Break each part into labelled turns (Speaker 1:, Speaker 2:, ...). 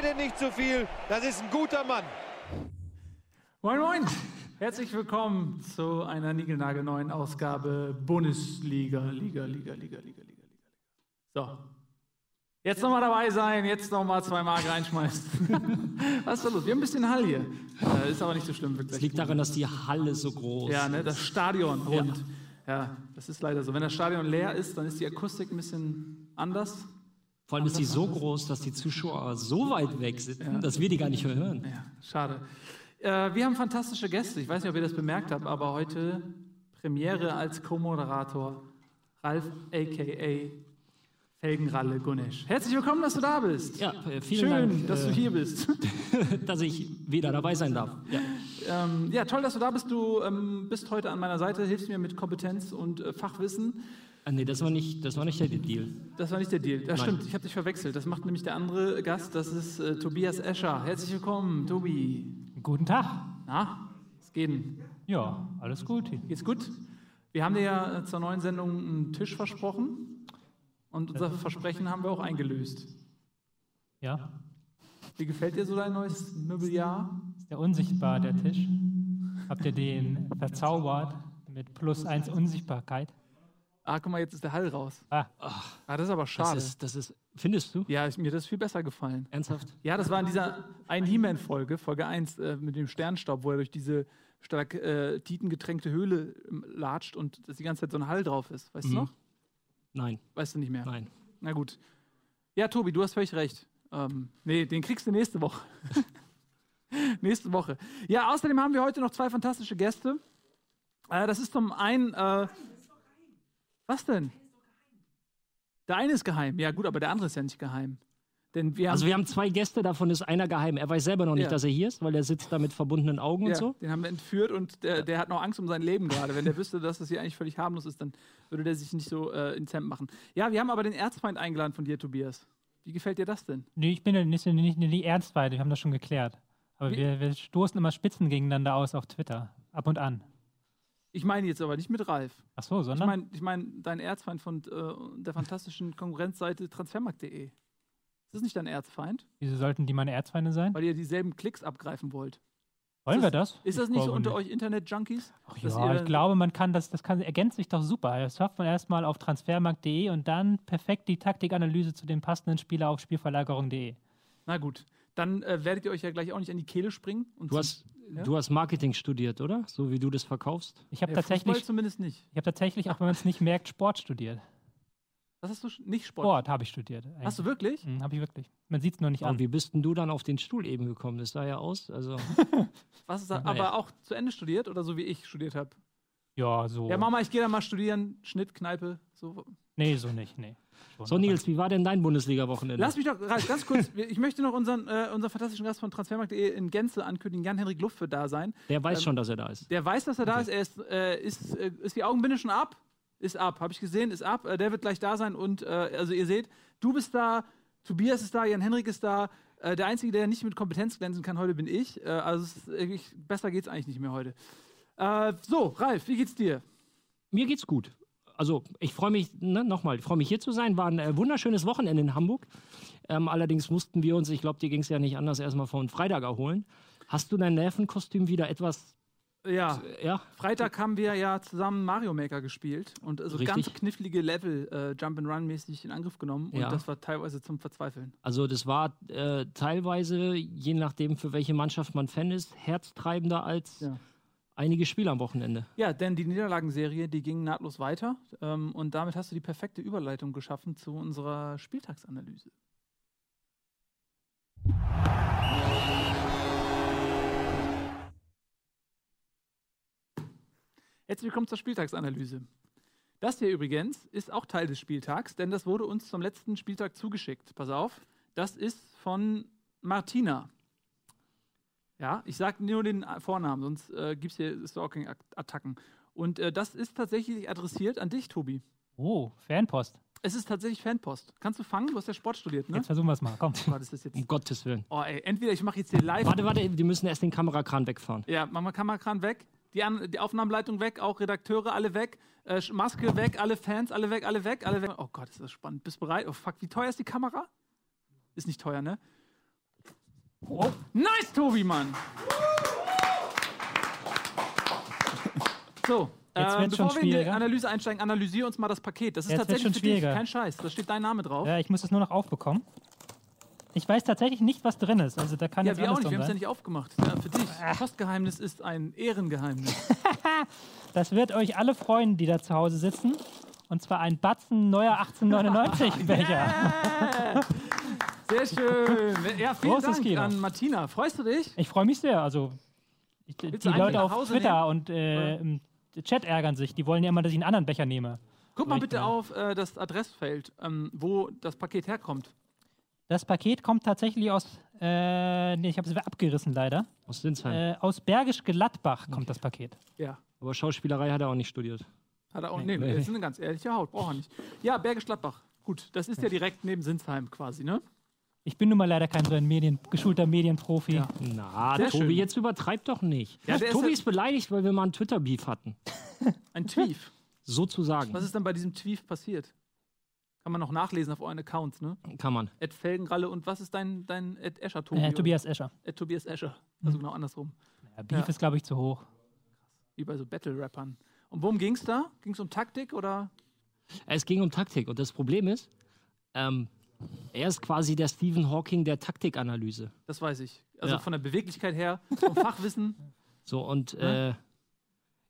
Speaker 1: bitte nicht zu viel. Das ist ein guter Mann.
Speaker 2: Moin, moin. Herzlich willkommen zu einer niegelnagelneuen Ausgabe Bundesliga, Liga, Liga, Liga, Liga, Liga, Liga. So. Jetzt nochmal dabei sein, jetzt nochmal zwei Mark reinschmeißen. Was ist da los? Wir haben ein bisschen Hall hier. Äh, ist aber nicht so schlimm, wirklich.
Speaker 3: Es liegt daran, dass die Halle so groß
Speaker 2: Ja, ne,
Speaker 3: ist.
Speaker 2: das Stadion rund. Ja. das ist leider so. Wenn das Stadion leer ist, dann ist die Akustik ein bisschen anders.
Speaker 3: Vor allem ist sie so groß, dass die Zuschauer so weit weg sitzen, dass wir die gar nicht mehr hören.
Speaker 2: Ja, schade. Äh, wir haben fantastische Gäste. Ich weiß nicht, ob ihr das bemerkt habt, aber heute Premiere als Co-Moderator Ralf a.k.a. Felgenralle Gunesch. Herzlich willkommen, dass du da bist.
Speaker 3: Ja, äh, vielen
Speaker 2: Schön,
Speaker 3: Dank,
Speaker 2: dass du
Speaker 3: äh,
Speaker 2: hier bist.
Speaker 3: dass ich wieder dabei sein darf. Ja.
Speaker 2: ähm, ja, toll, dass du da bist. Du ähm, bist heute an meiner Seite, hilfst mir mit Kompetenz und äh, Fachwissen.
Speaker 3: Ah, nee, das war nicht, das war nicht der Deal.
Speaker 2: Das war nicht der Deal. Das
Speaker 3: Nein.
Speaker 2: stimmt, ich habe dich verwechselt. Das macht nämlich der andere Gast, das ist äh, Tobias Escher. Herzlich willkommen, Tobi.
Speaker 4: Guten Tag.
Speaker 2: Na, es geht denn?
Speaker 4: Ja, alles gut.
Speaker 2: Geht's gut? Wir haben dir ja äh, zur neuen Sendung einen Tisch versprochen und unser Versprechen haben wir auch eingelöst.
Speaker 4: Ja,
Speaker 2: Wie gefällt dir so dein neues Möbeljahr?
Speaker 4: ist der unsichtbar, der Tisch. Habt ihr den verzaubert mit plus eins Unsichtbarkeit?
Speaker 2: Ah, guck mal, jetzt ist der Hall raus.
Speaker 4: Ah,
Speaker 2: Ah, das ist aber
Speaker 3: Das
Speaker 2: schade.
Speaker 3: ist, das ist, findest du?
Speaker 2: ja, ist, mir das viel besser gefallen.
Speaker 3: Ernsthaft?
Speaker 2: Ja, das war in dieser einen He-Man-Folge, Folge 1, äh, mit dem Sternstaub, wo er durch diese stark äh, titengetränkte Höhle ähm, latscht und dass die ganze Zeit so ein Hall drauf ist. Weißt du
Speaker 3: Mhm.
Speaker 2: noch?
Speaker 3: Nein,
Speaker 2: Weißt du nicht mehr?
Speaker 3: nein.
Speaker 2: Na gut. Ja, Tobi, du hast völlig recht. Ähm, nee, den kriegst du nächste Woche. nächste Woche. Ja, außerdem haben wir heute noch zwei fantastische Gäste. Äh, das ist zum einen. Äh, was denn? Der eine ist geheim. Ja, gut, aber der andere ist ja nicht geheim. Denn wir haben.
Speaker 3: Also wir haben zwei Gäste, davon ist einer geheim. Er weiß selber noch nicht,
Speaker 2: Ja.
Speaker 3: dass er hier ist, weil er sitzt da mit verbundenen Augen
Speaker 2: ja,
Speaker 3: und so.
Speaker 2: Den haben wir entführt und der, der hat noch Angst um sein Leben gerade. Wenn der wüsste, dass das hier eigentlich völlig harmlos ist, dann würde der sich nicht so äh, ins Hemd machen. Ja, wir haben aber den Erzfeind eingeladen von dir, Tobias. Wie gefällt dir das denn?
Speaker 4: nee, ich bin ja nicht, nicht, nicht die Ernstweite, wir haben das schon geklärt. Aber wir, wir stoßen immer Spitzen gegeneinander aus auf Twitter. Ab und an.
Speaker 2: Ich meine jetzt aber nicht mit Ralf.
Speaker 4: Ach so,
Speaker 2: Ich
Speaker 4: sondern?
Speaker 2: meine, ich mein, dein Erzfeind von äh, der fantastischen Konkurrenzseite transfermarkt.de. Ist das nicht dein Erzfeind?
Speaker 4: Wieso sollten die meine Erzfeinde sein?
Speaker 2: Weil ihr dieselben Klicks abgreifen wollt.
Speaker 4: Wollen wir das?
Speaker 2: Ist das
Speaker 4: Ich
Speaker 2: nicht so unter euch Internet-Junkies?
Speaker 4: Ach ja, ich glaube, man kann das, das kann, ergänzt sich doch super. Das schafft man erstmal auf transfermarkt.de und dann perfekt die Taktikanalyse zu dem passenden Spieler auf spielverlagerung.de.
Speaker 2: Na gut, dann äh, werdet ihr euch ja gleich auch nicht an die Kehle springen. Und
Speaker 3: Du hast,
Speaker 2: Ja?
Speaker 3: du hast Marketing studiert, oder? So wie du das verkaufst.
Speaker 4: Ich habe
Speaker 2: ja, Fußball
Speaker 4: tatsächlich,
Speaker 2: zumindest nicht.
Speaker 4: ich habe tatsächlich, auch wenn man es nicht merkt, Sport studiert.
Speaker 2: Was hast du? Nicht Sport.
Speaker 4: Sport habe ich studiert.
Speaker 2: Hast du wirklich?
Speaker 4: Hm, habe ich wirklich. Man sieht es nur nicht
Speaker 3: Und
Speaker 4: an.
Speaker 3: wie bist denn du dann auf den Stuhl eben gekommen? Das sah ja aus. Also,
Speaker 2: Was ist da, aber auch zu Ende studiert oder so wie ich studiert habe?
Speaker 4: Ja, so.
Speaker 2: Ja, Mama, ich gehe da mal studieren. Schnitt, Kneipe, so.
Speaker 4: Nee, so nicht, nee.
Speaker 3: So Nils, wie war denn dein Bundesliga-Wochenende?
Speaker 2: Lass mich doch, Ralf, ganz kurz. Ich möchte noch unseren, äh, unseren fantastischen Gast von transfermarkt.de in Gänze ankündigen. Jan-Henrik Luft wird da sein.
Speaker 3: Der weiß
Speaker 2: Ähm,
Speaker 3: schon, dass er da ist.
Speaker 2: Der weiß, dass er da ist. Er ist, äh, ist, äh, ist die Augenbinde schon ab? Ist ab, habe ich gesehen, ist ab. Äh, der wird gleich da sein und äh, also ihr seht, du bist da, Tobias ist da, Jan Henrik ist da. Äh, der Einzige, der nicht mit Kompetenz glänzen kann heute, bin ich. Äh, also es ist, wirklich, besser geht's eigentlich nicht mehr heute. Äh, so, Ralf, wie geht's dir?
Speaker 3: Mir geht's gut. Also, ich freue mich, ne, nochmal, ich freue mich hier zu sein. War ein äh, wunderschönes Wochenende in Hamburg. Ähm, allerdings mussten wir uns, ich glaube, dir ging es ja nicht anders, erstmal von Freitag erholen. Hast du dein Nervenkostüm wieder etwas,
Speaker 2: Ja,
Speaker 3: ja?
Speaker 2: Freitag haben wir ja zusammen Mario Maker gespielt und also
Speaker 3: Richtig.
Speaker 2: ganz knifflige Level äh, Jump and Run mäßig in Angriff genommen und
Speaker 3: Ja.
Speaker 2: das war teilweise zum Verzweifeln.
Speaker 3: Also, das war äh, teilweise, je nachdem, für welche Mannschaft man Fan ist, herztreibender als
Speaker 2: Ja.
Speaker 3: Einige Spiele am Wochenende.
Speaker 2: Ja, denn die Niederlagenserie, die ging nahtlos weiter ähm, und damit hast du die perfekte Überleitung geschaffen zu unserer Spieltagsanalyse. Herzlich willkommen zur Spieltagsanalyse. Das hier übrigens ist auch Teil des Spieltags, denn das wurde uns zum letzten Spieltag zugeschickt. Pass auf, das ist von Martina. Ja, ich sage nur den Vornamen, sonst äh, gibt es hier Stalking-Attacken. Und äh, das ist tatsächlich adressiert an dich, Tobi.
Speaker 4: Oh, Fanpost.
Speaker 2: Es ist tatsächlich Fanpost. Kannst du fangen? Du hast ja Sport studiert, ne?
Speaker 4: Jetzt versuchen wir es mal. Komm.
Speaker 2: War das ist jetzt.
Speaker 3: Um Gottes Willen.
Speaker 2: Oh, ey, entweder ich mache jetzt hier live.
Speaker 3: Warte, warte, die müssen erst den Kamerakran wegfahren.
Speaker 2: Ja, mach mal Kamerakran weg. Die, An die Aufnahmeleitung weg, auch Redakteure alle weg. Äh, Maske weg, alle Fans alle weg, alle weg, alle weg. Oh Gott, ist das spannend. Bist du bereit? Oh fuck, wie teuer ist die Kamera? Ist nicht teuer, ne? Nice, Tobi, Mann! So,
Speaker 4: Jetzt
Speaker 2: ähm, bevor wir in die. Analyse einsteigen, analysiere uns mal das Paket. Das ist
Speaker 4: Jetzt
Speaker 2: tatsächlich
Speaker 4: schon schwieriger.
Speaker 2: kein Scheiß. Da steht dein Name drauf.
Speaker 4: Ja, ich muss es nur noch aufbekommen. Ich weiß tatsächlich nicht, was drin ist. Also da kann
Speaker 2: Ja,
Speaker 4: jetzt
Speaker 2: wir auch nicht, wir haben es ja nicht aufgemacht. Ja, für dich. Postgeheimnis ist ein Ehrengeheimnis.
Speaker 4: Das wird euch alle freuen, die da zu Hause sitzen. Und zwar ein Batzen neuer 1899-Becher.
Speaker 2: Sehr schön. Ja, vielen
Speaker 4: Großes
Speaker 2: Dank
Speaker 4: Kino.
Speaker 2: an Martina. Freust du dich?
Speaker 4: Ich freue mich sehr. Also ich, die
Speaker 2: Willst du einen
Speaker 4: Leute
Speaker 2: nach
Speaker 4: auf
Speaker 2: Hause
Speaker 4: Twitter und äh, im Chat ärgern sich. Die wollen ja immer, dass ich einen anderen Becher nehme.
Speaker 2: Guck mal
Speaker 4: Richtig.
Speaker 2: bitte auf äh, das Adressfeld, ähm, wo das Paket herkommt.
Speaker 4: Das Paket kommt tatsächlich aus, äh, nee, ich habe es abgerissen leider.
Speaker 3: Aus Sinsheim.
Speaker 4: Äh, aus Bergisch Gladbach kommt das Paket.
Speaker 2: Ja.
Speaker 3: Aber Schauspielerei hat er auch nicht studiert.
Speaker 2: Hat er auch. Nee, nee, das ist eine ganz ehrliche Haut, braucht er nicht. Ja, Bergisch Gladbach. Gut, das ist ja direkt neben Sinsheim quasi, ne?
Speaker 4: Ich bin nun mal leider kein so ein Medien, geschulter Medienprofi.
Speaker 2: Ja.
Speaker 3: Na,
Speaker 2: Sehr
Speaker 3: Tobi,
Speaker 2: schön.
Speaker 3: jetzt übertreib doch nicht.
Speaker 2: Ja, ist
Speaker 3: Tobi
Speaker 2: ja-
Speaker 3: ist beleidigt, weil wir mal einen Twitter-Beef hatten.
Speaker 2: Ein Tweef.
Speaker 3: Sozusagen.
Speaker 2: Was ist denn bei diesem Tweef passiert? Kann man noch nachlesen auf euren Accounts, ne?
Speaker 3: Kann man.
Speaker 2: Ed Felgenralle und was ist dein, dein Ed Escher, Tobi?
Speaker 4: Äh, Tobias Escher.
Speaker 2: Ed Tobias Escher. Also genau andersrum.
Speaker 4: Ja, Beef
Speaker 2: Ja.
Speaker 4: ist, glaube ich, zu hoch.
Speaker 2: Wie bei so Battle-Rappern. Und worum ging's da? Ging's um Taktik oder?
Speaker 3: Es ging um Taktik. Und das Problem ist, ähm, er ist quasi der Stephen Hawking der Taktikanalyse.
Speaker 2: Das weiß ich. Also
Speaker 3: Ja.
Speaker 2: von der Beweglichkeit her, vom Fachwissen.
Speaker 3: So, und äh,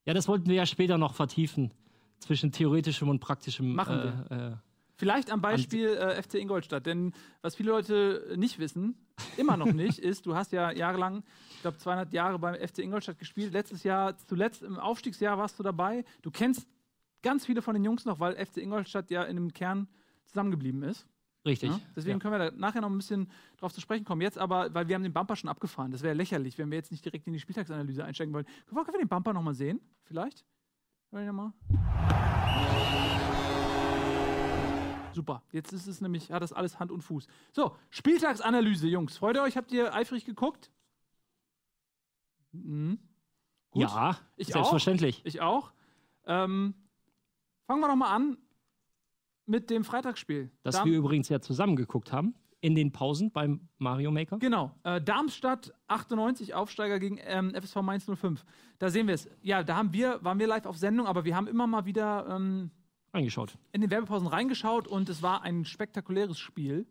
Speaker 3: ja, das wollten wir ja später noch vertiefen. Zwischen theoretischem und praktischem.
Speaker 2: Machen
Speaker 3: äh, äh,
Speaker 2: Vielleicht am Beispiel äh, FC Ingolstadt. Denn was viele Leute nicht wissen, immer noch nicht, ist, du hast ja jahrelang, ich glaube 200 Jahre beim FC Ingolstadt gespielt. Letztes Jahr, zuletzt im Aufstiegsjahr warst du dabei. Du kennst ganz viele von den Jungs noch, weil FC Ingolstadt ja in einem Kern zusammengeblieben ist.
Speaker 3: Richtig.
Speaker 2: Ja? Deswegen können wir da nachher noch ein bisschen drauf zu sprechen kommen. Jetzt aber, weil wir haben den Bumper schon abgefahren. Das wäre lächerlich, wenn wir jetzt nicht direkt in die Spieltagsanalyse einsteigen wollen. Können wir, können wir den Bumper nochmal sehen? Vielleicht? Wollen wir mal? Super. Jetzt ist es nämlich, hat das alles Hand und Fuß. So, Spieltagsanalyse, Jungs. Freut ihr euch? Habt ihr eifrig geguckt? Mhm. Gut.
Speaker 3: Ja,
Speaker 2: Ich
Speaker 3: selbstverständlich.
Speaker 2: Ich auch. Ähm, fangen wir doch mal an mit dem Freitagsspiel.
Speaker 3: Das
Speaker 2: Darm-
Speaker 3: wir übrigens ja zusammen geguckt haben. In den Pausen beim Mario Maker.
Speaker 2: Genau. Äh, Darmstadt 98 Aufsteiger gegen ähm, FSV Mainz 05. Da sehen wir es. Ja, da haben wir, waren wir live auf Sendung, aber wir haben immer mal wieder ähm,
Speaker 3: Reingeschaut.
Speaker 2: in den Werbepausen reingeschaut und es war ein spektakuläres Spiel.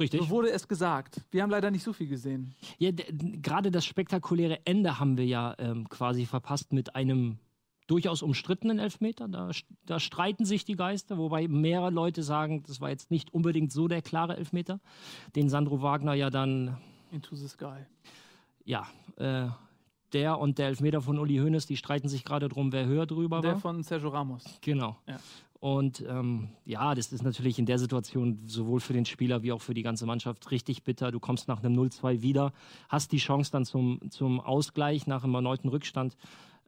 Speaker 3: Richtig.
Speaker 2: So wurde es gesagt. Wir haben leider nicht so viel gesehen.
Speaker 3: Ja, gerade das spektakuläre Ende haben wir ja ähm, quasi verpasst mit einem durchaus umstrittenen Elfmeter. Da, da streiten sich die Geister, wobei mehrere Leute sagen, das war jetzt nicht unbedingt so der klare Elfmeter, den Sandro Wagner ja dann,
Speaker 2: Into the Sky.
Speaker 3: ja, äh, der und der Elfmeter von Uli Hoeneß, die streiten sich gerade drum, wer höher drüber
Speaker 2: Der
Speaker 3: war.
Speaker 2: von Sergio Ramos.
Speaker 3: Genau.
Speaker 2: Ja.
Speaker 3: Und ähm, ja, das ist natürlich in der Situation sowohl für den Spieler wie auch für die ganze Mannschaft richtig bitter. Du kommst nach einem 0-2 wieder, hast die Chance dann zum, zum Ausgleich nach einem erneuten Rückstand.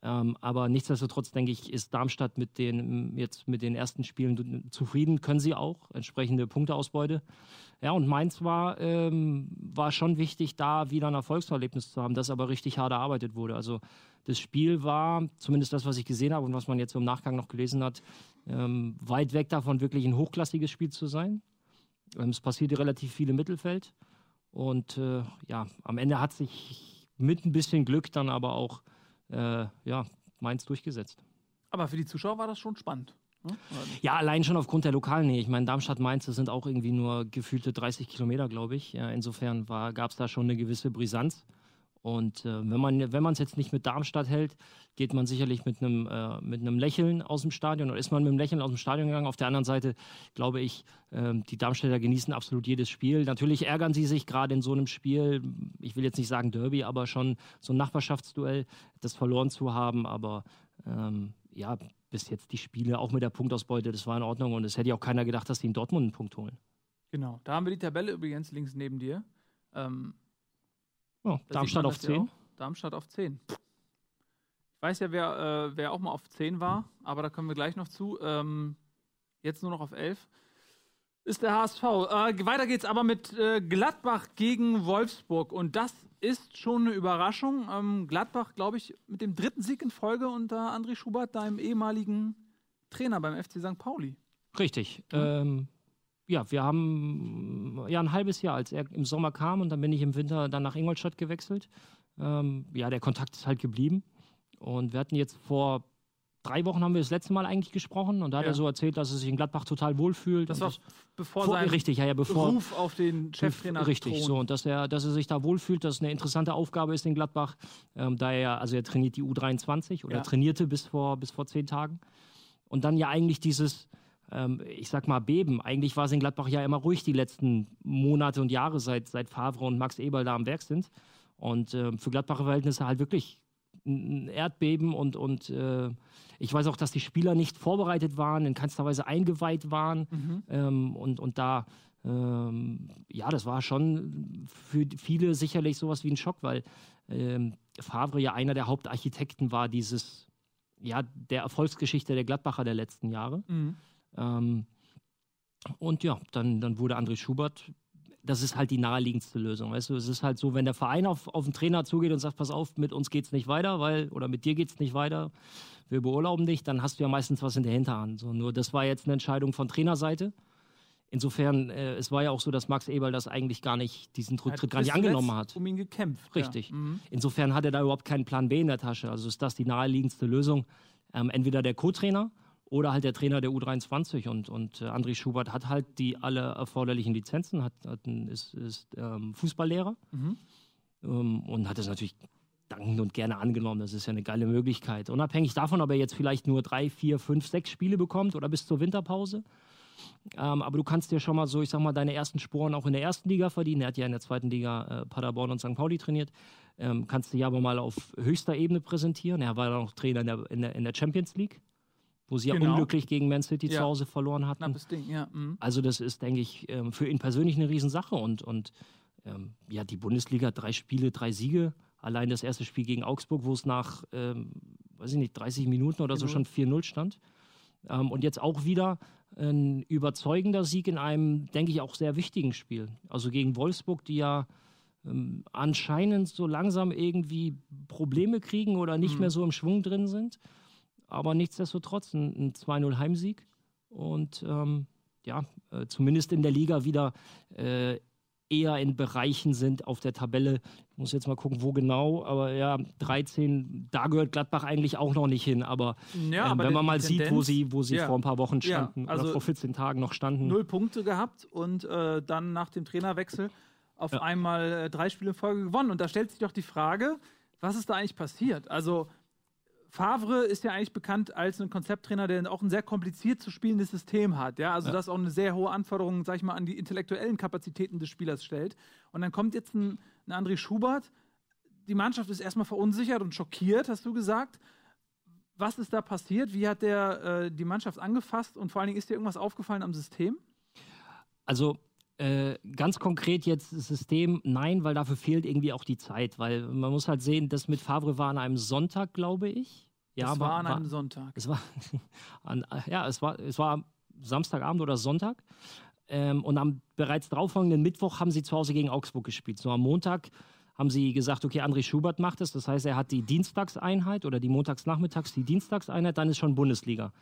Speaker 3: Ähm, aber nichtsdestotrotz denke ich, ist Darmstadt mit den, jetzt mit den ersten Spielen zufrieden. Können sie auch. Entsprechende Punkteausbeute. Ja, und Mainz war, ähm, war schon wichtig, da wieder ein Erfolgserlebnis zu haben, das aber richtig hart erarbeitet wurde. Also das Spiel war, zumindest das, was ich gesehen habe und was man jetzt im Nachgang noch gelesen hat, ähm, weit weg davon, wirklich ein hochklassiges Spiel zu sein. Ähm, es passierte relativ viel im Mittelfeld. Und äh, ja, am Ende hat sich mit ein bisschen Glück dann aber auch äh, ja, Mainz durchgesetzt.
Speaker 2: Aber für die Zuschauer war das schon spannend. ne?
Speaker 3: Ja, allein schon aufgrund der lokalen Nähe. Ich meine, Darmstadt-Mainz, das sind auch irgendwie nur gefühlte 30 Kilometer, glaube ich. Ja, insofern gab es da schon eine gewisse Brisanz. Und äh, wenn man es jetzt nicht mit Darmstadt hält, geht man sicherlich mit einem äh, mit einem Lächeln aus dem Stadion oder ist man mit einem Lächeln aus dem Stadion gegangen. Auf der anderen Seite glaube ich, ähm, die Darmstädter genießen absolut jedes Spiel. Natürlich ärgern sie sich gerade in so einem Spiel. Ich will jetzt nicht sagen Derby, aber schon so ein Nachbarschaftsduell, das verloren zu haben. Aber ähm, ja, bis jetzt die Spiele auch mit der Punktausbeute, das war in Ordnung und es hätte ja auch keiner gedacht, dass die in Dortmund einen Punkt holen.
Speaker 2: Genau. Da haben wir die Tabelle übrigens links neben dir. Ähm, Sieht
Speaker 3: Darmstadt auf
Speaker 2: das ja
Speaker 3: 10.
Speaker 2: auch. Darmstadt auf 10. Ich weiß ja, wer, äh, wer auch mal auf 10 war, aber da kommen wir gleich noch zu. Ähm, jetzt nur noch auf 11. Ist der HSV. Äh, weiter geht's aber mit äh, Gladbach gegen Wolfsburg. Und das ist schon eine Überraschung. Ähm, Gladbach, glaube ich, mit dem dritten Sieg in Folge unter André Schubert, deinem ehemaligen Trainer beim FC St. Pauli.
Speaker 3: Richtig. Ähm, ja, wir haben ja ein halbes Jahr, als er im Sommer kam und dann bin ich im Winter dann nach Ingolstadt gewechselt. Ähm, ja, der Kontakt ist halt geblieben. Und wir hatten jetzt vor drei Wochen haben wir das letzte Mal eigentlich gesprochen und da hat
Speaker 2: Ja.
Speaker 3: er so erzählt, dass er sich in Gladbach total wohlfühlt.
Speaker 2: Das war bevor
Speaker 3: vor,
Speaker 2: sein
Speaker 3: richtig, ja, ja, bevor
Speaker 2: Beruf auf den Cheftrainer
Speaker 3: Richtig,
Speaker 2: Thron.
Speaker 3: so und dass er, dass er sich da wohlfühlt, dass es eine interessante Aufgabe ist in Gladbach, ähm, da er, also er trainiert die U23 oder
Speaker 2: Ja.
Speaker 3: trainierte bis vor, bis vor zehn Tagen. Und dann ja eigentlich dieses, ähm, ich sag mal, Beben. Eigentlich war es in Gladbach ja immer ruhig die letzten Monate und Jahre, seit, seit Favre und Max Eberl da am Werk sind. Und ähm, für Gladbacher Verhältnisse halt wirklich ein Erdbeben und, und äh, ich weiß auch, dass die Spieler nicht vorbereitet waren, in keinster Weise eingeweiht waren
Speaker 2: Mhm.
Speaker 3: ähm, und, und da, ähm, ja, das war schon für viele sicherlich sowas wie ein Schock, weil ähm, Favre ja einer der Hauptarchitekten war dieses, ja, der Erfolgsgeschichte der Gladbacher der letzten Jahre.
Speaker 2: Mhm.
Speaker 3: Ähm, und ja, dann, dann wurde André Schubert, das ist halt die naheliegendste Lösung. Weißt du, es ist halt so, wenn der Verein auf, auf den Trainer zugeht und sagt, pass auf, mit uns geht's nicht weiter, weil, oder mit dir geht's nicht weiter, wir beurlauben dich, dann hast du ja meistens was in der Hinterhand. So, nur das war jetzt eine Entscheidung von Trainerseite. Insofern, äh, es war ja auch so, dass Max Eberl das eigentlich gar nicht, diesen Rücktritt gar nicht angenommen hat.
Speaker 2: Um ihn gekämpft.
Speaker 3: Richtig.
Speaker 2: Ja. Mhm.
Speaker 3: Insofern hat er da überhaupt keinen Plan B in der Tasche. Also ist das die naheliegendste Lösung. Ähm, entweder der Co-Trainer oder halt der Trainer der U23. Und, und äh, André Schubert hat halt die alle erforderlichen Lizenzen, hat, hat ist, ist ähm, Fußballlehrer
Speaker 2: Mhm.
Speaker 3: ähm, und hat es natürlich dankend und gerne angenommen. Das ist ja eine geile Möglichkeit. Unabhängig davon, ob er jetzt vielleicht nur drei, vier, fünf, sechs Spiele bekommt oder bis zur Winterpause. Ähm, aber du kannst dir schon mal so, ich sag mal, deine ersten Sporen auch in der ersten Liga verdienen. Er hat ja in der zweiten Liga äh, Paderborn und St. Pauli trainiert. Ähm, kannst du ja aber mal auf höchster Ebene präsentieren. Er war dann auch Trainer in der, in der, in der Champions League, wo sie ja
Speaker 2: Genau.
Speaker 3: unglücklich gegen Man City
Speaker 2: Ja.
Speaker 3: zu Hause verloren hatten.
Speaker 2: Knappes Ding, ja. Mhm.
Speaker 3: Also das ist, denke ich, ähm, für ihn persönlich eine Riesensache. Und, und ähm, ja, die Bundesliga, drei Spiele, drei Siege. Allein das erste Spiel gegen Augsburg, wo es nach, ähm, weiß ich nicht, 30 Minuten oder so
Speaker 2: 4-0.
Speaker 3: schon 4-0 stand. Ähm, und jetzt auch wieder ein überzeugender Sieg in einem, denke ich, auch sehr wichtigen Spiel. Also gegen Wolfsburg, die ja ähm, anscheinend so langsam irgendwie Probleme kriegen oder nicht
Speaker 2: Mhm.
Speaker 3: mehr so im Schwung drin sind. Aber nichtsdestotrotz ein, ein 2-0 Heimsieg. Und ähm, ja, äh, zumindest in der Liga wieder äh, eher in Bereichen sind auf der Tabelle. Ich muss jetzt mal gucken, wo genau, aber ja, 13, da gehört Gladbach eigentlich auch noch nicht hin. Aber,
Speaker 2: Ja,
Speaker 3: ähm,
Speaker 2: aber
Speaker 3: wenn man mal sieht, wo
Speaker 2: Tendenz-
Speaker 3: sie, wo sie
Speaker 2: ja.
Speaker 3: vor ein paar Wochen
Speaker 2: Ja,
Speaker 3: standen
Speaker 2: also
Speaker 3: oder vor 14 Tagen noch standen.
Speaker 2: Null Punkte gehabt und äh, dann nach dem Trainerwechsel auf
Speaker 3: Ja.
Speaker 2: einmal äh, drei Spiele in Folge gewonnen. Und da stellt sich doch die Frage, was ist da eigentlich passiert? Also Favre ist ja eigentlich bekannt als ein Konzepttrainer, der auch ein sehr kompliziert zu spielendes System hat. Ja? Also
Speaker 3: Ja.
Speaker 2: das auch eine sehr hohe Anforderung, sag ich mal, an die intellektuellen Kapazitäten des Spielers stellt. Und dann kommt jetzt ein, ein André Schubert. Die Mannschaft ist erstmal verunsichert und schockiert, hast du gesagt. Was ist da passiert? Wie hat der äh, die Mannschaft angefasst? Und vor allen Dingen ist dir irgendwas aufgefallen am System?
Speaker 3: Also äh, ganz konkret jetzt das System, nein, weil dafür fehlt irgendwie auch die Zeit, weil man muss halt sehen, das mit Favre war an einem Sonntag, glaube ich. Ja,
Speaker 2: das war an einem Sonntag.
Speaker 3: Es war, an, ja, es war, es war Samstagabend oder Sonntag. Ähm, und am bereits darauffolgenden Mittwoch haben sie zu Hause gegen Augsburg gespielt. So am Montag haben sie gesagt, okay, André Schubert macht es. Das heißt, er hat die Dienstagseinheit oder die Montagsnachmittags die Dienstagseinheit, dann ist schon Bundesliga.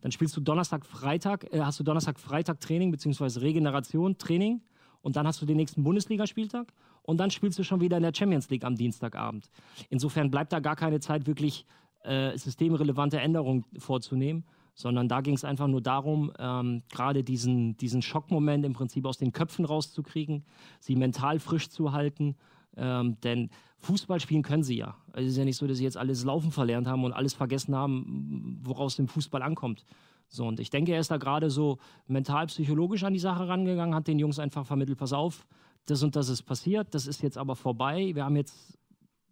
Speaker 3: Dann spielst du Donnerstag, Freitag, äh, hast du Donnerstag, Freitag Training beziehungsweise Regeneration, Training und dann hast du den nächsten Bundesligaspieltag und dann spielst du schon wieder in der Champions League am Dienstagabend. Insofern bleibt da gar keine Zeit, wirklich äh, systemrelevante Änderungen vorzunehmen, sondern da ging es einfach nur darum, ähm, gerade diesen, diesen Schockmoment im Prinzip aus den Köpfen rauszukriegen, sie mental frisch zu halten. Ähm, denn Fußball spielen können sie ja. Also es ist ja nicht so, dass sie jetzt alles Laufen verlernt haben und alles vergessen haben, woraus dem Fußball ankommt. So, und ich denke, er ist da gerade so mental, psychologisch an die Sache rangegangen, hat den Jungs einfach vermittelt, pass auf, das und das ist passiert, das ist jetzt aber vorbei. Wir haben jetzt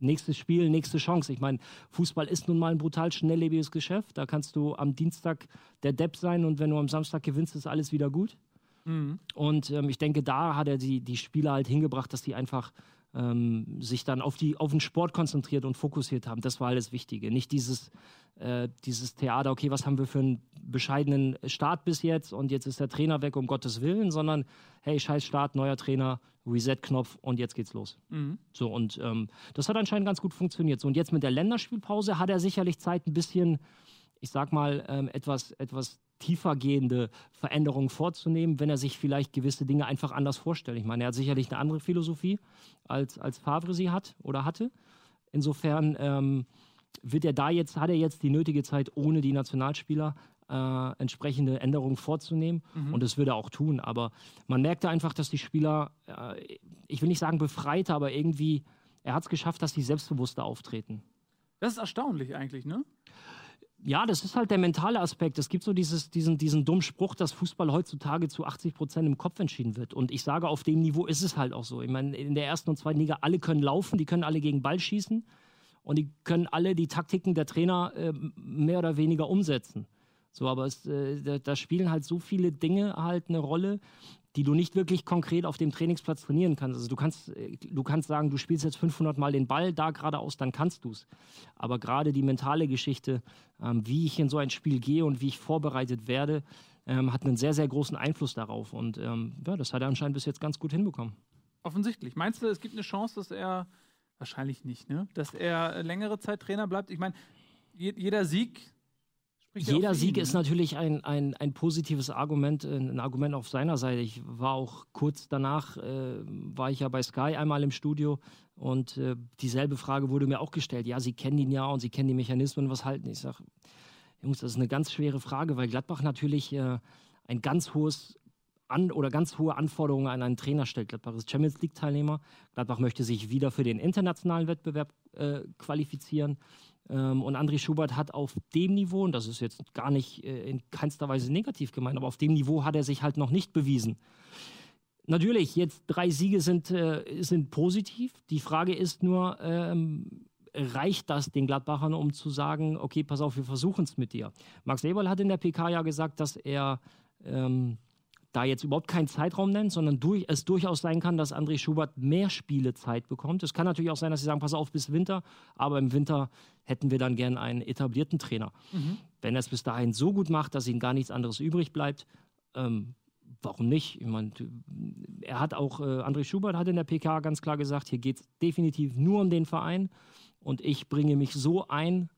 Speaker 3: nächstes Spiel, nächste Chance. Ich meine, Fußball ist nun mal ein brutal schnelllebiges Geschäft. Da kannst du am Dienstag der Depp sein und wenn du am Samstag gewinnst, ist alles wieder gut. Und ähm, ich denke, da hat er die, die Spieler halt hingebracht, dass die einfach ähm, sich dann auf, die, auf den Sport konzentriert und fokussiert haben. Das war alles Wichtige. Nicht dieses, äh, dieses Theater, okay, was haben wir für einen bescheidenen Start bis jetzt und jetzt ist der Trainer weg, um Gottes Willen, sondern hey, scheiß Start, neuer Trainer, Reset-Knopf und jetzt geht's los. So, und ähm, das hat anscheinend ganz gut funktioniert. So, und jetzt mit der Länderspielpause hat er sicherlich Zeit, ein bisschen, ich sag mal, ähm, etwas, etwas tiefergehende Veränderungen vorzunehmen, wenn er sich vielleicht gewisse Dinge einfach anders vorstellt. Ich meine, er hat sicherlich eine andere Philosophie, als, als Favre sie hat oder hatte. Insofern ähm, wird er da jetzt, hat er jetzt die nötige Zeit, ohne die Nationalspieler äh, entsprechende Änderungen vorzunehmen. Mhm. Und das würde er auch tun. Aber man merkte einfach, dass die Spieler, äh, ich will nicht sagen befreiter, aber irgendwie, er hat es geschafft, dass sie selbstbewusster auftreten.
Speaker 2: Das ist erstaunlich eigentlich, ne?
Speaker 3: Ja, das ist halt der mentale Aspekt. Es gibt so dieses, diesen, diesen dummen Spruch, dass Fußball heutzutage zu 80 Prozent im Kopf entschieden wird. Und ich sage, auf dem Niveau ist es halt auch so. Ich meine, in der ersten und zweiten Liga, alle können laufen, die können alle gegen Ball schießen und die können alle die Taktiken der Trainer äh, mehr oder weniger umsetzen. So, aber es, äh, da, da, spielen halt so viele Dinge halt eine Rolle, die du nicht wirklich konkret auf dem Trainingsplatz trainieren kannst. Also du kannst, äh, du kannst sagen, du spielst jetzt 500 Mal den Ball da geradeaus, dann kannst du es. Aber gerade die mentale Geschichte, ähm, wie ich in so ein Spiel gehe und wie ich vorbereitet werde, ähm, hat einen sehr, sehr großen Einfluss darauf. Und ähm, ja, das hat er anscheinend bis jetzt ganz gut hinbekommen.
Speaker 2: Offensichtlich. Meinst du, es gibt eine Chance, dass er, wahrscheinlich nicht, ne? dass er längere Zeit Trainer bleibt? Ich meine, jeder Sieg
Speaker 3: jeder Sieg ihn, ist ne? natürlich ein, ein, ein positives Argument, äh, ein Argument auf seiner Seite. Ich war auch kurz danach, äh, war ich ja bei Sky einmal im Studio und äh, dieselbe Frage wurde mir auch gestellt. Ja, Sie kennen ihn ja und Sie kennen die Mechanismen, was halten? Ich sage, Jungs, das ist eine ganz schwere Frage, weil Gladbach natürlich äh, ein ganz hohes an oder ganz hohe Anforderungen an einen Trainer stellt. Gladbach ist Champions League-Teilnehmer. Gladbach möchte sich wieder für den internationalen Wettbewerb äh, qualifizieren. Ähm, und André Schubert hat auf dem Niveau, und das ist jetzt gar nicht äh, in keinster Weise negativ gemeint, aber auf dem Niveau hat er sich halt noch nicht bewiesen. Natürlich, jetzt drei Siege sind, äh, sind positiv. Die Frage ist nur, ähm, reicht das den Gladbachern, um zu sagen, okay, pass auf, wir versuchen es mit dir. Max Eberl hat in der PK ja gesagt, dass er ähm, da jetzt überhaupt keinen Zeitraum nennt, sondern durch, es durchaus sein kann, dass André Schubert mehr Spielezeit bekommt. Es kann natürlich auch sein, dass sie sagen, pass auf bis Winter, aber im Winter hätten wir dann gern einen etablierten Trainer. Mhm. Wenn er es bis dahin so gut macht, dass ihm gar nichts anderes übrig bleibt, ähm, warum nicht? Ich meine, er hat auch, äh, André Schubert hat in der PK ganz klar gesagt, hier geht es definitiv nur um den Verein und ich bringe mich so ein,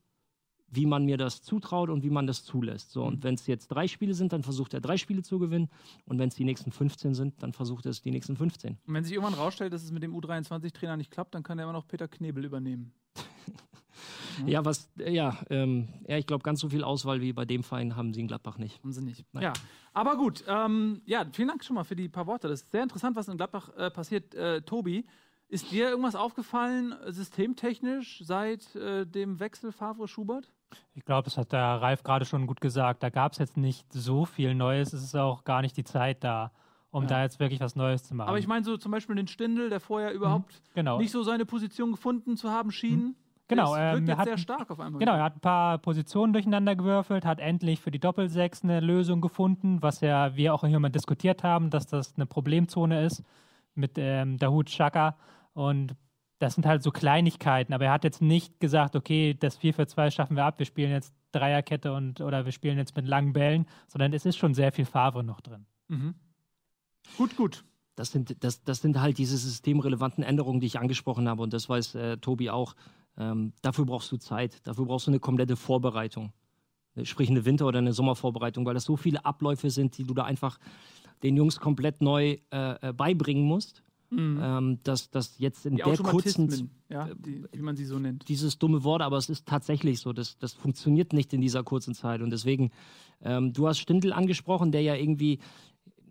Speaker 3: wie man mir das zutraut und wie man das zulässt. So, und mhm. wenn es jetzt drei Spiele sind, dann versucht er drei Spiele zu gewinnen. Und wenn es die nächsten 15 sind, dann versucht er es die nächsten 15.
Speaker 2: Und wenn sich irgendwann rausstellt, dass es mit dem U23-Trainer nicht klappt, dann kann er immer noch Peter Knebel übernehmen.
Speaker 3: ja. ja, was, ja, ähm, ja ich glaube, ganz so viel Auswahl wie bei dem Verein haben sie in Gladbach nicht.
Speaker 2: Haben sie nicht. Nein. Ja, aber gut. Ähm, ja, vielen Dank schon mal für die paar Worte. Das ist sehr interessant, was in Gladbach äh, passiert. Äh, Tobi, ist dir irgendwas aufgefallen, systemtechnisch, seit äh, dem Wechsel Favre-Schubert?
Speaker 4: Ich glaube, das hat der Ralf gerade schon gut gesagt. Da gab es jetzt nicht so viel Neues. Es ist auch gar nicht die Zeit da, um ja. da jetzt wirklich was Neues zu machen.
Speaker 2: Aber ich meine so zum Beispiel den Stindel, der vorher mhm. überhaupt genau. nicht so seine Position gefunden zu haben schien. Mhm.
Speaker 4: Genau,
Speaker 2: er
Speaker 4: ähm,
Speaker 2: jetzt
Speaker 4: hat,
Speaker 2: sehr stark auf einmal.
Speaker 4: Genau, er hat ein paar Positionen durcheinander gewürfelt, hat endlich für die Doppelsechs eine Lösung gefunden, was ja wir auch hier mal diskutiert haben, dass das eine Problemzone ist mit ähm, Dahut Chaka. Und das sind halt so Kleinigkeiten, aber er hat jetzt nicht gesagt, okay, das 4 für 2 schaffen wir ab, wir spielen jetzt Dreierkette und oder wir spielen jetzt mit langen Bällen, sondern es ist schon sehr viel Favre noch drin.
Speaker 2: Mhm. Gut, gut.
Speaker 3: Das sind, das, das sind halt diese systemrelevanten Änderungen, die ich angesprochen habe und das weiß äh, Tobi auch. Ähm, dafür brauchst du Zeit, dafür brauchst du eine komplette Vorbereitung. Sprich eine Winter- oder eine Sommervorbereitung, weil das so viele Abläufe sind, die du da einfach den Jungs komplett neu äh, äh beibringen musst. Mhm. Ähm, dass das jetzt in
Speaker 2: die
Speaker 3: der kurzen,
Speaker 2: ja, die, wie man sie so nennt.
Speaker 3: Dieses dumme Wort, aber es ist tatsächlich so. Das, das funktioniert nicht in dieser kurzen Zeit. Und deswegen, ähm, du hast Stindl angesprochen, der ja irgendwie,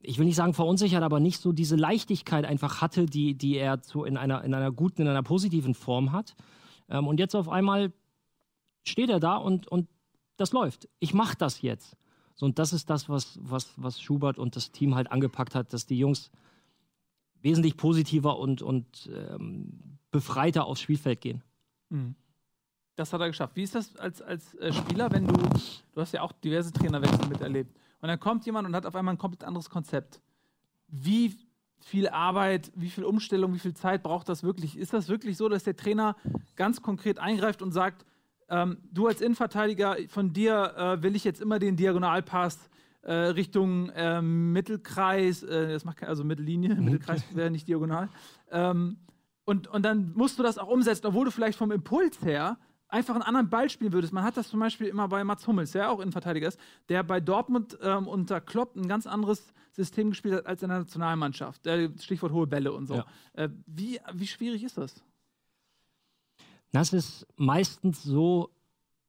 Speaker 3: ich will nicht sagen verunsichert, aber nicht so diese Leichtigkeit einfach hatte, die, die er so in einer, in einer guten, in einer positiven Form hat. Ähm, und jetzt auf einmal steht er da und, und das läuft. Ich mache das jetzt. So, und das ist das, was, was, was Schubert und das Team halt angepackt hat, dass die Jungs wesentlich positiver und, und ähm, befreiter aufs Spielfeld gehen.
Speaker 2: Mhm. Das hat er geschafft. Wie ist das als, als äh, Spieler, wenn du, du hast ja auch diverse Trainerwechsel miterlebt, und dann kommt jemand und hat auf einmal ein komplett anderes Konzept. Wie viel Arbeit, wie viel Umstellung, wie viel Zeit braucht das wirklich? Ist das wirklich so, dass der Trainer ganz konkret eingreift und sagt, ähm, du als Innenverteidiger, von dir äh, will ich jetzt immer den Diagonalpass äh, Richtung äh, Mittelkreis, äh, das macht also Mittellinie, mhm. Mittelkreis wäre nicht diagonal. Ähm, und, und dann musst du das auch umsetzen, obwohl du vielleicht vom Impuls her einfach einen anderen Ball spielen würdest. Man hat das zum Beispiel immer bei Mats Hummels, der auch Innenverteidiger ist, der bei Dortmund ähm, unter Klopp ein ganz anderes System gespielt hat als in der Nationalmannschaft. Äh, Stichwort hohe Bälle und so.
Speaker 3: Ja.
Speaker 2: Äh, wie, wie schwierig ist das?
Speaker 3: Das ist meistens so,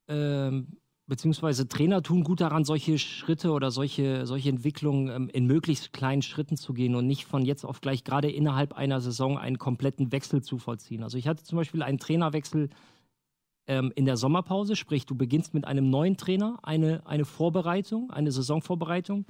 Speaker 3: ähm, beziehungsweise Trainer tun gut daran, solche Schritte oder solche, solche Entwicklungen ähm, in möglichst kleinen Schritten zu gehen und nicht von jetzt auf gleich gerade innerhalb einer Saison einen kompletten Wechsel zu vollziehen. Also ich hatte zum Beispiel einen Trainerwechsel ähm, in der Sommerpause, sprich du beginnst mit einem neuen Trainer eine, eine Vorbereitung, eine Saisonvorbereitung.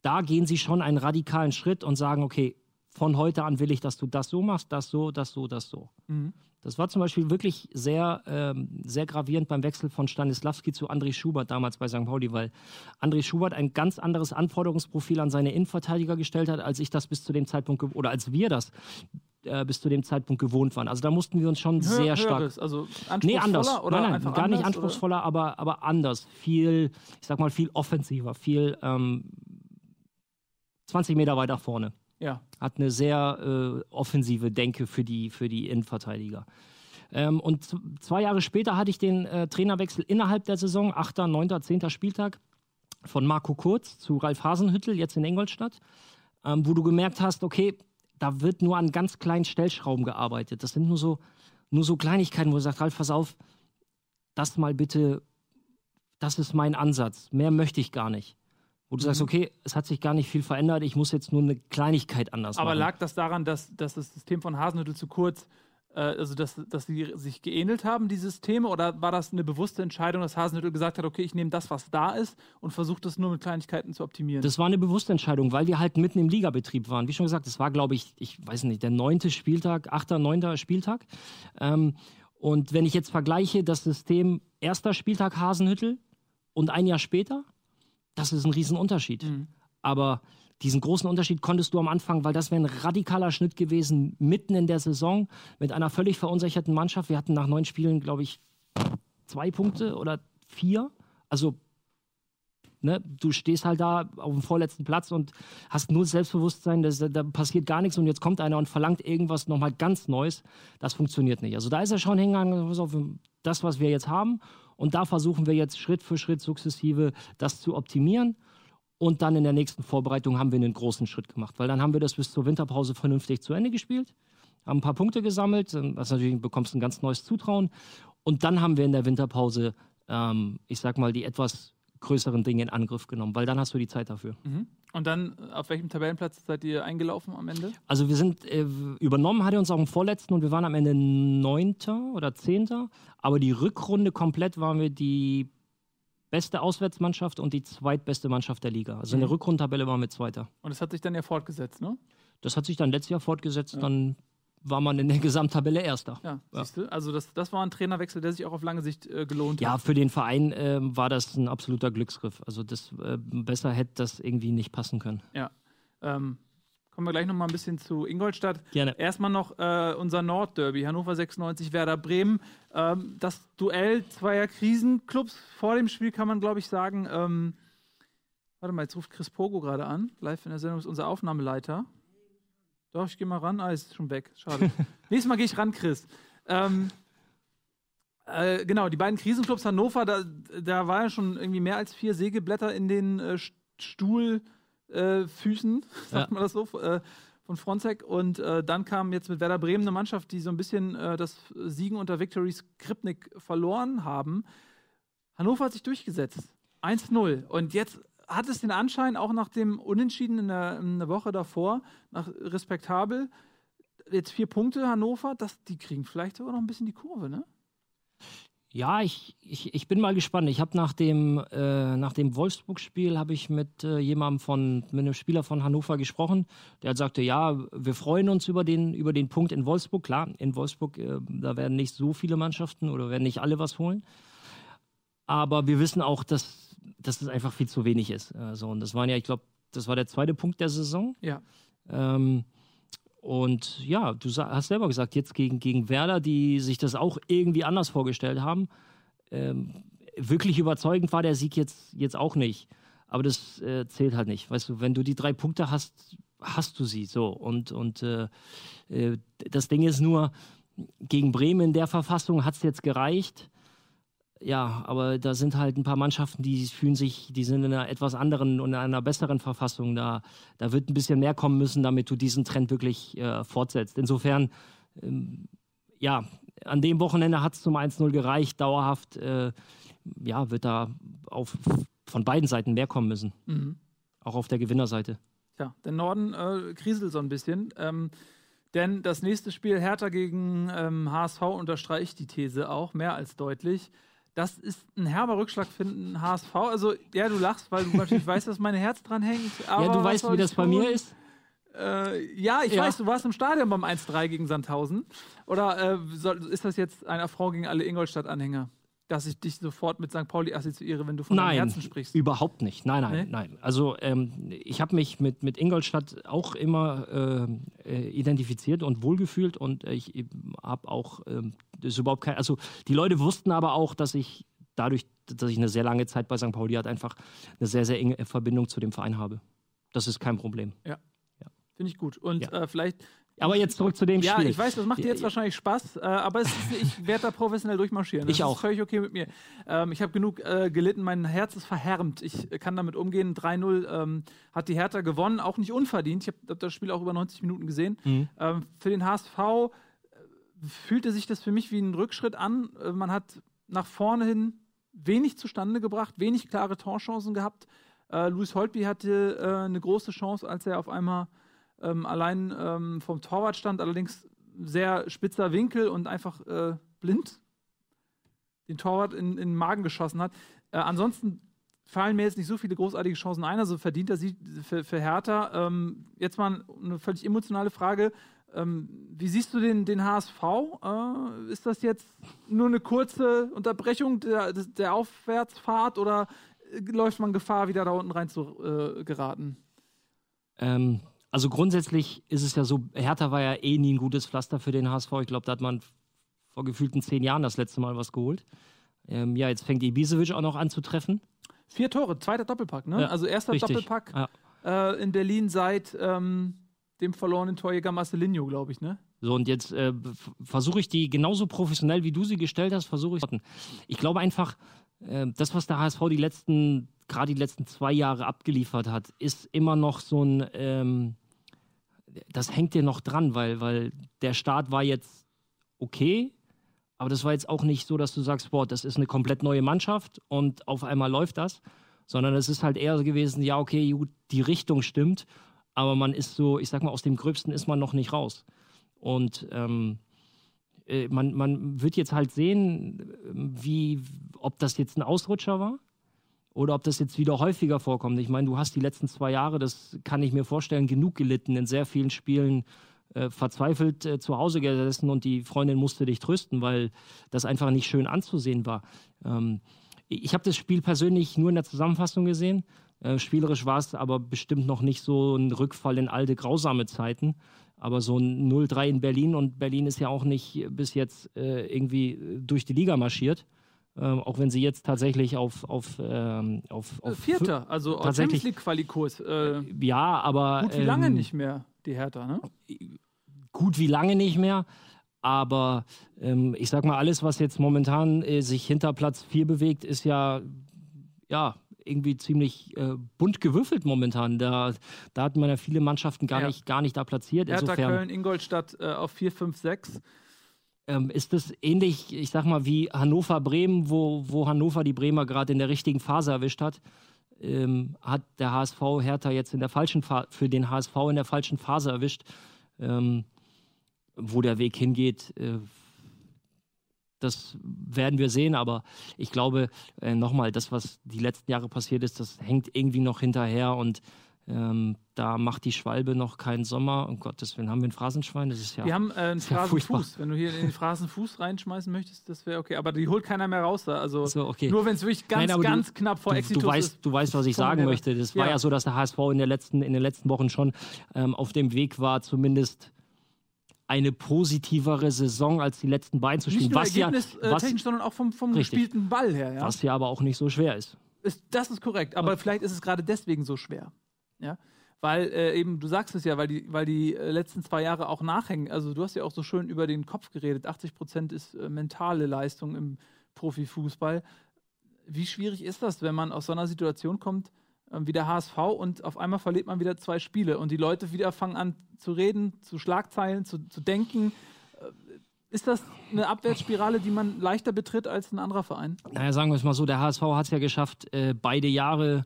Speaker 3: Da gehen sie schon einen radikalen Schritt und sagen, okay, von heute an will ich, dass du das so machst, das so, das so, das so.
Speaker 2: Mhm.
Speaker 3: Das war zum Beispiel wirklich sehr, ähm, sehr gravierend beim Wechsel von Stanislawski zu André Schubert damals bei St. Pauli, weil André Schubert ein ganz anderes Anforderungsprofil an seine Innenverteidiger gestellt hat, als ich das bis zu dem Zeitpunkt oder als wir das äh, bis zu dem Zeitpunkt gewohnt waren. Also da mussten wir uns schon
Speaker 2: Hö-
Speaker 3: sehr stark
Speaker 2: Höheres, also anspruchsvoller
Speaker 3: Nee, anders.
Speaker 2: oder
Speaker 3: nein, nein, gar nicht
Speaker 2: anders,
Speaker 3: anspruchsvoller, aber, aber anders. Viel, ich sag mal, viel offensiver, viel ähm, 20 Meter weiter vorne.
Speaker 2: Ja.
Speaker 3: Hat eine sehr äh, offensive Denke für die, für die Innenverteidiger. Ähm, und zwei Jahre später hatte ich den äh, Trainerwechsel innerhalb der Saison, 8., 9., 10. Spieltag, von Marco Kurz zu Ralf Hasenhüttel, jetzt in Ingolstadt, ähm, wo du gemerkt hast, okay, da wird nur an ganz kleinen Stellschrauben gearbeitet. Das sind nur so, nur so Kleinigkeiten, wo du sagst, Ralf, pass auf, das mal bitte, das ist mein Ansatz. Mehr möchte ich gar nicht. Wo du sagst, okay, es hat sich gar nicht viel verändert, ich muss jetzt nur eine Kleinigkeit anders
Speaker 2: Aber
Speaker 3: machen.
Speaker 2: lag das daran, dass, dass das System von Hasenhüttl zu kurz, äh, also dass, dass sie sich geähnelt haben, die Systeme, oder war das eine bewusste Entscheidung, dass Hasenhüttl gesagt hat, okay, ich nehme das, was da ist und versuche das nur mit Kleinigkeiten zu optimieren?
Speaker 3: Das war eine bewusste Entscheidung, weil wir halt mitten im Ligabetrieb waren. Wie schon gesagt, es war, glaube ich, ich weiß nicht, der neunte Spieltag, achter, neunter Spieltag. Ähm, und wenn ich jetzt vergleiche das System erster Spieltag Hasenhüttel und ein Jahr später, das ist ein Riesenunterschied. Aber diesen großen Unterschied konntest du am Anfang, weil das wäre ein radikaler Schnitt gewesen, mitten in der Saison mit einer völlig verunsicherten Mannschaft. Wir hatten nach neun Spielen, glaube ich, zwei Punkte oder vier. Also Ne, du stehst halt da auf dem vorletzten Platz und hast nur Selbstbewusstsein, dass, da passiert gar nichts und jetzt kommt einer und verlangt irgendwas nochmal ganz Neues. Das funktioniert nicht. Also da ist er schon hingegangen, das, was wir jetzt haben. Und da versuchen wir jetzt Schritt für Schritt sukzessive das zu optimieren. Und dann in der nächsten Vorbereitung haben wir einen großen Schritt gemacht, weil dann haben wir das bis zur Winterpause vernünftig zu Ende gespielt, haben ein paar Punkte gesammelt, das natürlich bekommst ein ganz neues Zutrauen. Und dann haben wir in der Winterpause, ähm, ich sag mal, die etwas größeren Dinge in Angriff genommen, weil dann hast du die Zeit dafür.
Speaker 2: Mhm. Und dann, äh, auf welchem Tabellenplatz seid ihr eingelaufen am Ende?
Speaker 3: Also wir sind äh, übernommen, hat er uns auch im vorletzten und wir waren am Ende neunter oder zehnter. Aber die Rückrunde komplett waren wir die beste Auswärtsmannschaft und die zweitbeste Mannschaft der Liga. Also in der
Speaker 2: Mhm.
Speaker 3: Rückrundentabelle waren wir Zweiter.
Speaker 2: Und es hat sich dann ja fortgesetzt, ne?
Speaker 3: Das hat sich dann letztes Jahr fortgesetzt. Dann war man in der Gesamttabelle Erster.
Speaker 2: Ja,
Speaker 3: Ja.
Speaker 2: siehst du? Also das, das war ein Trainerwechsel, der sich auch auf lange Sicht äh, gelohnt
Speaker 3: Ja,
Speaker 2: hat.
Speaker 3: für den Verein ähm, war das ein absoluter Glücksgriff. Also das äh, besser hätte das irgendwie nicht passen können.
Speaker 2: Ähm, kommen wir gleich noch mal ein bisschen zu Ingolstadt.
Speaker 3: Gerne.
Speaker 2: Erstmal noch äh, unser Nordderby, Hannover 96, Werder Bremen. Ähm, das Duell zweier Krisenclubs. Vor dem Spiel kann man, glaube ich, sagen, ähm, warte mal, jetzt ruft Chris Pogo gerade an. Live in der Sendung ist unser Aufnahmeleiter. Doch, ich gehe mal ran. Ah, ist schon weg. Schade. Nächstes Mal gehe ich ran, Chris. Ähm, äh, genau, die beiden Krisenclubs Hannover, da, da war ja schon irgendwie mehr als vier Sägeblätter in den äh, Stuhlfüßen, äh, sagt
Speaker 3: Ja.
Speaker 2: man das so, äh, von Fronzek. Und äh, dann kam jetzt mit Werder Bremen eine Mannschaft, die so ein bisschen äh, das Siegen unter Victory Skripnik verloren haben. Hannover hat sich durchgesetzt. 1-0. Und jetzt hat es den Anschein, auch nach dem Unentschieden in der, in der Woche davor, nach respektabel, jetzt vier Punkte Hannover, das, die kriegen vielleicht sogar noch ein bisschen die Kurve, ne?
Speaker 3: Ja, ich, ich, ich bin mal gespannt. Ich habe nach dem, äh, dem Wolfsburg-Spiel habe ich mit äh, jemandem von, mit einem Spieler von Hannover gesprochen, der sagte, ja, wir freuen uns über den, über den Punkt in Wolfsburg. Klar, in Wolfsburg, äh, da werden nicht so viele Mannschaften oder werden nicht alle was holen. Aber wir wissen auch, dass, dass es einfach viel zu wenig ist. Also, und das waren ja, ich glaube, das war der zweite Punkt der Saison.
Speaker 2: Ja.
Speaker 3: Ähm, und ja, du hast selber gesagt, jetzt gegen, gegen Werder, die sich das auch irgendwie anders vorgestellt haben. Ähm, wirklich überzeugend war der Sieg jetzt, jetzt auch nicht. Aber das äh, zählt halt nicht. Weißt du, wenn du die drei Punkte hast, hast du sie so. Und, und äh, äh, das Ding ist nur, gegen Bremen in der Verfassung hat es jetzt gereicht. Ja, aber da sind halt ein paar Mannschaften, die fühlen sich, die sind in einer etwas anderen und in einer besseren Verfassung. Da, da wird ein bisschen mehr kommen müssen, damit du diesen Trend wirklich äh, fortsetzt. Insofern, ähm, ja, an dem Wochenende hat es zum 1-0 gereicht. Dauerhaft, äh, ja, wird da auf, von beiden Seiten mehr kommen müssen.
Speaker 2: Mhm.
Speaker 3: Auch auf der Gewinnerseite.
Speaker 2: Ja, der Norden äh, kriselt so ein bisschen. Ähm, denn das nächste Spiel Hertha gegen ähm, HSV unterstreicht die These auch mehr als deutlich. Das ist ein herber Rückschlag für den HSV. Also, ja, du lachst, weil du natürlich weißt, dass mein Herz dran hängt.
Speaker 3: Ja, du weißt, wie das bei
Speaker 2: tun?
Speaker 3: mir ist.
Speaker 2: Äh, ja, ich
Speaker 3: Ja.
Speaker 2: weiß, du warst im Stadion beim 1-3 gegen Sandhausen. Oder äh, soll, ist das jetzt ein Affront gegen alle Ingolstadt-Anhänger? Dass ich dich sofort mit St. Pauli assoziiere, wenn du von
Speaker 3: Nein,
Speaker 2: Herzen sprichst.
Speaker 3: überhaupt nicht. Nein, nein,
Speaker 2: Nee?
Speaker 3: nein. Also ähm, ich habe mich mit, mit Ingolstadt auch immer äh, identifiziert und wohlgefühlt und äh, ich habe auch ähm, das ist überhaupt kein. Also die Leute wussten aber auch, dass ich dadurch, dass ich eine sehr lange Zeit bei St. Pauli hatte, einfach eine sehr, sehr enge Verbindung zu dem Verein habe. Das ist kein Problem.
Speaker 2: Finde ich gut. Und
Speaker 3: Ja.
Speaker 2: äh, vielleicht
Speaker 3: Aber jetzt zurück zu dem
Speaker 2: Ja,
Speaker 3: Spiel.
Speaker 2: ich weiß, das macht dir jetzt
Speaker 3: Ja,
Speaker 2: wahrscheinlich Spaß, äh, aber es ist, ich werde da professionell durchmarschieren. Das
Speaker 3: Ich auch.
Speaker 2: ist völlig okay mit mir. Ähm, ich habe genug äh, gelitten, mein Herz ist verhärmt. Ich kann damit umgehen. 3-0 ähm, hat die Hertha gewonnen, auch nicht unverdient. Ich habe hab das Spiel auch über 90 Minuten gesehen.
Speaker 3: Mhm.
Speaker 2: Ähm, für den HSV äh, fühlte sich das für mich wie ein Rückschritt an. Äh, man hat nach vorne hin wenig zustande gebracht, wenig klare Torchancen gehabt. Äh, Luis Holtby hatte äh, eine große Chance, als er auf einmal ähm, allein ähm, vom Torwart stand, allerdings sehr spitzer Winkel und einfach äh, blind den Torwart in, in den Magen geschossen hat. Äh, ansonsten fallen mir jetzt nicht so viele großartige Chancen ein, also verdient er sie für, für Hertha. Ähm, jetzt mal eine völlig emotionale Frage. Ähm, wie siehst du den, den HSV? Äh, ist das jetzt nur eine kurze Unterbrechung der, der Aufwärtsfahrt oder äh, läuft man Gefahr, wieder da unten rein zu äh, geraten?
Speaker 3: Ähm, also grundsätzlich ist es ja so, Hertha war ja eh nie ein gutes Pflaster für den HSV. Ich glaube, da hat man vor gefühlten zehn Jahren das letzte Mal was geholt. Ähm, ja, jetzt fängt Ibisevic auch noch an zu treffen.
Speaker 2: Vier Tore, zweiter Doppelpack, ne?
Speaker 3: Ja,
Speaker 2: also erster
Speaker 3: richtig.
Speaker 2: Doppelpack
Speaker 3: Ja.
Speaker 2: äh, in Berlin seit ähm, dem verlorenen Torjäger Marcelinho, glaube ich, ne?
Speaker 3: So, und jetzt äh, versuche ich die genauso professionell, wie du sie gestellt hast, versuche ich. Ich glaube einfach, äh, das, was der HSV die letzten, gerade die letzten zwei Jahre abgeliefert hat, ist immer noch so ein, ähm, das hängt dir noch dran, weil, weil der Start war jetzt okay, aber das war jetzt auch nicht so, dass du sagst, boah, das ist eine komplett neue Mannschaft und auf einmal läuft das, sondern es ist halt eher so gewesen, ja, okay, gut, die Richtung stimmt, aber man ist so, ich sag mal, aus dem Gröbsten ist man noch nicht raus. Und ähm, äh, man, man wird jetzt halt sehen, wie, ob das jetzt ein Ausrutscher war oder ob das jetzt wieder häufiger vorkommt. Ich meine, du hast die letzten zwei Jahre, das kann ich mir vorstellen, genug gelitten, in sehr vielen Spielen äh, verzweifelt äh, zu Hause gesessen und die Freundin musste dich trösten, weil das einfach nicht schön anzusehen war. Ähm, ich habe das Spiel persönlich nur in der Zusammenfassung gesehen. Äh, spielerisch war es aber bestimmt noch nicht so ein Rückfall in alte, grausame Zeiten. Aber so ein 0-3 in Berlin und Berlin ist ja auch nicht bis jetzt irgendwie durch die Liga marschiert. Ähm, auch wenn sie jetzt tatsächlich auf, auf, ähm, auf,
Speaker 2: Äh,
Speaker 3: auf
Speaker 2: Vierter, also auf
Speaker 3: tatsächlich-
Speaker 2: Champions League Qualikurs. Äh,
Speaker 3: Ja, aber.
Speaker 2: gut wie lange
Speaker 3: ähm,
Speaker 2: nicht mehr, die Hertha, ne?
Speaker 3: gut wie lange nicht mehr. Aber ähm, ich sag mal, alles, was jetzt momentan äh, sich hinter Platz 4 bewegt, ist ja, ja irgendwie ziemlich äh, bunt gewürfelt momentan. Da, da hat man ja viele Mannschaften gar,
Speaker 2: Ja.
Speaker 3: nicht, gar nicht da platziert.
Speaker 2: Hertha,
Speaker 3: Insofern
Speaker 2: Köln, Ingolstadt äh, auf 4, 5, 6.
Speaker 3: ähm, ist das ähnlich, ich sag mal, wie Hannover-Bremen, wo, wo Hannover die Bremer gerade in der richtigen Phase erwischt hat. Ähm, hat der HSV Hertha jetzt in der falschen Fa für den HSV in der falschen Phase erwischt. Ähm, wo der Weg hingeht, äh, das werden wir sehen, aber ich glaube, äh, nochmal, das, was die letzten Jahre passiert ist, das hängt irgendwie noch hinterher und ähm, da macht die Schwalbe noch keinen Sommer. Um Gottes Willen, haben wir ein Phrasenschwein? Das ist ja.
Speaker 2: Wir haben äh, einen
Speaker 3: ja.
Speaker 2: Phrasenfuß. Wenn du hier in den Phrasenfuß reinschmeißen möchtest, das wäre okay. Aber die holt keiner mehr raus da. Also
Speaker 3: so, okay.
Speaker 2: nur wenn es wirklich ganz,
Speaker 3: Nein, aber du-
Speaker 2: ganz knapp vor
Speaker 3: du,
Speaker 2: Exitus
Speaker 3: du, weißt,
Speaker 2: ist.
Speaker 3: du weißt, was ich sagen möchte. Das war
Speaker 2: Ja.
Speaker 3: ja so, dass der HSV in, der letzten, in den letzten Wochen schon ähm, auf dem Weg war, zumindest eine positivere Saison als die letzten beiden zu spielen.
Speaker 2: Nicht nur
Speaker 3: Was ja,
Speaker 2: äh,
Speaker 3: was,
Speaker 2: technisch, sondern auch vom, vom
Speaker 3: Richtig.
Speaker 2: gespielten Ball her. Ja?
Speaker 3: was ja aber auch nicht so schwer ist.
Speaker 2: Ist, das ist korrekt, aber vielleicht ist es gerade deswegen so schwer. Ja? Weil äh, eben, du sagst es ja, weil die, weil die äh, letzten zwei Jahre auch nachhängen. Also du hast ja auch so schön über den Kopf geredet. 80 Prozent ist äh, mentale Leistung im Profifußball. Wie schwierig ist das, wenn man aus so einer Situation kommt, äh, wie der HSV und auf einmal verliert man wieder zwei Spiele und die Leute wieder fangen an zu reden, zu Schlagzeilen, zu, zu denken. Äh, Ist das eine Abwärtsspirale, die man leichter betritt als ein anderer Verein?
Speaker 3: Naja, sagen wir es mal so, der HSV hat es ja geschafft, äh, beide Jahre ähm,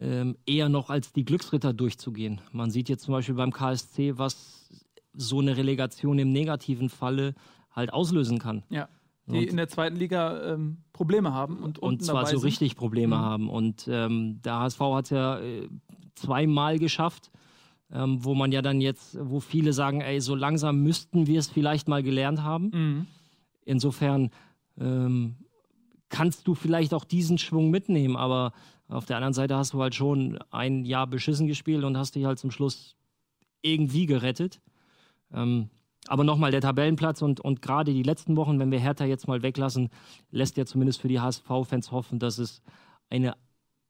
Speaker 3: eher noch als die Glücksritter durchzugehen. Man sieht jetzt zum Beispiel beim KSC, was so eine Relegation im negativen Falle halt auslösen kann.
Speaker 2: Ja. Die
Speaker 3: Und-
Speaker 2: in der zweiten Liga ähm, Probleme haben und,
Speaker 3: Und zwar so richtig Probleme
Speaker 2: Mhm.
Speaker 3: haben. Und ähm, der HSV hat es ja äh, zweimal geschafft, ähm, wo man ja dann jetzt, wo viele sagen, ey, so langsam müssten wir es vielleicht mal gelernt haben.
Speaker 2: Mhm.
Speaker 3: Insofern ähm, kannst du vielleicht auch diesen Schwung mitnehmen, aber auf der anderen Seite hast du halt schon ein Jahr beschissen gespielt und hast dich halt zum Schluss irgendwie gerettet. Ähm, aber nochmal, der Tabellenplatz und, und gerade die letzten Wochen, wenn wir Hertha jetzt mal weglassen, lässt ja zumindest für die HSV-Fans hoffen, dass es eine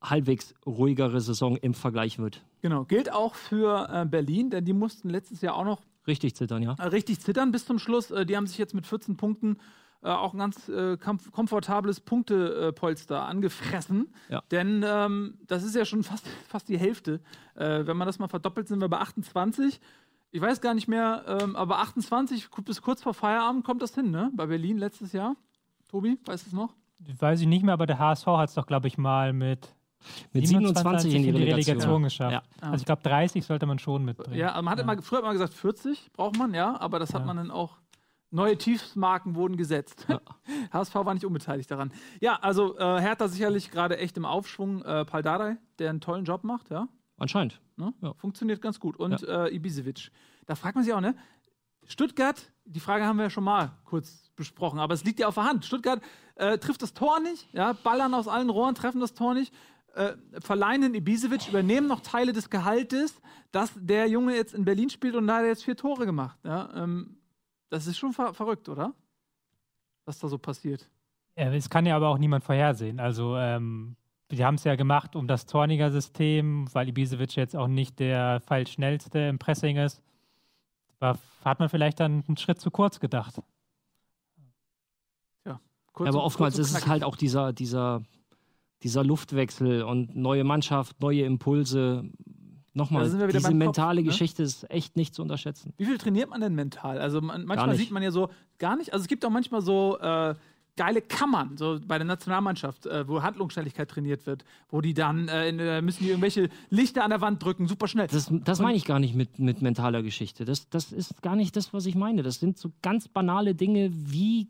Speaker 3: halbwegs ruhigere Saison im Vergleich wird.
Speaker 2: Genau. Gilt auch für äh, Berlin, denn die mussten letztes Jahr auch noch
Speaker 3: Richtig zittern, ja?
Speaker 2: äh, richtig zittern bis zum Schluss. Äh, die haben sich jetzt mit 14 Punkten äh, auch ein ganz äh, komf komfortables Punktepolster angefressen.
Speaker 3: Ja.
Speaker 2: Denn ähm, das ist ja schon fast, fast die Hälfte. Äh, wenn man das mal verdoppelt, sind wir bei 28. Ich weiß gar nicht mehr, ähm, aber 28 ku- bis kurz vor Feierabend kommt das hin, ne? Bei Berlin letztes Jahr. Tobi, weißt du es noch?
Speaker 4: Weiß ich nicht mehr, aber der HSV hat es doch, glaube ich, mal mit,
Speaker 3: Mit 27 in die Relegation.
Speaker 4: geschafft.
Speaker 3: Ja.
Speaker 4: Also ich glaube, 30 sollte man schon mitbringen.
Speaker 2: Ja, man hat immer, früher hat man gesagt, 40 braucht man, ja, aber das hat
Speaker 4: Ja.
Speaker 2: man dann auch. Neue Tiefsmarken wurden gesetzt.
Speaker 3: Ja.
Speaker 2: HSV war nicht unbeteiligt daran. Ja, also äh, Hertha sicherlich gerade echt im Aufschwung. Äh, Paldadei, der einen tollen Job macht, ja.
Speaker 3: Anscheinend.
Speaker 2: Ne?
Speaker 3: Ja.
Speaker 2: Funktioniert ganz gut. Und äh, Ibisevic. Da fragt man sich auch, ne? Stuttgart, die Frage haben wir ja schon mal kurz besprochen, aber es liegt ja auf der Hand. Stuttgart äh, trifft das Tor nicht, ja, ballern aus allen Rohren, treffen das Tor nicht, äh, verleihen den Ibisevic, übernehmen noch Teile des Gehaltes, dass der Junge jetzt in Berlin spielt und da hat er jetzt vier Tore gemacht. Ja, ähm, das ist schon ver verrückt, oder? Was da so passiert.
Speaker 4: Ja, es kann ja aber auch niemand vorhersehen. Also, ähm, die haben es ja gemacht um das Zorniger-System, weil Ibisevic jetzt auch nicht der feilschnellste im Pressing ist. War, hat man vielleicht dann einen Schritt zu kurz gedacht.
Speaker 2: Kurz
Speaker 3: Ja, aber oftmals
Speaker 2: kurz
Speaker 3: ist es halt auch dieser, dieser, dieser Luftwechsel und neue Mannschaft, neue Impulse. Nochmal, diese
Speaker 2: Kopf,
Speaker 3: mentale
Speaker 2: ne?
Speaker 3: Geschichte ist echt nicht zu unterschätzen.
Speaker 2: Wie viel trainiert man denn mental? Also man, manchmal sieht man ja so gar nicht. Also es gibt auch manchmal so äh, geile Kammern, so bei der Nationalmannschaft, äh, wo Handlungsschnelligkeit trainiert wird, wo die dann äh, äh, müssen die irgendwelche Lichter an der Wand drücken, super schnell.
Speaker 3: Das, das meine ich gar nicht mit, mit mentaler Geschichte. Das, das ist gar nicht das, was ich meine. Das sind so ganz banale Dinge, wie,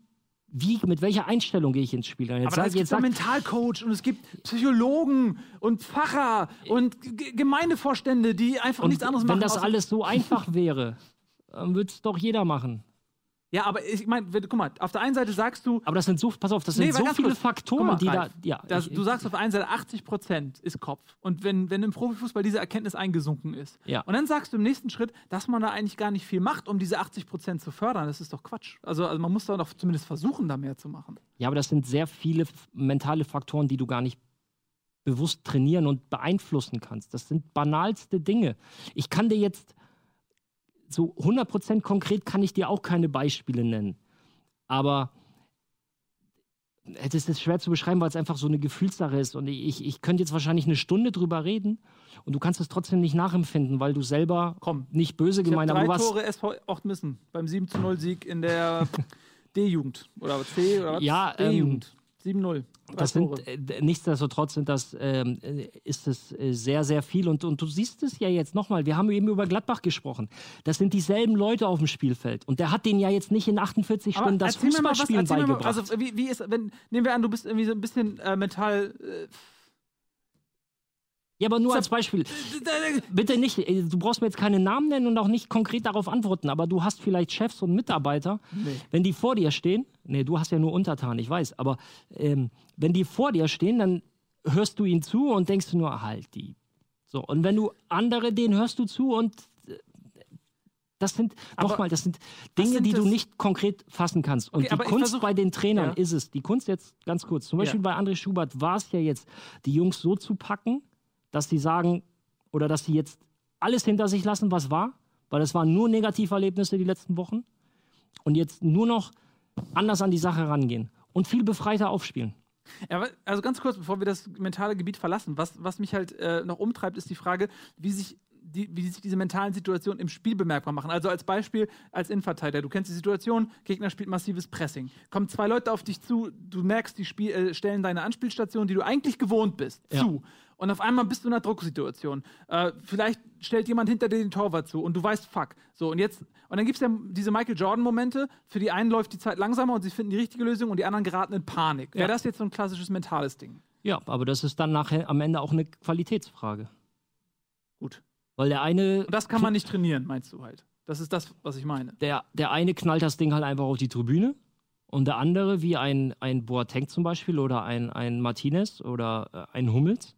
Speaker 3: wie mit welcher Einstellung gehe ich ins Spiel. Jetzt
Speaker 2: aber es gibt
Speaker 3: jetzt
Speaker 2: ja
Speaker 3: sag-
Speaker 2: Mentalcoach und es gibt Psychologen und Pfarrer und G Gemeindevorstände, die einfach nichts anderes
Speaker 3: wenn
Speaker 2: machen.
Speaker 3: das
Speaker 2: außer-
Speaker 3: alles so einfach wäre, dann würde es doch jeder machen.
Speaker 2: Ja, aber ich meine, guck mal, auf der einen Seite sagst du,
Speaker 3: Aber das sind so, pass auf, das
Speaker 2: Nee,
Speaker 3: sind so viele
Speaker 2: kurz.
Speaker 3: Faktoren,
Speaker 2: mal,
Speaker 3: die da.
Speaker 2: Ralf,
Speaker 3: Ja,
Speaker 2: Das,
Speaker 3: ich-
Speaker 2: du sagst auf der einen Seite 80 Prozent ist Kopf. Und wenn, wenn im Profifußball diese Erkenntnis eingesunken ist,
Speaker 3: Ja.
Speaker 2: und dann sagst du im nächsten Schritt, dass man da eigentlich gar nicht viel macht, um diese 80 Prozent zu fördern, das ist doch Quatsch. Also, also man muss da doch zumindest versuchen, da mehr zu machen.
Speaker 3: Ja, aber das sind sehr viele mentale Faktoren, die du gar nicht bewusst trainieren und beeinflussen kannst. Das sind banalste Dinge. Ich kann dir jetzt so 100% konkret kann ich dir auch keine Beispiele nennen. Aber es ist schwer zu beschreiben, weil es einfach so eine Gefühlssache ist. Und ich, ich könnte jetzt wahrscheinlich eine Stunde drüber reden und du kannst es trotzdem nicht nachempfinden, weil du selber
Speaker 2: Komm.
Speaker 3: nicht böse gemeint, aber
Speaker 2: drei
Speaker 3: warst
Speaker 2: Tore SV Ochtmissen beim 7 zu 0 Sieg in der D-Jugend. Oder C oder was?
Speaker 3: Ja, ähm,
Speaker 2: D-Jugend. 7-0. Drei
Speaker 3: Das
Speaker 2: Tore.
Speaker 3: sind, äh, nichtsdestotrotz sind das, ähm, äh, ist es äh, sehr, sehr viel. Und, und du siehst es ja jetzt nochmal. Wir haben eben über Gladbach gesprochen. Das sind dieselben Leute auf dem Spielfeld. Und der hat denen ja jetzt nicht in 48
Speaker 2: Aber
Speaker 3: Stunden das Fußballspielen
Speaker 2: mir mal,
Speaker 3: beigebracht.
Speaker 2: also wie, wie ist, wenn, nehmen wir an, du bist irgendwie so ein bisschen äh, mental äh,
Speaker 3: ja, aber nur als Beispiel. Bitte nicht, äh, du brauchst mir jetzt keine Namen nennen und auch nicht konkret darauf antworten, aber du hast vielleicht Chefs und Mitarbeiter,
Speaker 2: Nee.
Speaker 3: wenn die vor dir stehen, nee, du hast ja nur Untertan, ich weiß, aber ähm, wenn die vor dir stehen, dann hörst du ihnen zu und denkst du nur, halt die. So, und wenn du andere, denen hörst du zu und äh, das sind, nochmal, das sind Dinge,
Speaker 2: sind
Speaker 3: die du nicht konkret fassen kannst. Und
Speaker 2: Okay,
Speaker 3: die Kunst
Speaker 2: versuch-
Speaker 3: bei den Trainern
Speaker 2: Ja.
Speaker 3: ist es, die Kunst jetzt ganz kurz, zum Beispiel
Speaker 2: Ja.
Speaker 3: bei André Schubert war es ja jetzt, die Jungs so zu packen, dass sie sagen, oder dass sie jetzt alles hinter sich lassen, was war, weil es waren nur Negativerlebnisse die letzten Wochen und jetzt nur noch anders an die Sache rangehen. und viel befreiter aufspielen.
Speaker 2: Ja, also ganz kurz, bevor wir das mentale Gebiet verlassen, was, was mich halt äh, noch umtreibt, ist die Frage, wie sich die, wie sich diese mentalen Situationen im Spiel bemerkbar machen. Also als Beispiel, als Innenverteidiger, du kennst die Situation, Gegner spielt massives Pressing. Kommen zwei Leute auf dich zu, du merkst, die Spiel, äh, stellen deine Anspielstation, die du eigentlich gewohnt bist,
Speaker 3: Ja.
Speaker 2: zu. Und auf einmal bist du in einer Drucksituation. Äh, vielleicht stellt jemand hinter dir den Torwart zu und du weißt, fuck. So, und jetzt, und dann gibt es ja diese Michael Jordan-Momente. Für die einen läuft die Zeit langsamer und sie finden die richtige Lösung und die anderen geraten in Panik. Wäre
Speaker 3: Ja.
Speaker 2: das jetzt so ein klassisches mentales Ding?
Speaker 3: Ja, aber das ist dann nachher am Ende auch eine Qualitätsfrage.
Speaker 2: Gut.
Speaker 3: Weil der eine,
Speaker 2: Und das kann man nicht trainieren, meinst du halt. Das ist das, was ich meine.
Speaker 3: der, der eine knallt das Ding halt einfach auf die Tribüne und der andere, wie ein, ein Boateng zum Beispiel oder ein, ein Martinez oder äh, ein Hummels,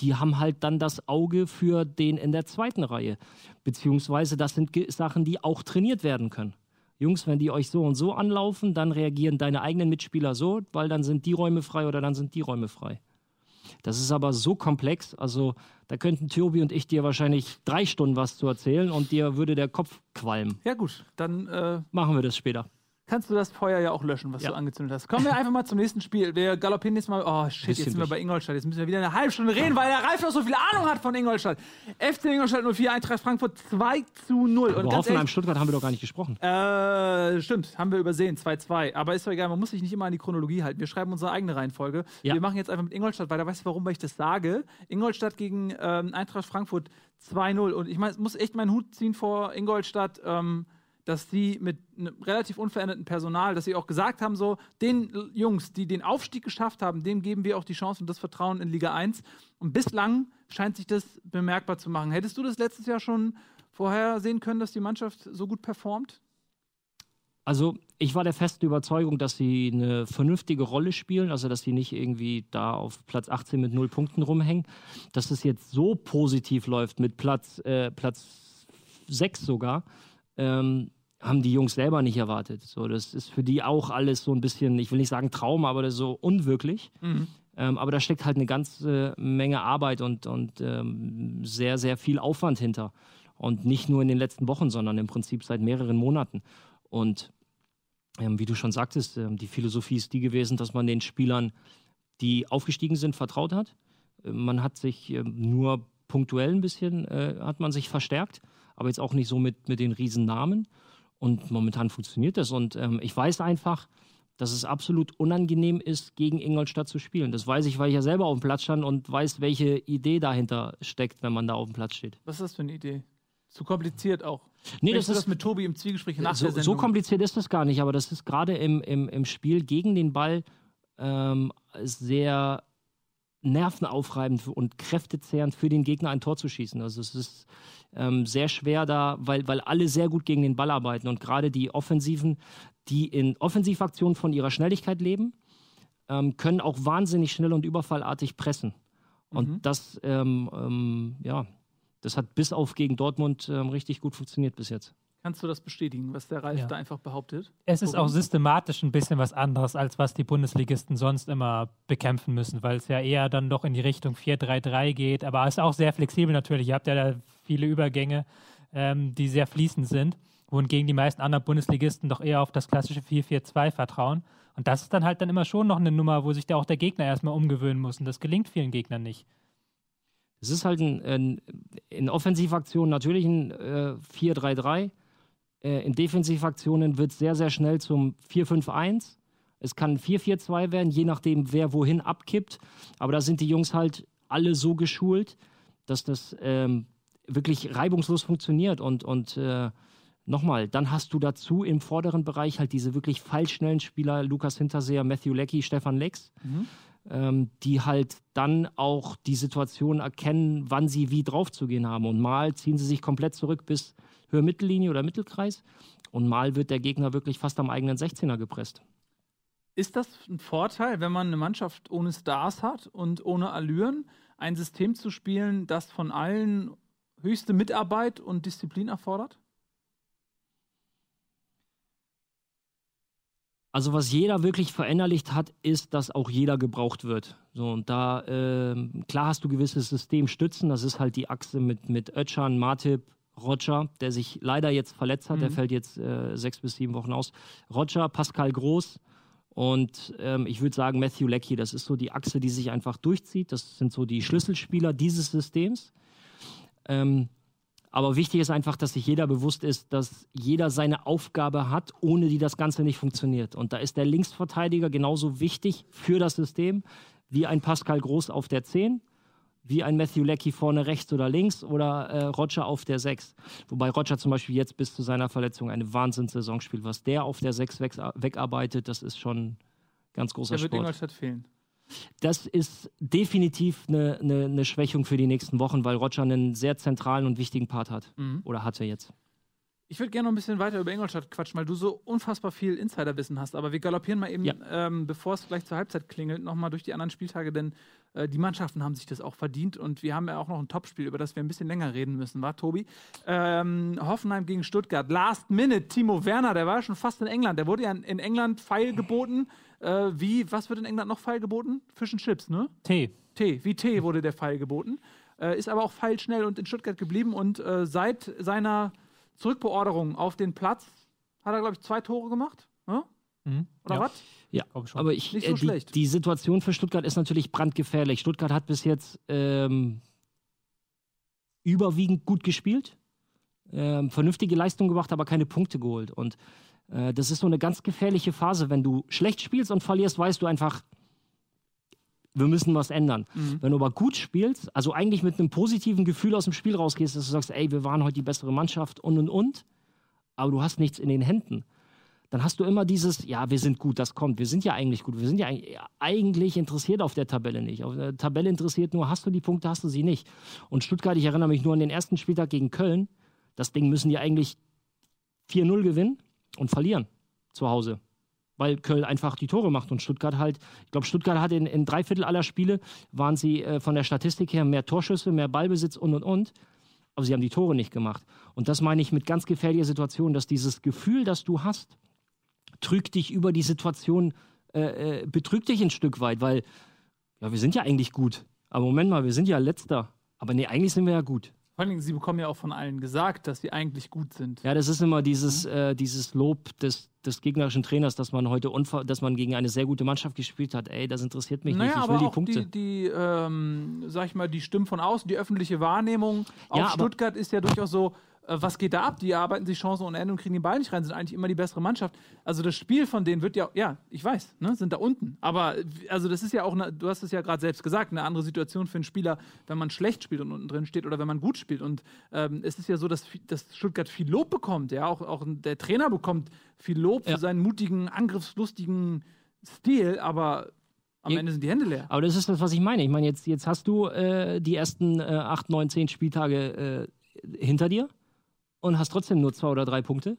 Speaker 3: die haben halt dann das Auge für den in der zweiten Reihe. Beziehungsweise das sind Sachen, die auch trainiert werden können. Jungs, wenn die euch so und so anlaufen, dann reagieren deine eigenen Mitspieler so, weil dann sind die Räume frei oder dann sind die Räume frei. Das ist aber so komplex, also da könnten Tobi und ich dir wahrscheinlich drei Stunden was zu erzählen und dir würde der Kopf qualmen.
Speaker 2: Ja, gut. Dann äh,
Speaker 3: Machen wir das später.
Speaker 2: Kannst du das Feuer ja auch löschen, was
Speaker 3: Ja.
Speaker 2: du angezündet hast. Kommen wir einfach mal zum nächsten Spiel. Wir galoppieren jetzt mal. Oh, shit, jetzt sind wir
Speaker 3: durch.
Speaker 2: bei Ingolstadt. Jetzt müssen wir wieder eine halbe Stunde reden, weil der Ralf noch so viel Ahnung hat von Ingolstadt. FC Ingolstadt 04, Eintracht Frankfurt 2 zu 0. Und
Speaker 3: Über
Speaker 2: ganz
Speaker 3: Hoffenheim,
Speaker 2: ehrlich,
Speaker 3: Stuttgart haben wir doch gar nicht gesprochen.
Speaker 2: Äh, stimmt, haben wir übersehen, 2-2. Aber ist doch egal, man muss sich nicht immer an die Chronologie halten. Wir schreiben unsere eigene Reihenfolge.
Speaker 3: Ja.
Speaker 2: Wir machen jetzt einfach mit Ingolstadt weiter. Weißt du, warum weil ich das sage? Ingolstadt gegen ähm, Eintracht Frankfurt 2-0. Und ich mein, muss echt meinen Hut ziehen vor Ingolstadt, ähm, dass sie mit einem relativ unveränderten Personal, dass sie auch gesagt haben, so, den Jungs, die den Aufstieg geschafft haben, dem geben wir auch die Chance und das Vertrauen in Liga 1. Und bislang scheint sich das bemerkbar zu machen. Hättest du das letztes Jahr schon vorher sehen können, dass die Mannschaft so gut performt?
Speaker 3: Also ich war der festen Überzeugung, dass sie eine vernünftige Rolle spielen, also dass sie nicht irgendwie da auf Platz 18 mit null Punkten rumhängen. Dass es jetzt so positiv läuft mit Platz, äh, Platz 6 sogar, ähm, haben die Jungs selber nicht erwartet. So, das ist für die auch alles so ein bisschen, ich will nicht sagen Traum, aber das so unwirklich. Ähm, aber da steckt halt eine ganze Menge Arbeit und, und ähm, sehr, sehr viel Aufwand hinter. Und nicht nur in den letzten Wochen, sondern im Prinzip seit mehreren Monaten. Und ähm, wie du schon sagtest, ähm, die Philosophie ist die gewesen, dass man den Spielern, die aufgestiegen sind, vertraut hat. Äh, man hat sich ähm, nur punktuell ein bisschen, äh, hat man sich verstärkt, aber jetzt auch nicht so mit, mit den Riesennamen. Und momentan funktioniert das. Und ähm, ich weiß einfach, dass es absolut unangenehm ist, gegen Ingolstadt zu spielen. Das weiß ich, weil ich ja selber auf dem Platz stand und weiß, welche Idee dahinter steckt, wenn man da auf dem Platz steht.
Speaker 2: Was ist das für eine Idee? Zu kompliziert auch.
Speaker 3: Nee,
Speaker 2: Möchtest
Speaker 3: das ist
Speaker 2: das mit Tobi im Zwiegespräch nach
Speaker 3: so,
Speaker 2: der
Speaker 3: so
Speaker 2: Sendung?
Speaker 3: kompliziert ist das gar nicht, aber das ist gerade im, im, im Spiel gegen den Ball ähm, sehr nervenaufreibend und kräftezehrend für den Gegner ein Tor zu schießen. Also es ist ähm, sehr schwer da, weil, weil alle sehr gut gegen den Ball arbeiten und gerade die Offensiven, die in Offensivaktionen von ihrer Schnelligkeit leben, ähm, können auch wahnsinnig schnell und überfallartig pressen. Und
Speaker 2: Mhm.
Speaker 3: das, ähm, ähm, ja, das hat bis auf gegen Dortmund ähm, richtig gut funktioniert bis jetzt.
Speaker 2: Kannst du das bestätigen, was der Ralf
Speaker 4: Ja.
Speaker 2: da einfach behauptet?
Speaker 4: Es ist auch systematisch ein bisschen was anderes, als was die Bundesligisten sonst immer bekämpfen müssen, weil es ja eher dann doch in die Richtung 4-3-3 geht. Aber es ist auch sehr flexibel natürlich. Ihr habt ja da viele Übergänge, ähm, die sehr fließend sind, wohingegen die meisten anderen Bundesligisten doch eher auf das klassische 4-4-2 vertrauen. Und das ist dann halt dann immer schon noch eine Nummer, wo sich da auch der Gegner erstmal umgewöhnen muss. Und das gelingt vielen Gegnern nicht.
Speaker 3: Es ist halt ein, ein, in Offensivaktionen natürlich ein äh, 4-3-3. Äh, in Defensivaktionen wird es sehr, sehr schnell zum 4-5-1. Es kann ein 4-4-2 werden, je nachdem, wer wohin abkippt. Aber da sind die Jungs halt alle so geschult, dass das ähm, wirklich reibungslos funktioniert. Und, und äh, nochmal, dann hast du dazu im vorderen Bereich halt diese wirklich fallschnellen Spieler, Lukas Hinterseher, Matthew Leckie, Stefan Lex ähm, die halt dann auch die Situation erkennen, wann sie wie draufzugehen haben. Und mal ziehen sie sich komplett zurück bis Höhe Mittellinie oder Mittelkreis und mal wird der Gegner wirklich fast am eigenen 16er gepresst.
Speaker 2: Ist das ein Vorteil, wenn man eine Mannschaft ohne Stars hat und ohne Allüren, ein System zu spielen, das von allen höchste Mitarbeit und Disziplin erfordert?
Speaker 3: Also was jeder wirklich verinnerlicht hat, ist, dass auch jeder gebraucht wird. So und da ähm, klar hast du gewisse Systemstützen. Das ist halt die Achse mit mit Özcan, Matip, Roger, der sich leider jetzt verletzt hat. Der
Speaker 2: Mhm.
Speaker 3: fällt jetzt äh, sechs bis sieben Wochen aus. Roger, Pascal Groß Und ähm, ich würde sagen, Matthew Leckie, das ist so die Achse, die sich einfach durchzieht. Das sind so die Schlüsselspieler dieses Systems. Ähm, aber wichtig ist einfach, dass sich jeder bewusst ist, dass jeder seine Aufgabe hat, ohne die das Ganze nicht funktioniert. Und da ist der Linksverteidiger genauso wichtig für das System wie ein Pascal Groß auf der 10, wie ein Matthew Leckie vorne rechts oder links oder äh, Roger auf der 6. Wobei Roger zum Beispiel jetzt bis zu seiner Verletzung eine Wahnsinnssaison spielt. Was der auf der 6 weg, wegarbeitet, das ist schon ganz großer
Speaker 2: Der wird
Speaker 3: Sport.
Speaker 2: Ingolstadt fehlen.
Speaker 3: Das ist definitiv eine, eine, eine Schwächung für die nächsten Wochen, weil Roger einen sehr zentralen und wichtigen Part hat.
Speaker 2: Mhm.
Speaker 3: Oder hatte jetzt.
Speaker 2: Ich würde gerne noch ein bisschen weiter über Ingolstadt quatschen, weil du so unfassbar viel Insiderwissen hast. Aber wir galoppieren mal eben,
Speaker 3: Ja.
Speaker 2: ähm, bevor es gleich zur Halbzeit klingelt, nochmal durch die anderen Spieltage, denn äh, die Mannschaften haben sich das auch verdient und wir haben ja auch noch ein Topspiel, über das wir ein bisschen länger reden müssen, war Tobi? Ähm, Hoffenheim gegen Stuttgart. Last Minute, Timo Werner, der war ja schon fast in England. Der wurde ja in, England Pfeil geboten. Äh, wie, was wird in England noch Pfeil geboten? Fish and Chips, ne?
Speaker 4: T.
Speaker 2: Tee, wie Tee wurde der Pfeil geboten. Äh, ist aber auch pfeilschnell und in Stuttgart geblieben und äh, seit seiner Zurückbeorderung auf den Platz hat er, glaube ich, zwei Tore gemacht. Ne?
Speaker 4: Mhm.
Speaker 2: Oder
Speaker 4: Ja.
Speaker 2: was?
Speaker 3: Ja, aber ich,
Speaker 2: Nicht so
Speaker 3: äh, die,
Speaker 2: schlecht.
Speaker 3: die Situation für Stuttgart ist natürlich brandgefährlich. Stuttgart hat bis jetzt ähm, überwiegend gut gespielt, ähm, vernünftige Leistung gemacht, aber keine Punkte geholt. Und äh, das ist so eine ganz gefährliche Phase. Wenn du schlecht spielst und verlierst, weißt du einfach, wir müssen was ändern.
Speaker 2: Mhm.
Speaker 3: Wenn du aber gut spielst, also eigentlich mit einem positiven Gefühl aus dem Spiel rausgehst, dass du sagst, ey, wir waren heute die bessere Mannschaft und und und, aber du hast nichts in den Händen, dann hast du immer dieses, ja, wir sind gut, das kommt, wir sind ja eigentlich gut, wir sind ja eigentlich, ja, eigentlich interessiert auf der Tabelle nicht. Auf der Tabelle interessiert nur, hast du die Punkte, hast du sie nicht. Und Stuttgart, ich erinnere mich nur an den ersten Spieltag gegen Köln, das Ding müssen die eigentlich 4-0 gewinnen und verlieren zu Hause. Weil Köln einfach die Tore macht und Stuttgart halt, ich glaube, Stuttgart hat in, in drei Viertel aller Spiele, waren sie äh, von der Statistik her mehr Torschüsse, mehr Ballbesitz und und und. Aber sie haben die Tore nicht gemacht. Und das meine ich mit ganz gefährlicher Situation, dass dieses Gefühl, das du hast, trügt dich über die Situation, äh, äh, betrügt dich ein Stück weit, weil ja, wir sind ja eigentlich gut. Aber Moment mal, wir sind ja letzter. Aber nee, eigentlich sind wir ja gut.
Speaker 2: Vor allen Dingen, sie bekommen ja auch von allen gesagt, dass sie eigentlich gut sind.
Speaker 3: Ja, das ist immer dieses, äh, dieses Lob des, des gegnerischen Trainers, dass man heute dass man gegen eine sehr gute Mannschaft gespielt hat. Ey, das interessiert mich
Speaker 2: naja,
Speaker 3: nicht. Ich
Speaker 2: aber
Speaker 3: will die
Speaker 2: auch
Speaker 3: Punkte.
Speaker 2: die, die ähm, sag ich mal, die Stimmen von außen, die öffentliche Wahrnehmung auf
Speaker 3: Ja,
Speaker 2: Stuttgart ist ja durchaus so, was geht da ab? Die arbeiten sich Chancen ohne Ende und kriegen den Ball nicht rein, sind eigentlich immer die bessere Mannschaft. Also das Spiel von denen wird ja, ja, ich weiß, ne, sind da unten. Aber äh, also das ist ja auch, eine, du hast es ja gerade selbst gesagt, eine andere Situation für einen Spieler, wenn man schlecht spielt und unten drin steht oder wenn man gut spielt. Und ähm, es ist ja so, dass, dass Stuttgart viel Lob bekommt, ja, auch, auch der Trainer bekommt viel Lob
Speaker 3: Ja.
Speaker 2: für seinen mutigen, angriffslustigen Stil, aber am. Ende sind die Hände leer.
Speaker 3: Aber das ist das, was ich meine. Ich meine, jetzt, jetzt hast du äh, die ersten äh, 8, 9, 10 Spieltage äh, hinter dir und hast trotzdem nur zwei oder drei Punkte.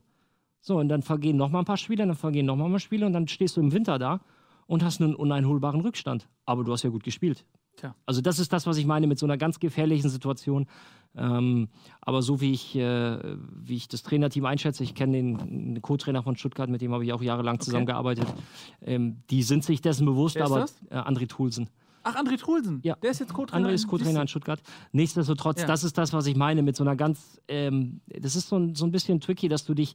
Speaker 3: So, und dann vergehen noch mal ein paar Spiele, dann vergehen noch mal ein paar Spiele und dann stehst du im Winter da und hast einen uneinholbaren Rückstand. Aber du hast ja gut gespielt.
Speaker 2: Tja.
Speaker 3: Also das ist das, was ich meine mit so einer ganz gefährlichen Situation. Ähm, aber so wie ich, äh, wie ich das Trainerteam einschätze, ich kenne den, Co-Trainer von Stuttgart, mit dem habe ich auch jahrelang zusammengearbeitet. Ähm, die sind sich dessen bewusst, aber
Speaker 2: das?
Speaker 3: äh, André Trulsen.
Speaker 2: Ach, André Trulsen.
Speaker 3: Ja.
Speaker 2: Der ist jetzt Co-Trainer.
Speaker 3: André ist
Speaker 2: in-
Speaker 3: Co-Trainer in Stuttgart. Nichtsdestotrotz,
Speaker 2: Ja.
Speaker 3: das ist das, was ich meine mit so einer ganz, ähm, das ist so ein, so ein bisschen tricky, dass du dich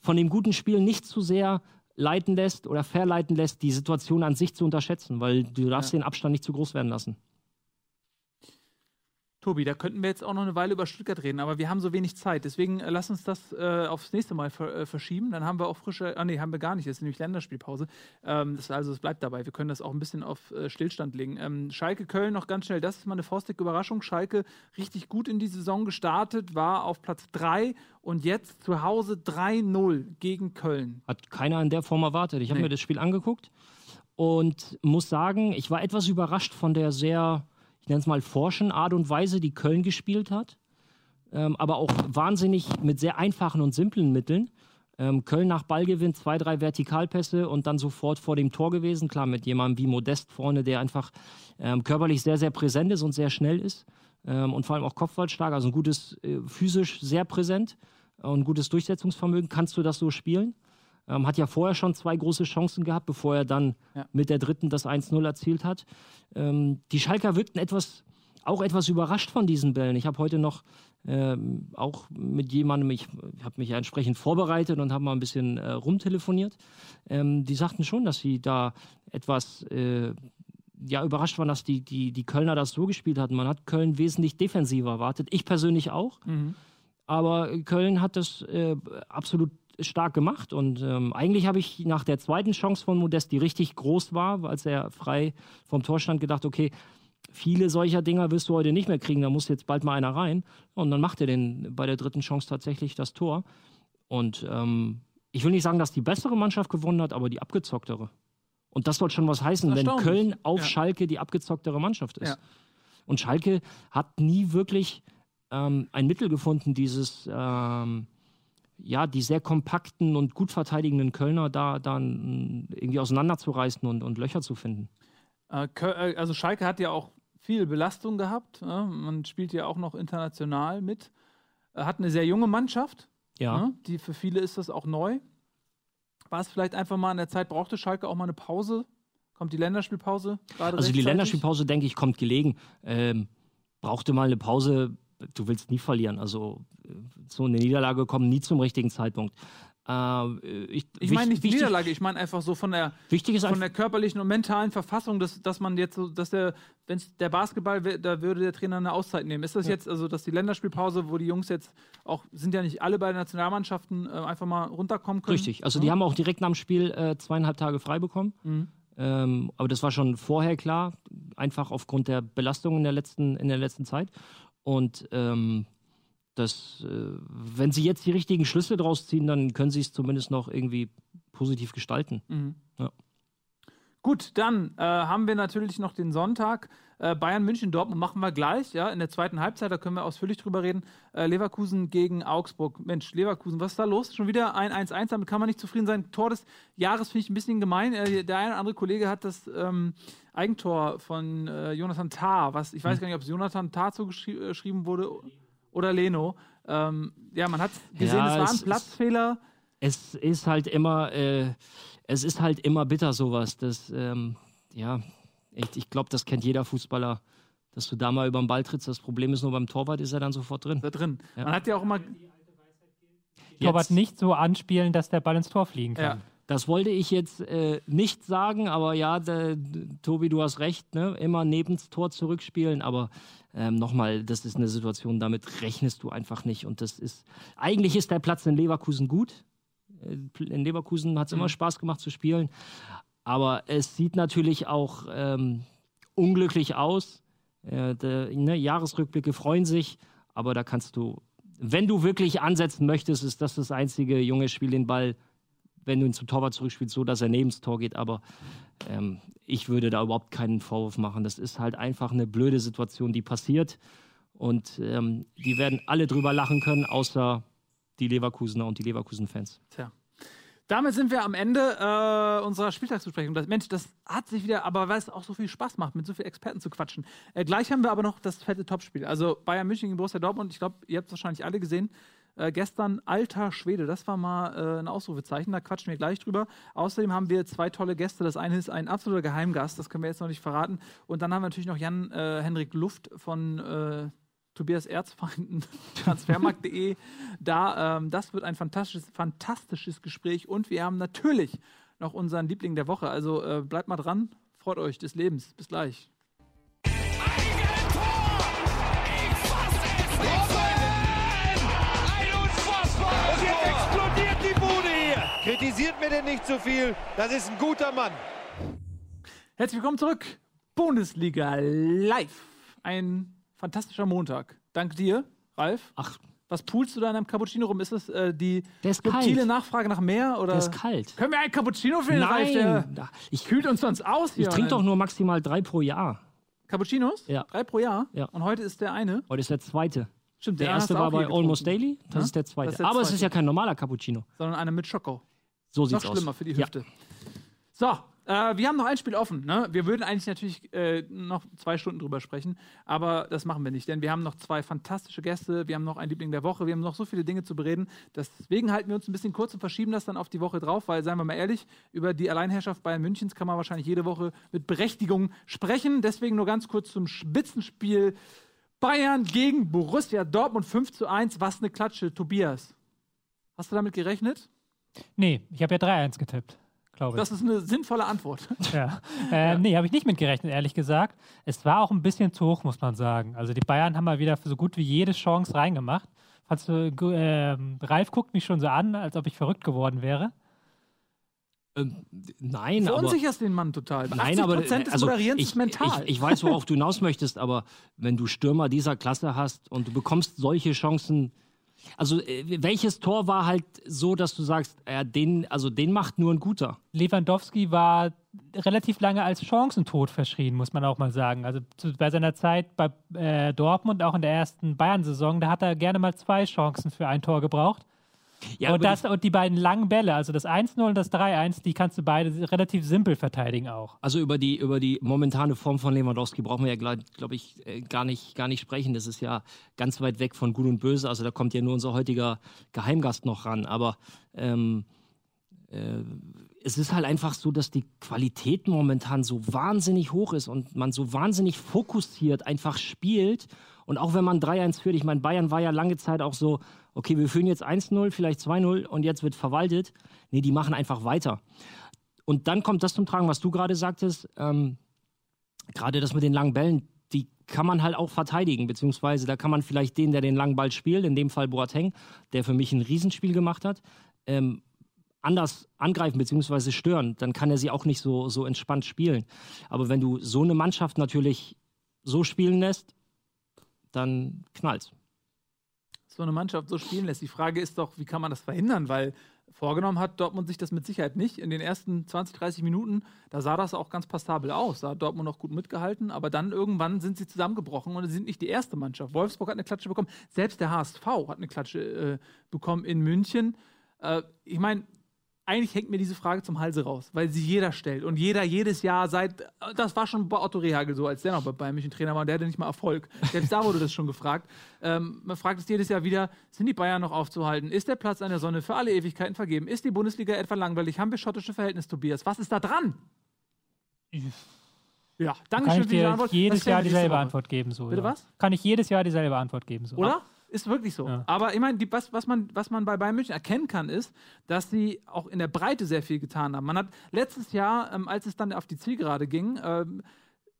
Speaker 3: von dem guten Spiel nicht zu sehr leiten lässt oder verleiten lässt, die Situation an sich zu unterschätzen, weil du darfst
Speaker 2: Ja.
Speaker 3: den Abstand nicht zu groß werden lassen.
Speaker 2: Tobi, da könnten wir jetzt auch noch eine Weile über Stuttgart reden, aber wir haben so wenig Zeit. Deswegen äh, lass uns das äh, aufs nächste Mal ver äh, verschieben. Dann haben wir auch frische. Ah, nee, haben wir gar nicht. Das ist nämlich Länderspielpause. Ähm, das, also, es bleibt dabei. Wir können das auch ein bisschen auf äh, Stillstand legen. Ähm, Schalke Köln noch ganz schnell. Das ist mal eine faustige Überraschung. Schalke richtig gut in die Saison gestartet, war auf Platz 3 und jetzt zu Hause 3-0 gegen Köln.
Speaker 3: Hat keiner in der Form erwartet. Ich habe
Speaker 2: Nee.
Speaker 3: mir das Spiel angeguckt und muss sagen, ich war etwas überrascht von der sehr, ich nenne es mal, forschen Art und Weise, die Köln gespielt hat. Ähm, aber auch wahnsinnig mit sehr einfachen und simplen Mitteln. Ähm, Köln nach Ballgewinn, zwei, drei Vertikalpässe und dann sofort vor dem Tor gewesen. Klar, mit jemandem wie Modest vorne, der einfach ähm, körperlich sehr, sehr präsent ist und sehr schnell ist. Ähm, und vor allem auch kopfballstark, also ein gutes, äh, physisch sehr präsent und gutes Durchsetzungsvermögen. Kannst du das so spielen? Ähm, hat ja vorher schon zwei große Chancen gehabt, bevor er dann
Speaker 2: Ja.
Speaker 3: mit der dritten das 1-0 erzielt hat. Ähm, die Schalker wirkten etwas auch etwas überrascht von diesen Bällen. Ich habe heute noch ähm, auch mit jemandem, ich habe mich ja entsprechend vorbereitet und habe mal ein bisschen äh, rumtelefoniert. Ähm, die sagten schon, dass sie da etwas äh, ja, überrascht waren, dass die, die, die Kölner das so gespielt hatten. Man hat Köln wesentlich defensiver erwartet. Ich persönlich auch. Aber Köln hat das äh, absolut stark gemacht. Und ähm, eigentlich habe ich nach der zweiten Chance von Modest, die richtig groß war, als er frei vom Tor stand, gedacht, okay, viele solcher Dinger wirst du heute nicht mehr kriegen, da muss jetzt bald mal einer rein. Und dann macht er den bei der dritten Chance tatsächlich das Tor. Und ähm, ich will nicht sagen, dass die bessere Mannschaft gewonnen hat, aber die abgezocktere. Und das soll schon was heißen, wenn. Köln auf
Speaker 2: Ja.
Speaker 3: Schalke die abgezocktere Mannschaft ist.
Speaker 2: Ja.
Speaker 3: Und Schalke hat nie wirklich ähm, ein Mittel gefunden, dieses, ähm, ja, die sehr kompakten und gut verteidigenden Kölner da dann irgendwie auseinanderzureißen und, und Löcher zu finden.
Speaker 2: Äh, äh, also Schalke hat ja auch viel Belastung gehabt. Ne? Man spielt ja auch noch international mit. Äh, Hat eine sehr junge Mannschaft.
Speaker 3: Ja.
Speaker 2: Ne? Die für viele ist das auch neu. War es vielleicht einfach mal in der Zeit, brauchte Schalke auch mal eine Pause? Kommt die Länderspielpause gerade
Speaker 3: Also die? Länderspielpause, denke ich, kommt gelegen. Ähm, brauchte mal eine Pause. Du willst nie verlieren. Also äh, so eine Niederlage kommt nie zum richtigen Zeitpunkt. Äh, ich
Speaker 2: Ich meine nicht die
Speaker 3: wichtig,
Speaker 2: Niederlage, ich meine einfach so von der,
Speaker 3: Wichtig ist
Speaker 2: von der körperlichen und mentalen Verfassung, dass, dass man jetzt so, dass der, wenn es der Basketball wäre, da würde der Trainer eine Auszeit nehmen. Ist das jetzt, also dass die Länderspielpause, wo die Jungs jetzt auch, sind ja nicht alle bei den Nationalmannschaften, äh, einfach mal runterkommen können?
Speaker 3: richtig. Also die haben auch direkt nach dem Spiel äh, zweieinhalb Tage frei bekommen.
Speaker 2: Mhm.
Speaker 3: Ähm, aber das war schon vorher klar, einfach aufgrund der Belastung in der letzten, in der letzten Zeit. Und ähm, das, äh, wenn sie jetzt die richtigen Schlüsse draus ziehen, dann können sie es zumindest noch irgendwie positiv gestalten.
Speaker 2: Mhm.
Speaker 3: Ja.
Speaker 2: Gut, dann äh, haben wir natürlich noch den Sonntag. Äh, Bayern München Dortmund machen wir gleich, ja, in der zweiten Halbzeit, da können wir ausführlich drüber reden. Äh, Leverkusen gegen Augsburg. Mensch, Leverkusen, was ist da los? Schon wieder ein 1-1, damit kann man nicht zufrieden sein. Tor des Jahres finde ich ein bisschen gemein. Äh, der eine oder andere Kollege hat das ähm, Eigentor von äh, Jonathan Tah, was ich weiß gar nicht, ob es Jonathan Tah zugeschrieben wurde oder Leno. Ähm, ja, man hat gesehen,
Speaker 3: Ja,
Speaker 2: es war ein
Speaker 3: ist-
Speaker 2: Platzfehler.
Speaker 3: es ist halt immer, äh, es ist halt immer bitter sowas. Das, ähm, ja, ich, ich glaube, das kennt jeder Fußballer, dass du da mal über den Ball trittst. Das Problem ist nur beim Torwart ist er dann sofort drin.
Speaker 2: Da drin.
Speaker 3: Ja.
Speaker 2: Man hat ja auch immer.
Speaker 4: Torwart
Speaker 3: Jetzt-
Speaker 4: nicht so anspielen, dass der Ball ins Tor fliegen kann.
Speaker 2: Ja.
Speaker 3: Das wollte ich jetzt äh, nicht sagen, aber ja, der, Tobi, du hast recht, ne? immer neben das Tor zurückspielen, aber ähm, nochmal, das ist eine Situation, damit rechnest du einfach nicht und das ist, eigentlich ist der Platz in Leverkusen gut, in Leverkusen hat es immer Spaß gemacht zu spielen, aber es sieht natürlich auch ähm, unglücklich aus, äh, der, ne, Jahresrückblicke freuen sich, aber da kannst du, wenn du wirklich ansetzen möchtest, ist das das einzige junge Spiel den Ball wenn du ihn zum Torwart zurückspielst, so dass er neben das Tor geht. Aber ähm, ich würde da überhaupt keinen Vorwurf machen. Das ist halt einfach eine blöde Situation, die passiert. Und ähm, die werden alle drüber lachen können, außer die Leverkusener und die Leverkusen-Fans.
Speaker 2: Tja. Damit sind wir am Ende äh, unserer Spieltagsbesprechung. Das, Mensch, das hat sich wieder, aber weil es auch so viel Spaß macht, mit so vielen Experten zu quatschen. Äh, gleich haben wir aber noch das fette Topspiel. Also Bayern München gegen Borussia Dortmund. Ich glaube, ihr habt es wahrscheinlich alle gesehen. Äh, gestern alter Schwede, das war mal äh, ein Ausrufezeichen, da quatschen wir gleich drüber. Außerdem haben wir zwei tolle Gäste. Das eine ist ein absoluter Geheimgast, das können wir jetzt noch nicht verraten. Und dann haben wir natürlich noch Jan äh, Luft von äh, Tobias Erzfeinden, transfermarkt.de. Da, ähm, das wird ein fantastisches, fantastisches Gespräch. Und wir haben natürlich noch unseren Liebling der Woche. Also äh, bleibt mal dran, freut euch des Lebens. Bis gleich.
Speaker 1: Und jetzt explodiert die Bude hier. Kritisiert mir denn nicht zu viel. Das ist ein guter Mann.
Speaker 2: Herzlich willkommen zurück. Bundesliga live. Ein fantastischer Montag. Dank dir, Ralf.
Speaker 3: Ach,
Speaker 2: Was poolst du da in einem Cappuccino rum? Ist das äh, die
Speaker 3: Der
Speaker 2: subtile. Nachfrage nach mehr? Oder
Speaker 3: der ist kalt.
Speaker 2: Können wir ein Cappuccino für den Ralf? Der
Speaker 3: Nein, ich,
Speaker 2: kühlt uns sonst aus hier.
Speaker 3: ich trinke doch nur maximal drei pro Jahr.
Speaker 2: Cappuccinos?
Speaker 3: Ja.
Speaker 2: Drei pro Jahr?
Speaker 3: Ja.
Speaker 2: Und heute ist der eine.
Speaker 3: Heute ist der zweite.
Speaker 2: Stimmt,
Speaker 3: Der
Speaker 2: einen
Speaker 3: erste war bei Almost
Speaker 2: getrunken,
Speaker 3: Daily, das
Speaker 2: Ja?
Speaker 3: ist der zweite.
Speaker 2: Ist der
Speaker 3: Aber es
Speaker 2: zweite.
Speaker 3: ist ja kein normaler Cappuccino.
Speaker 2: Sondern einer mit Schoko.
Speaker 3: So
Speaker 2: Noch
Speaker 3: sieht's aus.
Speaker 2: schlimmer für die
Speaker 3: Ja.
Speaker 2: Hüfte. So, Äh, wir haben noch ein Spiel offen. Ne? Wir würden eigentlich natürlich äh, noch zwei Stunden drüber sprechen, aber das machen wir nicht, denn wir haben noch zwei fantastische Gäste, wir haben noch einen Liebling der Woche, wir haben noch so viele Dinge zu bereden. Deswegen halten wir uns ein bisschen kurz und verschieben das dann auf die Woche drauf, weil, seien wir mal ehrlich, über die Alleinherrschaft Bayern Münchens kann man wahrscheinlich jede Woche mit Berechtigung sprechen. Deswegen nur ganz kurz zum Spitzenspiel. Bayern gegen Borussia Dortmund 5 zu 1. Was eine Klatsche, Tobias. Hast du damit gerechnet?
Speaker 4: Nee, ich habe ja 3-1 getippt, glaube ich.
Speaker 2: Das ist eine sinnvolle Antwort.
Speaker 4: Ja. Äh, Nee, habe ich nicht mitgerechnet, ehrlich gesagt. Es war auch ein bisschen zu hoch, muss man sagen. Also die Bayern haben mal wieder so gut wie jede Chance reingemacht. Fandst du, ähm, Ralf guckt mich schon so an, als ob ich verrückt geworden wäre.
Speaker 3: Ähm, nein, aber.
Speaker 2: Verunsicherst den Mann total.
Speaker 3: Nein, aber
Speaker 2: des
Speaker 3: also
Speaker 2: Moderierens
Speaker 3: ich,
Speaker 2: ist mental.
Speaker 3: Ich, ich weiß, worauf du hinaus möchtest, aber wenn du Stürmer dieser Klasse hast und du bekommst solche Chancen, also äh, welches Tor war halt so, dass du sagst, ja, den, also den macht nur ein guter.
Speaker 4: Lewandowski war relativ lange als Chancentod verschrien, muss man auch mal sagen. Also zu, bei seiner Zeit bei äh, Dortmund, auch in der ersten Bayern-Saison, da hat er gerne mal zwei Chancen für ein Tor gebraucht.
Speaker 3: Ja,
Speaker 4: und, das, und die beiden langen Bälle, also das 1-0 und das 3-1, die kannst du beide relativ simpel verteidigen auch.
Speaker 3: Also über die, über die momentane Form von Lewandowski brauchen wir ja, glaube glaub ich, äh, gar nicht, gar nicht sprechen. Das ist ja ganz weit weg von Gut und Böse. Also da kommt ja nur unser heutiger Geheimgast noch ran. Aber ähm, äh, es ist halt einfach so, dass die Qualität momentan so wahnsinnig hoch ist und man so wahnsinnig fokussiert einfach spielt. Und auch wenn man 3-1 führt, ich meine, Bayern war ja lange Zeit auch so, okay, wir führen jetzt 1-0, vielleicht 2-0 und jetzt wird verwaltet. Nee, die machen einfach weiter. Und dann kommt das zum Tragen, was du gerade sagtest. Ähm, gerade das mit den langen Bällen, die kann man halt auch verteidigen, beziehungsweise da kann man vielleicht den, der den langen Ball spielt, in dem Fall Boateng, der für mich ein Riesenspiel gemacht hat, ähm, anders angreifen bzw. stören, dann kann er sie auch nicht so, so entspannt spielen. Aber wenn du so eine Mannschaft natürlich so spielen lässt, dann knallt's.
Speaker 2: So eine Mannschaft so spielen lässt. Die Frage ist doch, wie kann man das verhindern? Weil vorgenommen hat Dortmund sich das mit Sicherheit nicht. In den ersten 20, 30 Minuten, da sah das auch ganz passabel aus. Da hat Dortmund noch gut mitgehalten, aber dann irgendwann sind sie zusammengebrochen und sind nicht die erste Mannschaft. Wolfsburg hat eine Klatsche bekommen. Selbst der HSV hat eine Klatsche äh, bekommen in München. Äh, ich meine, eigentlich hängt mir diese Frage zum Halse raus, weil sie jeder stellt und jeder jedes Jahr seit, das war schon bei Otto Rehagel so, als der noch bei Bayern München Trainer war, der hatte nicht mal Erfolg. Selbst da wurde das schon gefragt. Ähm, man fragt es jedes Jahr wieder, sind die Bayern noch aufzuhalten? Ist der Platz an der Sonne für alle Ewigkeiten vergeben? Ist die Bundesliga etwa langweilig? Haben wir schottische Verhältnisse, Tobias? Was ist da dran? Ja, danke schön
Speaker 4: ich
Speaker 2: für die Antwort.
Speaker 4: jedes Jahr dieselbe? Antwort geben. So,
Speaker 2: Bitte
Speaker 4: ja.
Speaker 2: was?
Speaker 4: Kann ich jedes Jahr dieselbe Antwort geben. So.
Speaker 2: Oder? Ist wirklich so.
Speaker 4: Ja.
Speaker 2: Aber ich meine, die- was, was, man, was man bei Bayern München erkennen kann, ist, dass sie auch in der Breite sehr viel getan haben. Man hat letztes Jahr, ähm, als es dann auf die Zielgerade ging, ähm,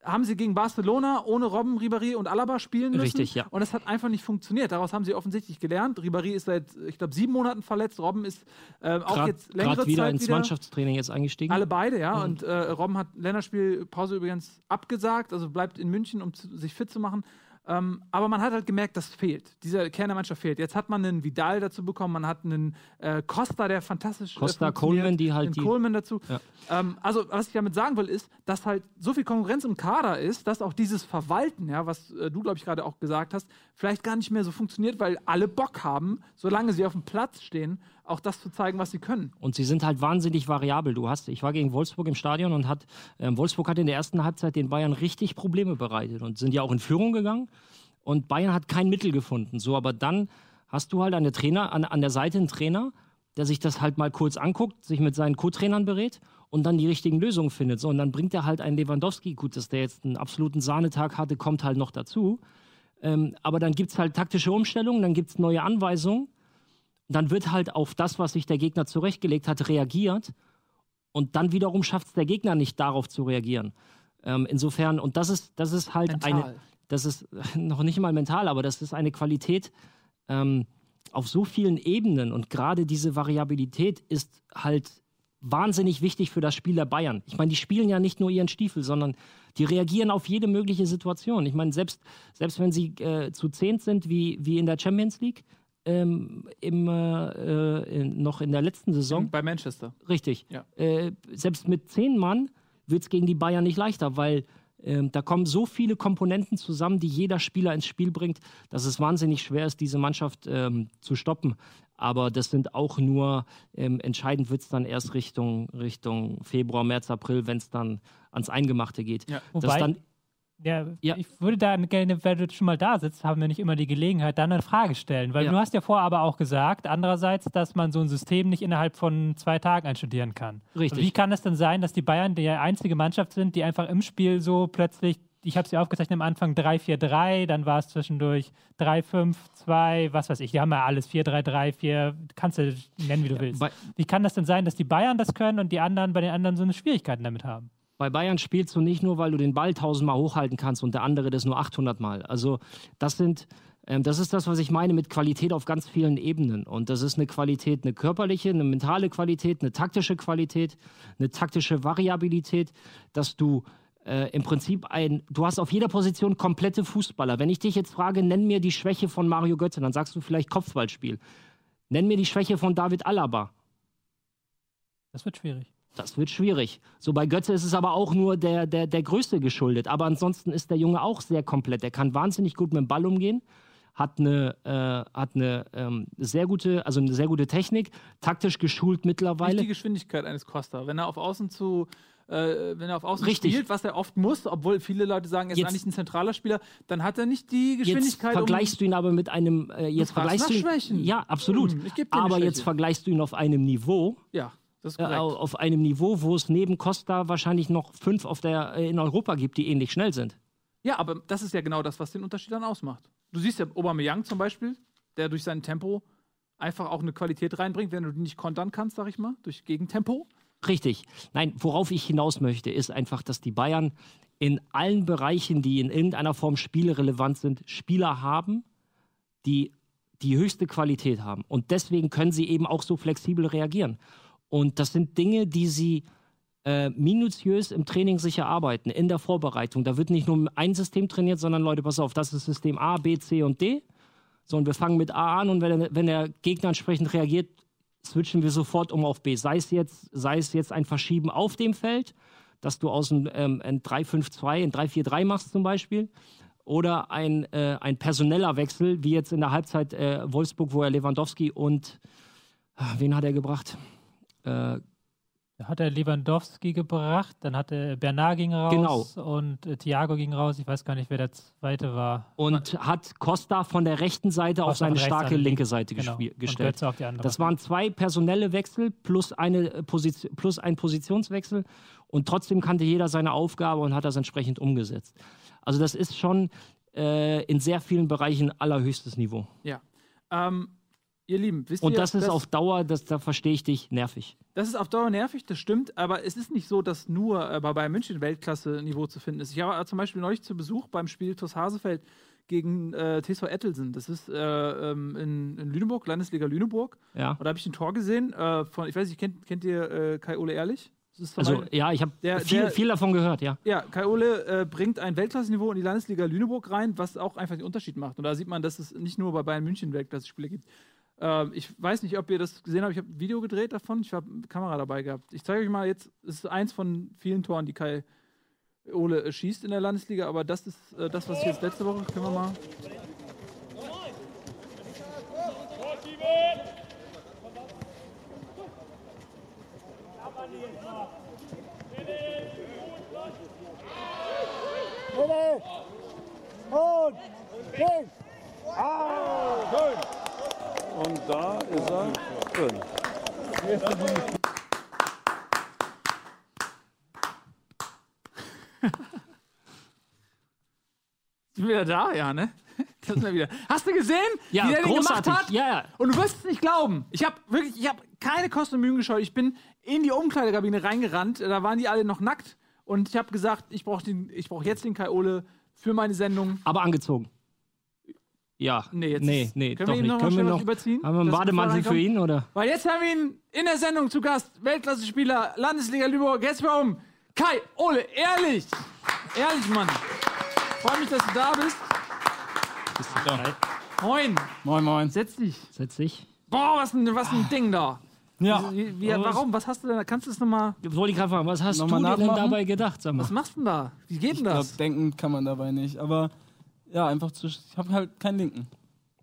Speaker 2: haben sie gegen Barcelona ohne Robben, Ribéry und Alaba spielen müssen.
Speaker 3: Richtig, ja.
Speaker 2: Und das hat einfach nicht funktioniert. Daraus haben sie offensichtlich gelernt. Ribéry ist seit, ich glaube, sieben Monaten verletzt. Robben ist ähm, auch
Speaker 3: Grad-
Speaker 2: jetzt längere
Speaker 3: grad wieder
Speaker 2: Zeit
Speaker 3: ins
Speaker 2: wieder.
Speaker 3: Mannschaftstraining jetzt eingestiegen.
Speaker 2: Alle beide, ja. Und äh, Robben hat Länderspielpause übrigens abgesagt, also bleibt in München, um zu, sich fit zu machen. Ähm, aber man hat halt gemerkt, das fehlt. Dieser Kern der Mannschaft fehlt. Jetzt hat man einen Vidal dazu bekommen, man hat einen äh, Costa, der fantastisch
Speaker 3: Costa,
Speaker 2: äh, funktioniert,
Speaker 3: Coleman, die halt
Speaker 2: den
Speaker 3: die-
Speaker 2: Coleman dazu.
Speaker 3: Ja.
Speaker 2: Ähm, also, was ich damit sagen will, ist, dass halt so viel Konkurrenz im Kader ist, dass auch dieses Verwalten, ja, was äh, du, glaube ich, gerade auch gesagt hast, vielleicht gar nicht mehr so funktioniert, weil alle Bock haben, solange sie auf dem Platz stehen, auch das zu zeigen, was sie können.
Speaker 3: Und sie sind halt wahnsinnig variabel. Du hast, ich war gegen Wolfsburg im Stadion und hat, ähm, Wolfsburg hat in der ersten Halbzeit den Bayern richtig Probleme bereitet und sind ja auch in Führung gegangen. Und Bayern hat kein Mittel gefunden. So, aber dann hast du halt an der Trainer, an, an der Seite einen Trainer, der sich das halt mal kurz anguckt, sich mit seinen Co-Trainern berät und dann die richtigen Lösungen findet. So, und dann bringt er halt einen Lewandowski, gut, dass der jetzt einen absoluten Sahnetag hatte, kommt halt noch dazu. Ähm, aber dann gibt es halt taktische Umstellungen, dann gibt es neue Anweisungen. Dann wird halt auf das, was sich der Gegner zurechtgelegt hat, reagiert. Und dann wiederum schafft es der Gegner nicht, darauf zu reagieren. Ähm, insofern, und das ist, das ist halt
Speaker 2: Mental.
Speaker 3: eine, das ist noch nicht mal mental, aber das ist eine Qualität ähm, auf so vielen Ebenen. Und gerade diese Variabilität ist halt wahnsinnig wichtig für das Spiel der Bayern. Ich meine, die spielen ja nicht nur ihren Stiefel, sondern die reagieren auf jede mögliche Situation. Ich meine, selbst, selbst wenn sie äh, zu zehnt sind, wie, wie in der Champions League, ähm, im, äh, in, noch in der letzten Saison,
Speaker 2: Bei Manchester.
Speaker 3: Richtig.
Speaker 2: Ja.
Speaker 3: Äh, selbst mit zehn Mann wird es gegen die Bayern nicht leichter, weil Ähm, da kommen so viele Komponenten zusammen, die jeder Spieler ins Spiel bringt, dass es wahnsinnig schwer ist, diese Mannschaft ähm, zu stoppen. Aber das sind auch nur, ähm, entscheidend wird es dann erst Richtung, Richtung Februar, März, April, wenn es dann ans Eingemachte geht.
Speaker 2: Ja.
Speaker 3: Das
Speaker 4: Wobei-
Speaker 3: dann,
Speaker 4: Ja,
Speaker 3: Ja.
Speaker 4: ich würde da gerne, wenn du schon mal da sitzt, haben wir nicht immer die Gelegenheit, dann eine Frage stellen. Weil
Speaker 3: Ja.
Speaker 4: du hast ja vorher aber auch gesagt, andererseits, dass man so ein System nicht innerhalb von zwei Tagen einstudieren kann.
Speaker 3: Richtig.
Speaker 4: Wie kann es denn sein, dass die Bayern die einzige Mannschaft sind, die einfach im Spiel so plötzlich, ich habe sie aufgezeichnet am Anfang 3-4-3, dann war es zwischendurch 3-5-2, was weiß ich, die haben ja alles 4-3-3, 4, kannst du nennen, wie du willst.
Speaker 3: bei-
Speaker 4: Wie kann das denn sein, dass die Bayern das können und die anderen bei den anderen so eine Schwierigkeiten damit haben?
Speaker 3: Bei Bayern spielst du nicht nur, weil du den Ball tausendmal hochhalten kannst und der andere das nur 800 Mal. Also das sind, ähm, das ist das, was ich meine mit Qualität auf ganz vielen Ebenen. Und das ist eine Qualität, eine körperliche, eine mentale Qualität, eine taktische Qualität, eine taktische Variabilität, dass du äh, im Prinzip ein, du hast auf jeder Position komplette Fußballer. Wenn ich dich jetzt frage, nenn mir die Schwäche von Mario Götze, dann sagst du vielleicht Kopfballspiel. Nenn mir die Schwäche von David Alaba.
Speaker 4: Das wird schwierig.
Speaker 3: Das wird schwierig. So bei Götze ist es aber auch nur der, der, der Größte geschuldet. Aber ansonsten ist der Junge auch sehr komplett. Er kann wahnsinnig gut mit dem Ball umgehen, hat eine, äh, hat eine ähm, sehr gute, also eine sehr gute Technik, taktisch geschult
Speaker 2: Nicht die
Speaker 3: mittlerweile.
Speaker 2: Geschwindigkeit eines Costa. Wenn er auf Außen zu, äh, wenn er auf Außen
Speaker 3: Richtig.
Speaker 2: spielt, was er oft muss, obwohl viele Leute sagen, er ist
Speaker 3: Jetzt-
Speaker 2: eigentlich ein zentraler Spieler, dann hat er nicht die
Speaker 3: Jetzt
Speaker 2: Geschwindigkeit.
Speaker 3: vergleichst du ihn aber mit einem, äh, jetzt vergleichst du ihn,
Speaker 2: Schwächen.
Speaker 3: ja absolut.
Speaker 2: Hm,
Speaker 3: aber jetzt vergleichst du ihn auf einem Niveau,
Speaker 2: um, ja,
Speaker 3: äh, auf einem Niveau, wo es neben Costa wahrscheinlich noch fünf auf der, äh, in Europa gibt, die ähnlich schnell sind.
Speaker 2: Ja, aber das ist ja genau das, was den Unterschied dann ausmacht. Du siehst ja Aubameyang zum Beispiel, der durch sein Tempo einfach auch eine Qualität reinbringt, wenn du die nicht kontern kannst, sag ich mal, durch Gegentempo.
Speaker 3: Richtig. Nein, worauf ich hinaus möchte, ist einfach, dass die Bayern in allen Bereichen, die in irgendeiner Form spielerelevant sind, Spieler haben, die die höchste Qualität haben. Und deswegen können sie eben auch so flexibel reagieren. Und das sind Dinge, die sie äh, minutiös im Training sich erarbeiten, in der Vorbereitung. Da wird nicht nur ein System trainiert, sondern Leute, pass auf, das ist System A, B, C und D. So, und wir fangen mit A an und wenn, der- wenn der Gegner entsprechend reagiert, switchen wir sofort um auf B. Sei es jetzt, sei es jetzt ein Verschieben auf dem Feld, dass du aus einem ähm, ein 3-5-2 ein 3-4-3 machst zum Beispiel, oder ein, äh, ein personeller Wechsel, wie jetzt in der Halbzeit äh, Wolfsburg, wo er Lewandowski und ah, wen hat er gebracht? Äh,
Speaker 4: Da hat er Lewandowski gebracht, dann hat er Bernard ging raus
Speaker 3: Genau.
Speaker 4: und äh, Thiago ging raus. Ich weiß gar nicht, wer der zweite war.
Speaker 3: und hat Costa von der rechten Seite auf
Speaker 4: Costa
Speaker 3: seine
Speaker 4: von rechts
Speaker 3: starke linke. Seite
Speaker 4: Genau.
Speaker 3: gestellt.
Speaker 4: Götze auf die andere.
Speaker 3: Das waren zwei personelle Wechsel plus, eine äh, Position, plus ein Positionswechsel und trotzdem kannte jeder seine Aufgabe und hat das entsprechend umgesetzt. Also das ist schon äh, in sehr vielen Bereichen allerhöchstes Niveau.
Speaker 2: Ja. Ähm, ihr Lieben, wisst
Speaker 3: Und
Speaker 2: ihr,
Speaker 3: das ist auf Dauer, das, da verstehe ich dich, nervig.
Speaker 2: Das ist auf Dauer nervig, das stimmt, aber es ist nicht so, dass nur äh, bei Bayern München Weltklasse-Niveau zu finden ist. Ich war äh, zum Beispiel neulich zu Besuch beim Spiel TuS Hasefeld gegen äh, TSV Ettelsen. Das ist äh, ähm, in, in Lüneburg, Landesliga Lüneburg.
Speaker 3: Ja.
Speaker 2: Und da habe ich ein Tor gesehen äh, von, ich weiß nicht, kennt, kennt ihr äh, Kai-Ole Ehrlich?
Speaker 3: Also
Speaker 2: Beispiel-
Speaker 3: ja, ich habe viel,
Speaker 2: der-
Speaker 3: viel davon gehört, ja.
Speaker 2: ja, Kai-Ole äh, bringt ein Weltklasse-Niveau in die Landesliga Lüneburg rein, was auch einfach den Unterschied macht. Und da sieht man, dass es nicht nur bei Bayern München Weltklasse-Spieler gibt. Ähm, ich weiß nicht, ob ihr das gesehen habt. Ich habe ein Video gedreht davon. Ich habe eine Kamera dabei gehabt. Ich zeige euch mal jetzt, es ist eins von vielen Toren, die Kai Ole äh, schießt in der Landesliga, aber das ist äh, das, was ich jetzt letzte Woche, können wir mal.
Speaker 5: Und da ist er drin.
Speaker 2: Sind wir wieder da? Ja, ne? Da sind wir wieder. Hast du gesehen,
Speaker 3: Ja,
Speaker 2: wie der den gemacht hat?
Speaker 3: Ja, ja.
Speaker 2: Und du wirst es nicht glauben. Ich habe wirklich, ich habe keine Kosten und Mühen gescheut. Ich bin in die Umkleidekabine reingerannt. Da waren die alle noch nackt. Und ich habe gesagt, ich brauche brauch jetzt den Kai Ole für meine Sendung.
Speaker 3: Aber angezogen. Ja.
Speaker 2: Nee, jetzt
Speaker 3: nee, nee,
Speaker 2: können wir ihm
Speaker 3: nicht.
Speaker 2: noch
Speaker 3: Können wir noch
Speaker 2: überziehen,
Speaker 3: Haben wir einen Bademantel für ihn oder?
Speaker 2: Weil jetzt haben wir ihn in der Sendung zu Gast. Weltklasse-Spieler, Landesliga Lübeck. Jetzt warum? Kai Ole, ehrlich. Ehrlich, Mann. Freue mich, dass du da bist. Moin.
Speaker 5: Moin, moin.
Speaker 2: Setz dich.
Speaker 3: Setz dich.
Speaker 2: Boah, was ein, was ein Ding da.
Speaker 6: Ja.
Speaker 2: Wie, wie, warum? Was hast du denn? da? Kannst du es nochmal.
Speaker 3: Wollte ich gerade fragen, was hast du dir denn dabei gedacht? Sag mal.
Speaker 2: Was machst du denn da? Wie geht
Speaker 6: Ich
Speaker 2: denn
Speaker 6: glaube,
Speaker 2: das?
Speaker 6: denken kann man dabei nicht. Aber ja, einfach zu. Ich habe halt keinen Linken.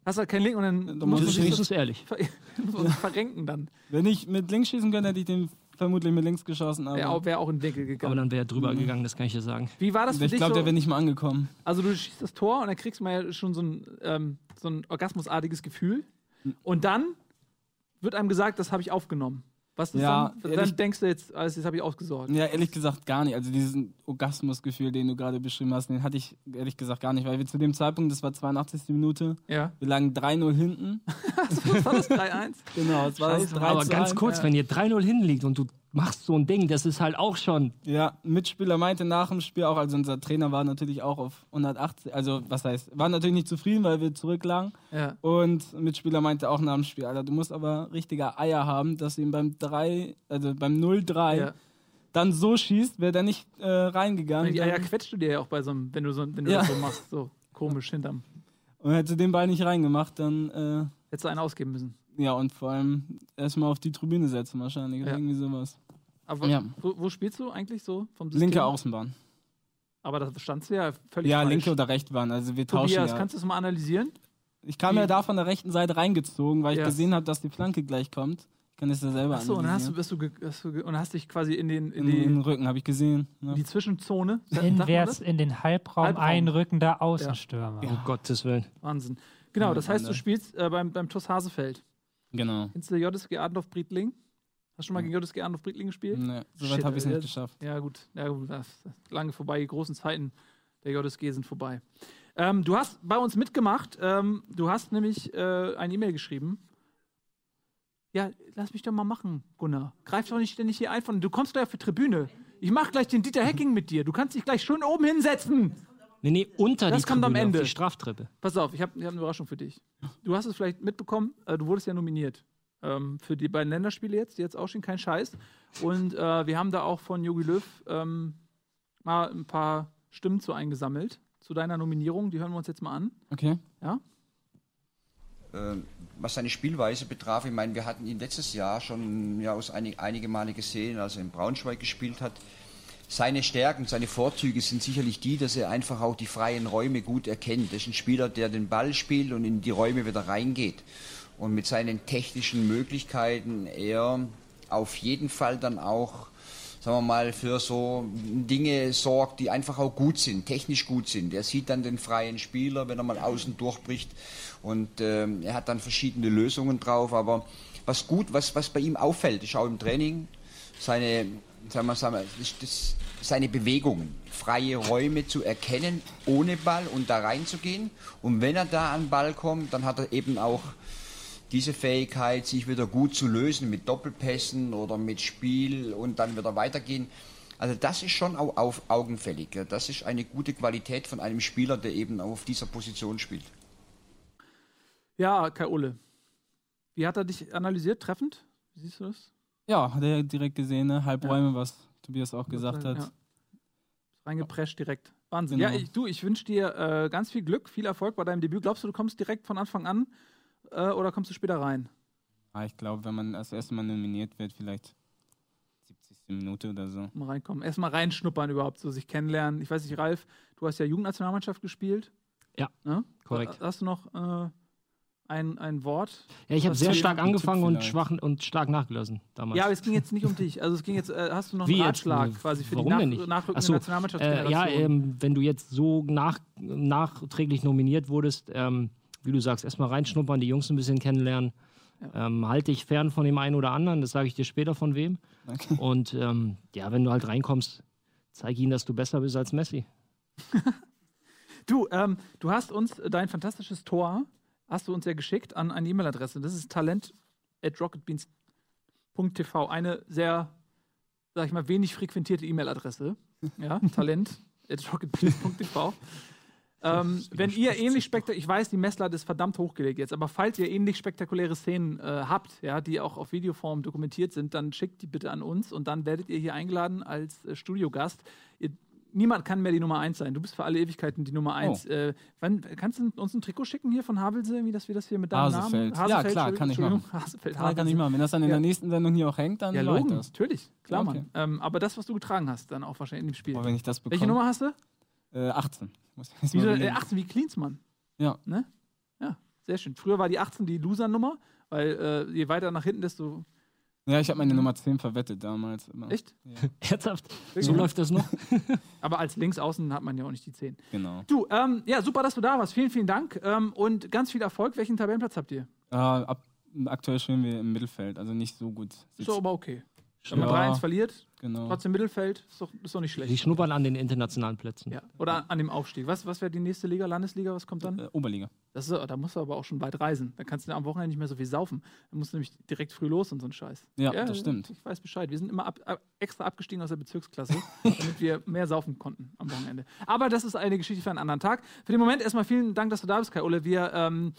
Speaker 2: Hast du halt keinen Link und dann
Speaker 6: Da
Speaker 2: muss
Speaker 6: muss
Speaker 2: man
Speaker 6: ich
Speaker 2: sich
Speaker 3: Wenigstens ehrlich.
Speaker 2: ver sich verrenken dann.
Speaker 6: Wenn ich mit links schießen könnte, hätte ich den vermutlich mit links geschossen. Aber
Speaker 2: Wäre auch, wär auch in den Winkel
Speaker 3: Aber
Speaker 2: gegangen.
Speaker 3: dann wäre er drüber gegangen, das kann ich dir sagen.
Speaker 2: Wie war das für
Speaker 6: ich
Speaker 2: dich?
Speaker 6: glaube,
Speaker 2: so?
Speaker 6: der wäre nicht mal angekommen.
Speaker 2: Also du schießt das Tor und dann kriegst du mal ja schon so ein, ähm, so ein orgasmusartiges Gefühl. Und dann wird einem gesagt, das habe ich aufgenommen. Was ist
Speaker 6: Ja,
Speaker 2: dann? Dann
Speaker 6: ehrlich-
Speaker 2: denkst du jetzt, also jetzt habe ich ausgesorgt.
Speaker 6: Ja, ehrlich gesagt gar nicht. Also diesen Orgasmusgefühl, den du gerade beschrieben hast, den hatte ich ehrlich gesagt gar nicht, weil wir zu dem Zeitpunkt, das war 82. Minute,
Speaker 2: Ja.
Speaker 6: wir lagen 3-0 hinten.
Speaker 2: Was war das 3-1?
Speaker 6: Genau, es war das
Speaker 2: Scheiße.
Speaker 6: 3
Speaker 3: Aber ganz kurz, wenn ihr 3-0 hinliegt und du machst so ein Ding, das ist halt auch schon.
Speaker 6: Ja, Mitspieler meinte nach dem Spiel auch, also unser Trainer war natürlich auch auf 180, also was heißt, war natürlich nicht zufrieden, weil wir zurücklagen.
Speaker 2: Ja.
Speaker 6: Und Mitspieler meinte auch nach dem Spiel, Alter, du musst aber richtige Eier haben, dass du ihm beim 3, also beim 0-3
Speaker 2: ja.
Speaker 6: dann so schießt, wäre der nicht äh, reingegangen.
Speaker 2: Die Eier quetscht du dir ja auch bei so einem, wenn du, so, wenn du
Speaker 6: Ja.
Speaker 2: das so machst, so komisch hinterm.
Speaker 6: Und hätte den Ball nicht reingemacht, dann, äh,
Speaker 2: Hättest du einen ausgeben müssen.
Speaker 6: Ja, und vor allem erstmal auf die Tribüne setzen wahrscheinlich oder
Speaker 2: Ja.
Speaker 6: irgendwie sowas.
Speaker 2: Aber
Speaker 6: Ja.
Speaker 2: wo, wo spielst du eigentlich so vom System?
Speaker 6: Linke Außenbahn.
Speaker 2: Aber da standst du ja völlig
Speaker 6: Ja,
Speaker 2: falsch.
Speaker 6: linke oder rechte Bahn. Also wir tauschen
Speaker 2: Tobias,
Speaker 6: ja.
Speaker 2: kannst du das mal analysieren?
Speaker 6: Ich kam
Speaker 2: Wie-
Speaker 6: ja da von der rechten Seite reingezogen, weil
Speaker 2: Ja.
Speaker 6: ich gesehen habe, dass die Flanke gleich kommt. Ich kann das ja selber
Speaker 2: Achso, und dann hast du,
Speaker 6: analysieren.
Speaker 2: bist du, hast du und hast dich quasi in, den, in,
Speaker 6: in,
Speaker 2: die,
Speaker 6: den Rücken habe ich gesehen. ne? Ja.
Speaker 2: die Zwischenzone. sagt man
Speaker 4: Inwärts
Speaker 2: das?
Speaker 4: in den Halbraum,
Speaker 2: Halbraum.
Speaker 4: einrückender Außenstürmer.
Speaker 3: Um Gottes Willen.
Speaker 2: Wahnsinn. Genau, das heißt, du spielst äh, beim, beim TuS Hasefeld.
Speaker 6: Genau.
Speaker 2: Kennst du JSG Adolf Briedling? Hast du schon mal gegen JSG Adolf Briedling gespielt?
Speaker 6: Nee, soweit habe ich es nicht
Speaker 2: das-
Speaker 6: geschafft.
Speaker 2: Ja, gut. Ja, gut. Das ist lange vorbei. Die großen Zeiten der JSG sind vorbei. Ähm, du hast bei uns mitgemacht. Ähm, du hast nämlich äh, eine E-Mail geschrieben. Ja, lass mich doch mal machen, Gunnar. Greif doch nicht ständig hier ein. Von, du kommst gleich auf die Tribüne. Ich mach gleich den Dieter Hecking mit dir. Du kannst dich gleich schön oben hinsetzen.
Speaker 3: Nee, nee, unter
Speaker 2: Das
Speaker 3: die
Speaker 2: kommt am
Speaker 3: Tribüne,
Speaker 2: Ende.
Speaker 3: Auf die Straftreppe.
Speaker 2: Pass auf, ich habe hab eine Überraschung für dich. Du hast es vielleicht mitbekommen, äh, du wurdest ja nominiert ähm, für die beiden Länderspiele jetzt, die jetzt auch stehen, kein Scheiß. Und äh, wir haben da auch von Jogi Löw ähm, mal ein paar Stimmen zu eingesammelt, zu deiner Nominierung. Die hören wir uns jetzt mal an.
Speaker 6: Okay.
Speaker 2: Ja?
Speaker 7: Ähm, was seine Spielweise betraf, ich meine, wir hatten ihn letztes Jahr schon ja, aus einig, einige Male gesehen, als er in Braunschweig gespielt hat. Seine Stärken, seine Vorzüge sind sicherlich die, dass er einfach auch die freien Räume gut erkennt. Das ist ein Spieler, der den Ball spielt und in die Räume wieder reingeht. Und mit seinen technischen Möglichkeiten er auf jeden Fall dann auch, sagen wir mal, für so Dinge sorgt, die einfach auch gut sind, technisch gut sind. Er sieht dann den freien Spieler, wenn er mal außen durchbricht und ähm, er hat dann verschiedene Lösungen drauf. Aber was gut, was, was bei ihm auffällt, ist auch im Training, seine, sagen wir, sagen wir, das, seine Bewegungen, freie Räume zu erkennen, ohne Ball und da reinzugehen. Und wenn er da an Ball kommt, dann hat er eben auch diese Fähigkeit, sich wieder gut zu lösen mit Doppelpässen oder mit Spiel und dann wieder weitergehen. Also das ist schon auch auf augenfällig. Das ist eine gute Qualität von einem Spieler, der eben auf dieser Position spielt.
Speaker 2: Ja, Kai Ulle. Wie hat er dich analysiert, treffend? Wie siehst du das?
Speaker 6: Ja, hat er direkt gesehen, ne? Halbräume, was Tobias auch gesagt hat.
Speaker 2: Ja. Reingeprescht direkt. Wahnsinn.
Speaker 6: Genau.
Speaker 2: Ja, ich, du, ich wünsche dir äh, ganz viel Glück, viel Erfolg bei deinem Debüt. Glaubst du, du kommst direkt von Anfang an äh, oder kommst du später rein?
Speaker 6: Ah, ich glaube, wenn man als erstes Mal nominiert wird, vielleicht 70. Minute oder so.
Speaker 2: Mal reinkommen. Erstmal reinschnuppern überhaupt, so sich kennenlernen. Ich weiß nicht, Ralf, du hast ja Jugendnationalmannschaft gespielt.
Speaker 3: Ja,
Speaker 2: Ne?
Speaker 3: korrekt.
Speaker 2: Hast du noch äh, ein, ein Wort?
Speaker 3: Ja, ich habe sehr stark angefangen und
Speaker 6: vielleicht.
Speaker 3: schwach und stark nachgelassen damals.
Speaker 2: Ja, aber es ging jetzt nicht um dich. Also es ging jetzt, äh, hast du noch
Speaker 3: Wie
Speaker 2: einen
Speaker 3: jetzt?
Speaker 2: Ratschlag quasi für
Speaker 3: Warum
Speaker 2: die
Speaker 3: denn
Speaker 2: nach,
Speaker 3: nicht?
Speaker 2: nachrückende
Speaker 3: Ach so, Äh,
Speaker 2: Nationalmannschaftsgeneration?
Speaker 3: ja, ähm, wenn du jetzt so nach, nachträglich nominiert wurdest, ähm, wie du sagst, erstmal reinschnuppern, die Jungs ein bisschen kennenlernen. Ähm, halte dich fern von dem einen oder anderen, das sage ich dir später von wem.
Speaker 6: Okay.
Speaker 3: Und ähm, ja, wenn du halt reinkommst, zeig ihnen, dass du besser bist als Messi.
Speaker 2: Du, ähm, du hast uns dein fantastisches Tor, hast du uns ja geschickt an eine E-Mail-Adresse. Das ist talent at rocketbeans.tv. Eine sehr, sag ich mal, wenig frequentierte E-Mail-Adresse. Ja, talent at rocketbeans.tv. Ähm, wenn ihr ähnlich spektakulär, ich weiß, die Messlatte ist verdammt hochgelegt jetzt, aber falls ihr ähnlich spektakuläre Szenen äh, habt, ja, die auch auf Videoform dokumentiert sind, dann schickt die bitte an uns und dann werdet ihr hier eingeladen als äh, Studiogast. Ihr niemand kann mehr die Nummer 1 sein. Du bist für alle Ewigkeiten die Nummer 1. Äh, wann, kannst du uns ein Trikot schicken hier von Havelse, wie dass wir das hier mit deinem
Speaker 6: Hasefeld.
Speaker 2: Namen?
Speaker 6: Ja, klar, kann ich machen.
Speaker 2: Hasefeld,
Speaker 6: Klar, kann ich machen. Wenn das dann in
Speaker 2: Ja.
Speaker 6: der nächsten Sendung hier auch hängt, dann
Speaker 2: Ja, logen,
Speaker 6: das.
Speaker 2: natürlich. Klar,
Speaker 6: Okay.
Speaker 2: Mann. Ähm, aber das, was du getragen hast, dann auch wahrscheinlich in dem Spiel.
Speaker 6: Aber wenn ich das bekomme.
Speaker 2: Welche Nummer hast du?
Speaker 6: Äh, 18. Muss ich erst
Speaker 2: Wieso,
Speaker 6: mal
Speaker 2: äh,
Speaker 6: überlegen.
Speaker 2: 18 wie Klinsmann.
Speaker 6: Ja.
Speaker 2: Ne? Ja, sehr schön. Früher war die 18 die Loser-Nummer, weil äh, je weiter nach hinten, desto.
Speaker 6: Ja, ich habe meine Nummer 10 verwettet damals. Immer.
Speaker 2: Echt?
Speaker 3: Herzhaft. So läuft das noch.
Speaker 2: Aber als Linksaußen hat man ja auch nicht die 10.
Speaker 6: Genau.
Speaker 2: Du, ähm, ja, super, dass du da warst. Vielen, vielen Dank ähm, und ganz viel Erfolg. Welchen Tabellenplatz habt ihr?
Speaker 6: Äh, ab, aktuell stehen wir im Mittelfeld, also nicht so gut.
Speaker 2: Ist aber okay. Wenn man
Speaker 6: Ja.
Speaker 2: 3-1 verliert,
Speaker 6: Genau.
Speaker 2: trotzdem Mittelfeld, ist doch, ist doch nicht
Speaker 3: Die
Speaker 2: schlecht.
Speaker 3: schnuppern an den internationalen Plätzen.
Speaker 2: Ja. Oder an dem Aufstieg. Was, was wäre die nächste Liga, Landesliga? Was kommt dann?
Speaker 6: Äh, Oberliga.
Speaker 2: Das ist, da musst du aber auch schon weit reisen. Da kannst du am Wochenende nicht mehr so viel saufen. Dann musst du nämlich direkt früh los und so ein Scheiß.
Speaker 6: Ja, das stimmt.
Speaker 2: Ich weiß Bescheid. Wir sind immer ab, ab, extra abgestiegen aus der Bezirksklasse, damit wir mehr saufen konnten am Wochenende. Aber das ist eine Geschichte für einen anderen Tag. Für den Moment erstmal vielen Dank, dass du da bist, Kai-Ole. Wir ähm,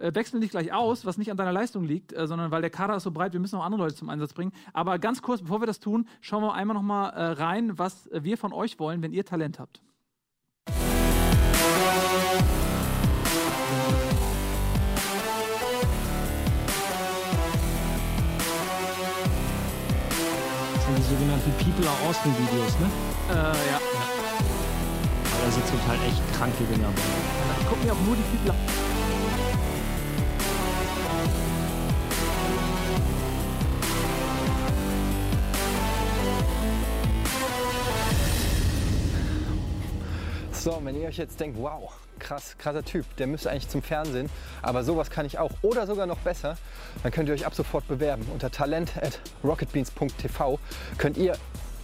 Speaker 2: äh, wechseln dich gleich aus, was nicht an deiner Leistung liegt, äh, sondern weil der Kader ist so breit, wir müssen noch andere Leute zum Einsatz bringen. Aber ganz kurz, bevor wir das tun, schauen wir einmal noch mal äh, rein, was äh, wir von euch wollen, wenn ihr Talent habt.
Speaker 3: Das sind die sogenannten People are Austin Videos, ne?
Speaker 2: Äh, ja.
Speaker 3: Aber da sind zum Teil echt kranke Dinger bei.
Speaker 2: Ich gucke mir auch nur die People
Speaker 8: So, und wenn ihr euch jetzt denkt, wow, krass, krasser Typ, der müsste eigentlich zum Fernsehen, aber sowas kann ich auch oder sogar noch besser, dann könnt ihr euch ab sofort bewerben. Unter talent at rocketbeans.tv könnt ihr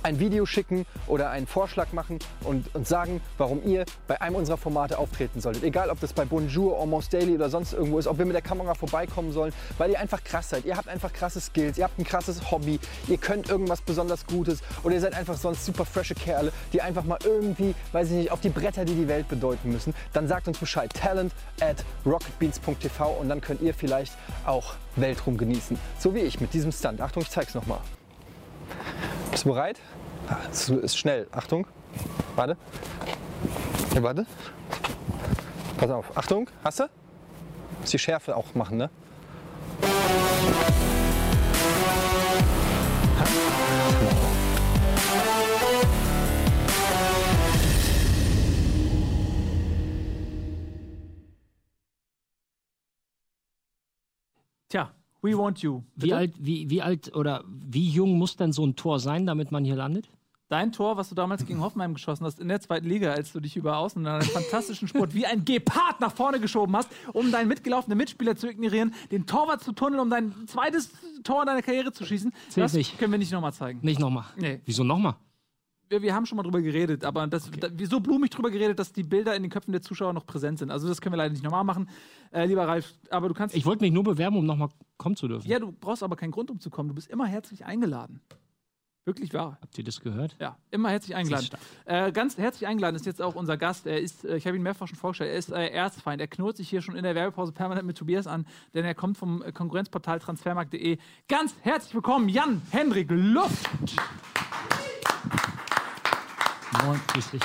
Speaker 8: ein Video schicken oder einen Vorschlag machen und, und sagen, warum ihr bei einem unserer Formate auftreten solltet. Egal, ob das bei Bonjour, Almost Daily oder sonst irgendwo ist, ob wir mit der Kamera vorbeikommen sollen, weil ihr einfach krass seid. Ihr habt einfach krasse Skills, ihr habt ein krasses Hobby, ihr könnt irgendwas besonders Gutes oder ihr seid einfach sonst super frische Kerle, die einfach mal irgendwie, weiß ich nicht, auf die Bretter, die die Welt bedeuten müssen. Dann sagt uns Bescheid. Talent at rocketbeans.tv und dann könnt ihr vielleicht auch Weltruhm genießen. So wie ich mit diesem Stunt. Achtung, ich zeig's nochmal. Bist du bereit? Es ist schnell. Achtung. Warte. Ja, warte. Pass auf. Achtung. Hast du? Muss die Schärfe auch machen, ne?
Speaker 2: We want you.
Speaker 3: Wie alt, wie, wie alt oder wie jung muss denn so ein Tor sein, damit man hier landet?
Speaker 2: Dein Tor, was du damals gegen Hoffenheim geschossen hast in der zweiten Liga, als du dich über außen in einem fantastischen Sport wie ein Gepard nach vorne geschoben hast, um deinen mitgelaufenen Mitspieler zu ignorieren, den Torwart zu tunneln, um dein zweites Tor in deiner Karriere zu schießen.
Speaker 3: Zählt
Speaker 2: das
Speaker 3: nicht.
Speaker 2: können wir nicht nochmal zeigen.
Speaker 3: Nicht nochmal.
Speaker 2: Nee.
Speaker 3: Wieso nochmal?
Speaker 2: Wir, wir haben schon mal drüber geredet, aber das, da, wir so blumig drüber geredet, dass die Bilder in den Köpfen der Zuschauer noch präsent sind. Also das können wir leider nicht nochmal machen. Äh, lieber Ralf, aber du kannst.
Speaker 3: Ich wollte mich nur bewerben, um nochmal kommen zu dürfen.
Speaker 2: ja, du brauchst aber keinen Grund, um zu kommen. Du bist immer herzlich eingeladen. Wirklich wahr.
Speaker 3: Habt ihr das gehört?
Speaker 2: Ja, immer herzlich eingeladen. Äh, ganz herzlich eingeladen ist jetzt auch unser Gast. Er ist, äh, ich habe ihn mehrfach schon vorgestellt, er ist äh, Erzfeind. Er knurrt sich hier schon in der Werbepause permanent mit Tobias an, denn er kommt vom äh, Konkurrenzportal transfermarkt.de. Ganz herzlich willkommen, Jan Hendrik Luft.
Speaker 3: Moin, grüß dich.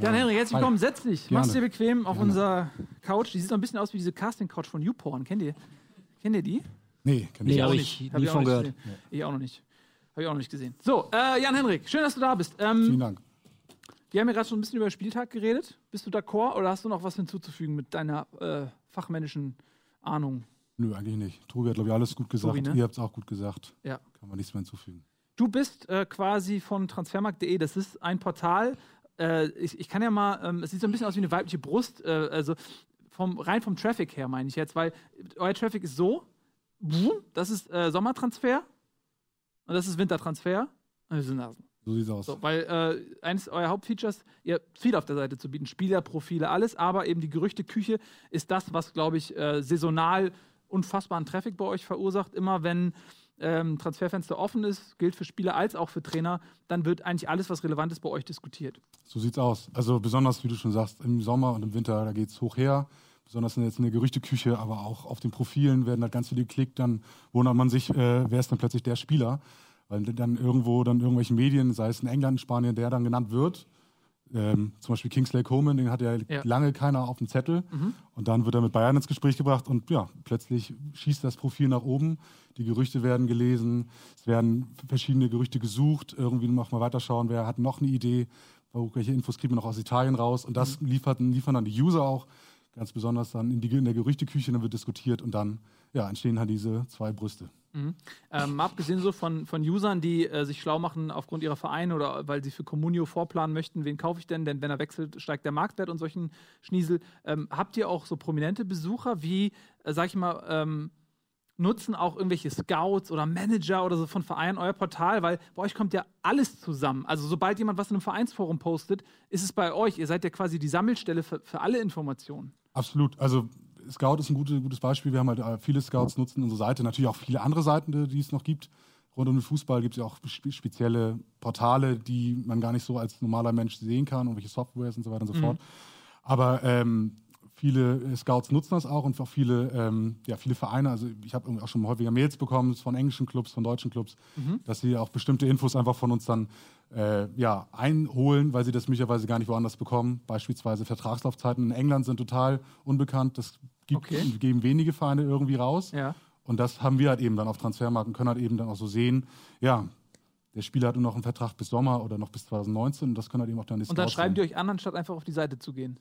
Speaker 2: Jan Hendrik, herzlich
Speaker 9: Hi.
Speaker 2: willkommen. Setz dich.
Speaker 9: Gerne.
Speaker 2: Mach's dir bequem auf
Speaker 9: Gerne.
Speaker 2: unserer Couch. Die sieht so ein bisschen aus wie diese Casting-Couch von YouPorn. Kennt ihr? Kennt ihr die?
Speaker 9: Nee, kenn
Speaker 3: Nee,
Speaker 9: ich
Speaker 3: hab
Speaker 9: auch
Speaker 3: ich
Speaker 9: nicht.
Speaker 2: Hab
Speaker 3: nie
Speaker 2: auch
Speaker 3: von
Speaker 2: nicht
Speaker 3: gehört.
Speaker 2: gesehen. Ich auch noch nicht. Habe ich auch noch nicht gesehen. So, äh, Jan Henrik, schön, dass du da bist. Ähm,
Speaker 9: Vielen Dank.
Speaker 2: Wir haben ja gerade schon ein bisschen über den Spieltag geredet. Bist du d'accord oder hast du noch was hinzuzufügen mit deiner äh, fachmännischen Ahnung?
Speaker 9: Nö, eigentlich nicht. Tobi hat, glaube ich, alles gut gesagt.
Speaker 2: Tobi, ne?
Speaker 9: Ihr habt es auch gut gesagt.
Speaker 2: Ja.
Speaker 9: Kann man nichts mehr hinzufügen.
Speaker 2: Du bist äh, quasi von transfermarkt.de. Das ist ein Portal. Äh, ich, ich kann ja mal, ähm, es sieht so ein bisschen aus wie eine weibliche Brust. Äh, also vom, rein vom Traffic her meine ich jetzt, weil euer Traffic ist so: das ist äh, Sommertransfer und das ist Wintertransfer. Das sind Nasen.
Speaker 9: So sieht's aus.
Speaker 2: So, weil äh, eines eurer Hauptfeatures, ihr habt viel auf der Seite zu bieten, Spielerprofile, alles, aber eben die Gerüchteküche ist das, was, glaube ich, äh, saisonal unfassbaren Traffic bei euch verursacht. Immer wenn ähm, Transferfenster offen ist, gilt für Spieler als auch für Trainer, dann wird eigentlich alles, was relevant ist, bei euch diskutiert.
Speaker 9: So sieht's aus. Also besonders, wie du schon sagst, im Sommer und im Winter, da geht's hoch her. Besonders in jetzt in der Gerüchteküche, aber auch auf den Profilen werden da ganz viele geklickt. Dann wundert man sich, äh, wer ist dann plötzlich der Spieler? Weil dann irgendwo dann irgendwelche Medien, sei es in England, Spanien, der dann genannt wird. Ähm, zum Beispiel Kingsley Coleman, den hat ja,
Speaker 2: Ja.
Speaker 9: lange keiner auf dem Zettel.
Speaker 2: Mhm.
Speaker 9: Und dann wird er mit Bayern ins Gespräch gebracht und ja, plötzlich schießt das Profil nach oben. Die Gerüchte werden gelesen, es werden verschiedene Gerüchte gesucht. Irgendwie noch mal weiterschauen, wer hat noch eine Idee, welche Infos kriegen wir noch aus Italien raus. Und das liefert, liefern dann die User auch, ganz besonders dann in, die, in der Gerüchteküche, dann wird diskutiert und dann ja, entstehen halt diese zwei Brüste.
Speaker 2: Mhm. Ähm, abgesehen so von, von Usern, die äh, sich schlau machen aufgrund ihrer Vereine oder weil sie für Communio vorplanen möchten, wen kaufe ich denn? Denn wenn er wechselt, steigt der Marktwert und solchen Schniesel. Ähm, habt ihr auch so prominente Besucher wie, äh, sag ich mal, ähm, nutzen auch irgendwelche Scouts oder Manager oder so von Vereinen euer Portal, weil bei euch kommt ja alles zusammen. Also sobald jemand was in einem Vereinsforum postet, ist es bei euch. Ihr seid ja quasi die Sammelstelle für, für alle Informationen.
Speaker 9: Absolut. Also Scout ist ein gute, gutes Beispiel. Wir haben halt äh, viele Scouts nutzen unsere Seite. Natürlich auch viele andere Seiten, die es noch gibt. Rund um den Fußball gibt es ja auch spe spezielle Portale, die man gar nicht so als normaler Mensch sehen kann, irgendwelche Softwares und so weiter und so
Speaker 2: Mhm.
Speaker 9: fort. Aber ähm, viele äh, Scouts nutzen das auch und auch viele, ähm, ja, viele Vereine. Also ich habe auch schon häufiger Mails bekommen von englischen Clubs, von deutschen Clubs,
Speaker 2: Mhm.
Speaker 9: dass sie auch bestimmte Infos einfach von uns dann äh, ja, einholen, weil sie das möglicherweise gar nicht woanders bekommen. Beispielsweise Vertragslaufzeiten in England sind total unbekannt. Das gibt,
Speaker 2: Okay.
Speaker 9: geben wenige Vereine irgendwie raus.
Speaker 2: Ja.
Speaker 9: Und das haben wir halt eben dann auf Transfermarkt und können halt eben dann auch so sehen, ja, der Spieler hat nur noch einen Vertrag bis Sommer oder noch bis 2019 und das können halt eben auch dann die
Speaker 2: Und dann
Speaker 9: Scouts
Speaker 2: schreiben die euch an, anstatt einfach auf die Seite zu gehen.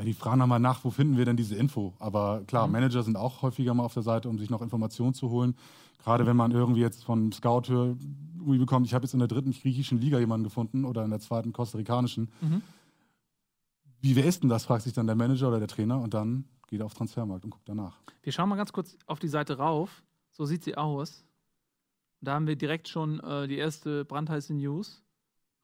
Speaker 9: Ja, die fragen dann mal nach, wo finden wir denn diese Info? Aber klar,
Speaker 2: Mhm.
Speaker 9: Manager sind auch häufiger mal auf der Seite, um sich noch Informationen zu holen. Gerade wenn man irgendwie jetzt von Scout hört, bekommt, ich habe jetzt in der dritten griechischen Liga jemanden gefunden oder in der zweiten kostarikanischen.
Speaker 2: Mhm.
Speaker 9: Wie wer ist denn das, fragt sich dann der Manager oder der Trainer und dann geht er auf Transfermarkt und guckt danach.
Speaker 2: Wir schauen mal ganz kurz auf die Seite rauf. So sieht sie aus. Da haben wir direkt schon äh, die erste brandheiße News.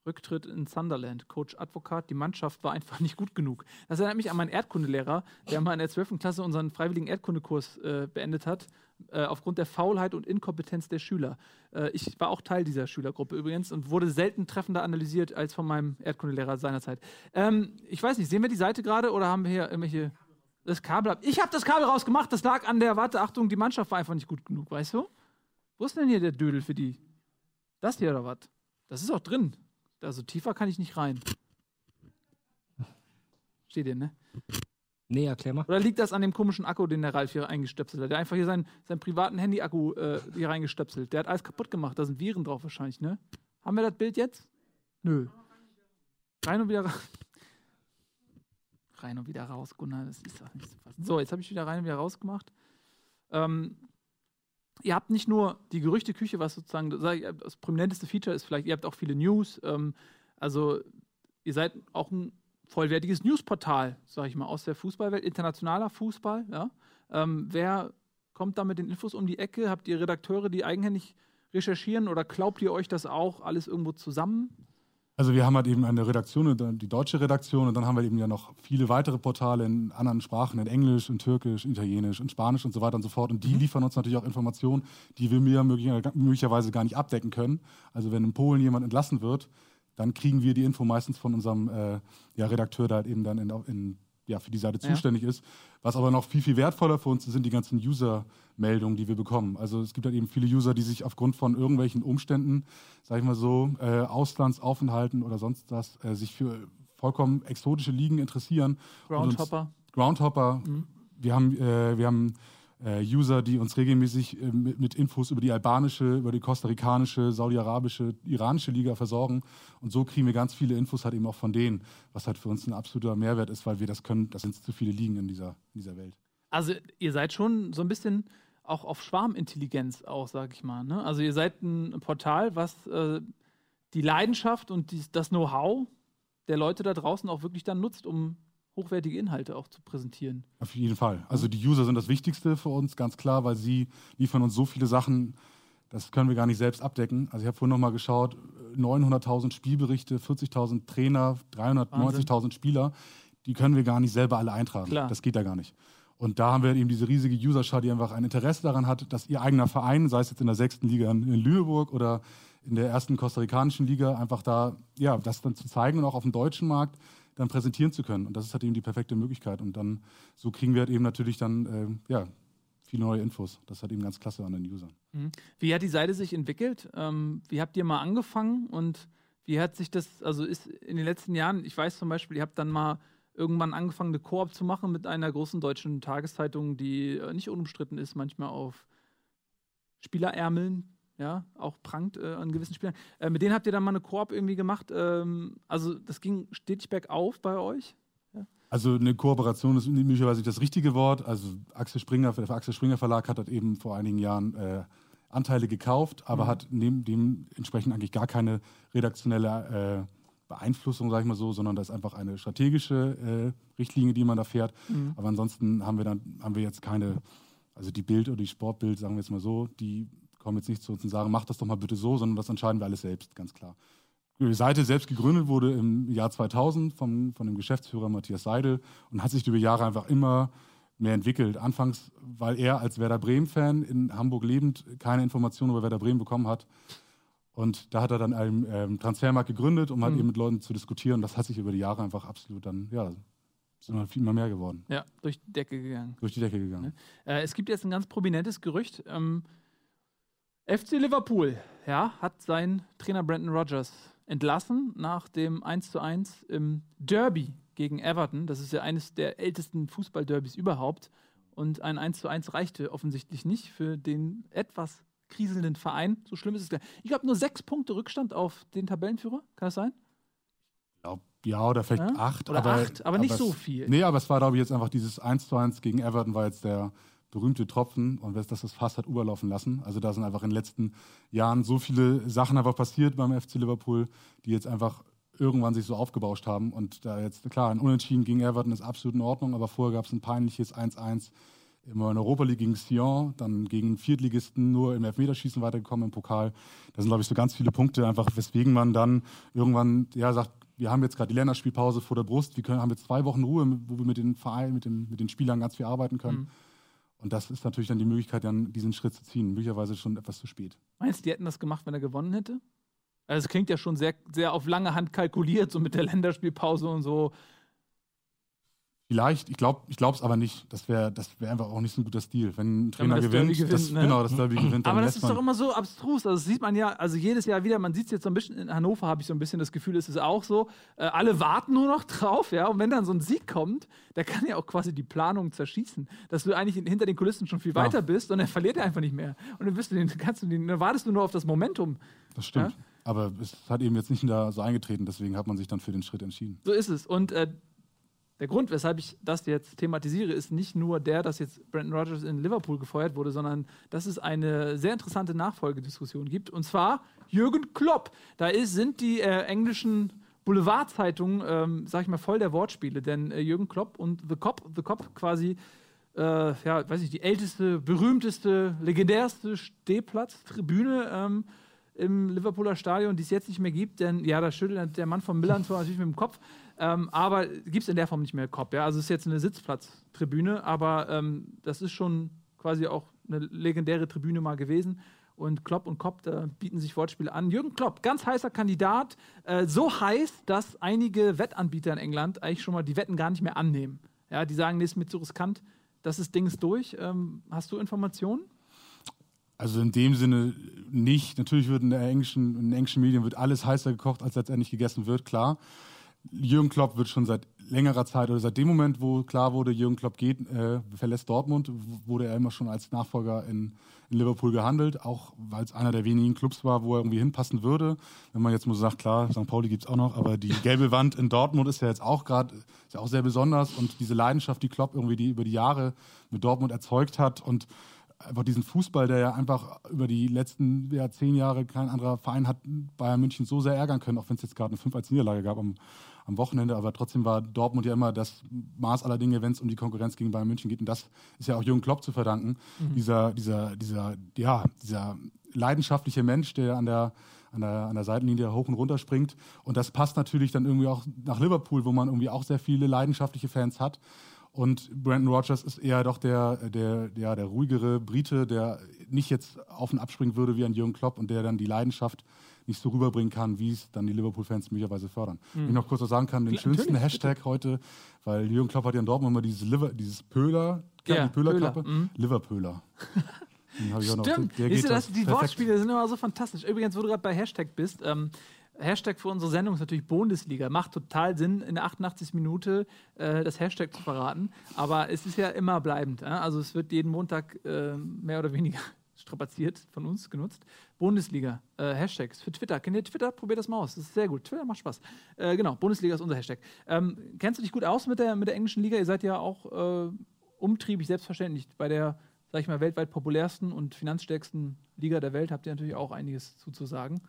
Speaker 2: Rücktritt in Sunderland. Coach Advokat, die Mannschaft war einfach nicht gut genug. Das erinnert mich an meinen Erdkundelehrer, der mal in der 12. Klasse unseren freiwilligen Erdkundekurs äh, beendet hat, äh, aufgrund der Faulheit und Inkompetenz der Schüler. Äh, ich war auch Teil dieser Schülergruppe übrigens und wurde selten treffender analysiert als von meinem Erdkundelehrer seinerzeit. Ähm, ich weiß nicht, sehen wir die Seite gerade oder haben wir hier irgendwelche. Das Kabel ab. Ich habe das Kabel rausgemacht, das lag an der, warte, Achtung, die Mannschaft war einfach nicht gut genug, weißt du? Wo ist denn hier der Dödel für die? Das hier oder was? Das ist auch drin. Also tiefer kann ich nicht rein. Steht hier, ne?
Speaker 3: Nee, erklär mal.
Speaker 2: Oder liegt das an dem komischen Akku, den der Ralf hier eingestöpselt hat? Der hat einfach hier seinen, seinen privaten Handy-Akku äh, hier reingestöpselt. Der hat alles kaputt gemacht. Da sind Viren drauf wahrscheinlich, ne? Haben wir das Bild jetzt? Nö. Rein und wieder raus. Rein und wieder raus, Gunnar. Das ist doch nicht zu fassen. So, jetzt habe ich wieder rein und wieder rausgemacht. Ähm, ihr habt nicht nur die Gerüchteküche, was sozusagen das prominenteste Feature ist, vielleicht, ihr habt auch viele News. Ähm, also, ihr seid auch ein vollwertiges Newsportal, sage ich mal, aus der Fußballwelt, internationaler Fußball. Ja? Ähm, wer kommt da mit den Infos um die Ecke? Habt ihr Redakteure, die eigenhändig recherchieren oder glaubt ihr euch das auch alles irgendwo zusammen?
Speaker 9: Also wir haben halt eben eine Redaktion, die deutsche Redaktion, und dann haben wir eben ja noch viele weitere Portale in anderen Sprachen, in Englisch, in Türkisch, in Italienisch, in Spanisch und so weiter und so fort. Und die liefern uns natürlich auch Informationen, die wir mir möglicher- möglicherweise gar nicht abdecken können. Also wenn in Polen jemand entlassen wird, dann kriegen wir die Info meistens von unserem äh, ja, Redakteur, der halt eben dann in, in, ja, für die Seite
Speaker 2: Ja.
Speaker 9: zuständig ist. Was aber noch viel, viel wertvoller für uns ist, sind die ganzen User-Meldungen, die wir bekommen. Also es gibt halt eben viele User, die sich aufgrund von irgendwelchen Umständen, sag ich mal so, äh, Auslandsaufenthalten oder sonst was, äh, sich für vollkommen exotische Ligen interessieren.
Speaker 2: Groundhopper?
Speaker 9: Groundhopper.
Speaker 2: Mhm.
Speaker 9: Wir haben, äh, wir haben User, die uns regelmäßig äh, mit, mit Infos über die albanische, über die kostarikanische, saudi-arabische, iranische Liga versorgen. Und so kriegen wir ganz viele Infos halt eben auch von denen, was halt für uns ein absoluter Mehrwert ist, weil wir das können, das sind zu viele Ligen in dieser, in dieser Welt.
Speaker 2: Also ihr seid schon so ein bisschen auch auf Schwarmintelligenz auch, sag ich mal. Ne? Also ihr seid ein Portal, was äh, die Leidenschaft und die, das Know-how der Leute da draußen auch wirklich dann nutzt, um hochwertige Inhalte auch zu präsentieren.
Speaker 9: Auf jeden Fall. Also die User sind das Wichtigste für uns, ganz klar, weil sie liefern uns so viele Sachen, das können wir gar nicht selbst abdecken. Also ich habe vorhin noch mal geschaut, 900.000 Spielberichte, 40.000 Trainer, 390.000 Spieler, die können wir gar nicht selber alle eintragen.
Speaker 2: Klar.
Speaker 9: Das geht ja gar nicht. Und da haben wir eben diese riesige User-Schar, die einfach ein Interesse daran hat, dass ihr eigener Verein, sei es jetzt in der sechsten Liga in, in Lüneburg oder in der ersten kostarikanischen Liga, einfach da, ja, das dann zu zeigen und auch auf dem deutschen Markt dann präsentieren zu können. Und das ist halt eben die perfekte Möglichkeit. Und dann, so kriegen wir halt eben natürlich dann, ähm, ja, viele neue Infos. Das ist halt eben ganz klasse an den Usern.
Speaker 2: Mhm. Wie hat die Seite sich entwickelt? Ähm, wie habt ihr mal angefangen und Wie hat sich das, also ist in den letzten Jahren, ich weiß zum Beispiel, ihr habt dann mal irgendwann angefangen, eine Koop zu machen mit einer großen deutschen Tageszeitung, die äh, nicht unumstritten ist, manchmal auf Spielerärmeln, ja, auch prangt äh, an gewissen Spielern. Äh, mit denen habt ihr dann mal eine Koop irgendwie gemacht. Ähm, also das ging stetig bergauf bei euch.
Speaker 9: Also eine Kooperation ist möglicherweise nicht das richtige Wort. Also Axel Springer, der Axel Springer Verlag hat, hat eben vor einigen Jahren äh, Anteile gekauft, aber
Speaker 2: Mhm.
Speaker 9: hat neben dementsprechend eigentlich gar keine redaktionelle äh, Beeinflussung, sage ich mal so, sondern das ist einfach eine strategische äh, Richtlinie, die man da fährt.
Speaker 2: Mhm.
Speaker 9: Aber ansonsten haben wir dann haben wir jetzt keine, also die Bild oder die Sportbild, sagen wir jetzt mal so, die kommen jetzt nicht zu uns und sagen, mach das doch mal bitte so, sondern das entscheiden wir alles selbst, ganz klar. Die Seite selbst gegründet wurde im Jahr 2000 vom, von dem Geschäftsführer Matthias Seidel und hat sich über Jahre einfach immer mehr entwickelt. Anfangs, weil er als Werder Bremen-Fan in Hamburg lebend keine Informationen über Werder Bremen bekommen hat. Und da hat er dann einen ähm, Transfermarkt gegründet, um halt
Speaker 2: Mhm.
Speaker 9: eben mit Leuten zu diskutieren. Das hat sich über die Jahre einfach absolut dann, ja, ist immer viel immer mehr geworden.
Speaker 2: Ja, durch die Decke gegangen.
Speaker 9: Durch die Decke gegangen.
Speaker 2: Äh, es gibt jetzt ein ganz prominentes Gerücht. Ähm, FC Liverpool ja, hat seinen Trainer Brandon Rogers entlassen nach dem 1:1 im Derby gegen Everton. Das ist ja eines der ältesten Fußballderbys überhaupt. Und ein 1:1 reichte offensichtlich nicht für den etwas kriselnden Verein. So schlimm ist es gar nicht. Ich glaube, nur sechs Punkte Rückstand auf den Tabellenführer. Kann das sein?
Speaker 9: ja, oder vielleicht
Speaker 2: Ja?
Speaker 9: acht.
Speaker 2: Oder acht, aber nicht
Speaker 9: es-
Speaker 2: so viel.
Speaker 9: Nee, aber es war, glaube ich, jetzt einfach dieses 1 zu 1 gegen Everton war jetzt der berühmte Tropfen und das das Fass hat überlaufen lassen. Also da sind einfach in den letzten Jahren so viele Sachen einfach passiert beim FC Liverpool, die jetzt einfach irgendwann sich so aufgebauscht haben. Und da jetzt, klar, ein Unentschieden gegen Everton ist absolut in Ordnung, aber vorher gab es ein peinliches 1-1 immer in der Europa League gegen Sion, dann gegen Viertligisten nur im Elfmeterschießen weitergekommen im Pokal. Das sind, glaube ich, so ganz viele Punkte, einfach weswegen man dann irgendwann ja, sagt, wir haben jetzt gerade die Länderspielpause vor der Brust, wir können, haben jetzt zwei Wochen Ruhe, wo wir mit den Vereinen, mit, mit den Spielern ganz viel arbeiten können.
Speaker 2: Mhm.
Speaker 9: Und das ist natürlich dann die Möglichkeit, dann diesen Schritt zu ziehen. Möglicherweise schon etwas zu spät.
Speaker 2: Meinst du, die hätten das gemacht, wenn er gewonnen hätte? Also es klingt ja schon sehr, sehr auf lange Hand kalkuliert, so mit der Länderspielpause und so.
Speaker 9: Vielleicht, ich glaube ich es aber nicht. Das wäre das wär einfach auch nicht so ein guter Stil. Wenn ein
Speaker 2: Wenn
Speaker 9: Trainer
Speaker 2: das Derby
Speaker 9: gewinnt,
Speaker 2: gewinnt,
Speaker 9: das,
Speaker 2: ne?
Speaker 9: genau, das Derby gewinnt,
Speaker 2: Aber das ist
Speaker 9: man
Speaker 2: doch immer so abstrus. Also das sieht man ja, also jedes Jahr wieder, man sieht es jetzt so ein bisschen, in Hannover habe ich so ein bisschen das Gefühl, es ist auch so, äh, alle warten nur noch drauf, ja, und wenn dann so ein Sieg kommt, der kann ja auch quasi die Planung zerschießen, dass du eigentlich in- hinter den Kulissen schon viel
Speaker 9: Ja.
Speaker 2: weiter bist und er verliert er einfach nicht mehr. Und dann bist du den, kannst du den, dann wartest du nur auf das Momentum.
Speaker 9: Das stimmt. Aber es hat eben jetzt nicht da so eingetreten, deswegen hat man sich dann für den Schritt entschieden.
Speaker 2: So ist es. Und äh, der Grund, weshalb ich das jetzt thematisiere, ist nicht nur der, dass jetzt Brandon Rogers in Liverpool gefeuert wurde, sondern dass es eine sehr interessante Nachfolgediskussion gibt. Und zwar Jürgen Klopp. Da ist, sind die äh, englischen Boulevardzeitungen, ähm, sag ich mal, voll der Wortspiele. Denn äh, Jürgen Klopp und The Cop, The Cop quasi, äh, ja, weiß ich, die älteste, berühmteste, legendärste Stehplatz, Tribüne ähm, im Liverpooler Stadion, die es jetzt nicht mehr gibt, denn ja, da schüttelt der Mann vom Millantor natürlich mit dem Kopf. Ähm, aber gibt es in der Form nicht mehr Kopf. Ja? Also es ist jetzt eine Sitzplatztribüne, aber ähm, das ist schon quasi auch eine legendäre Tribüne mal gewesen. Und Klopp und Kopp, da bieten sich Wortspiele an. Jürgen Klopp, ganz heißer Kandidat, äh, so heiß, dass einige Wettanbieter in England eigentlich schon mal die Wetten gar nicht mehr annehmen. Ja, die sagen, nee, ist mir zu riskant, das ist Ding ist durch. Ähm, hast du Informationen?
Speaker 9: Also in dem Sinne nicht. Natürlich wird in, der englischen, den englischen Medien wird alles heißer gekocht, als letztendlich gegessen wird, klar. Jürgen Klopp wird schon seit längerer Zeit oder seit dem Moment, wo klar wurde, Jürgen Klopp geht, äh, verlässt Dortmund, wurde er immer schon als Nachfolger in, in Liverpool gehandelt, auch weil es einer der wenigen Clubs war, wo er irgendwie hinpassen würde. Wenn man jetzt so sagt, klar, St. Pauli gibt es auch noch, aber die gelbe Wand in Dortmund ist ja jetzt auch gerade, ist ja auch sehr besonders und diese Leidenschaft, die Klopp irgendwie die über die Jahre mit Dortmund erzeugt hat und einfach diesen Fußball, der ja einfach über die letzten ja, zehn Jahre kein anderer Verein hat Bayern München so sehr ärgern können, auch wenn es jetzt gerade eine 5 als Niederlage gab am, am Wochenende, aber trotzdem war Dortmund ja immer das Maß aller Dinge, wenn es um die Konkurrenz gegen Bayern München geht. Und das ist ja auch Jürgen Klopp zu verdanken.
Speaker 2: Mhm.
Speaker 9: Dieser, dieser, dieser, ja, dieser leidenschaftliche Mensch, der an der an der, an der Seitenlinie hoch und runter springt. Und das passt natürlich dann irgendwie auch nach Liverpool, wo man irgendwie auch sehr viele leidenschaftliche Fans hat. Und Brandon Rogers ist eher doch der, der, ja, der ruhigere Brite, der nicht jetzt auf und abspringen würde wie ein Jürgen Klopp und der dann die Leidenschaft nicht so rüberbringen kann, wie es dann die Liverpool-Fans möglicherweise fördern.
Speaker 2: Mhm.
Speaker 9: Wenn ich noch kurz was sagen kann, den
Speaker 2: Klar,
Speaker 9: schönsten
Speaker 2: natürlich,
Speaker 9: Hashtag heute, weil Jürgen Klopp hat ja in Dortmund immer dieses, Liver, dieses Pöhler,
Speaker 2: Ja,
Speaker 9: die Pöhlerkappe,
Speaker 2: Pöhler, mhm.
Speaker 9: Liverpöhler.
Speaker 2: Stimmt. Siehst du, das, die
Speaker 9: perfekt.
Speaker 2: Wortspiele sind immer so fantastisch. Übrigens, wo du gerade bei Hashtag bist, ähm, Hashtag für unsere Sendung ist natürlich Bundesliga. Macht total Sinn, in der 88. Minute äh, das Hashtag zu verraten. Aber es ist ja immer bleibend. Äh? Also es wird jeden Montag äh, mehr oder weniger strapaziert von uns genutzt. Bundesliga, äh, Hashtags für Twitter. Kennt ihr Twitter? Probiert das mal aus. Das ist sehr gut. Twitter macht Spaß. Äh, genau, Bundesliga ist unser Hashtag. Ähm, kennst du dich gut aus mit der, mit der englischen Liga? Ihr seid ja auch äh, umtriebig, selbstverständlich. Bei der, sag ich mal, weltweit populärsten und finanzstärksten Liga der Welt habt ihr natürlich auch einiges zuzusagen.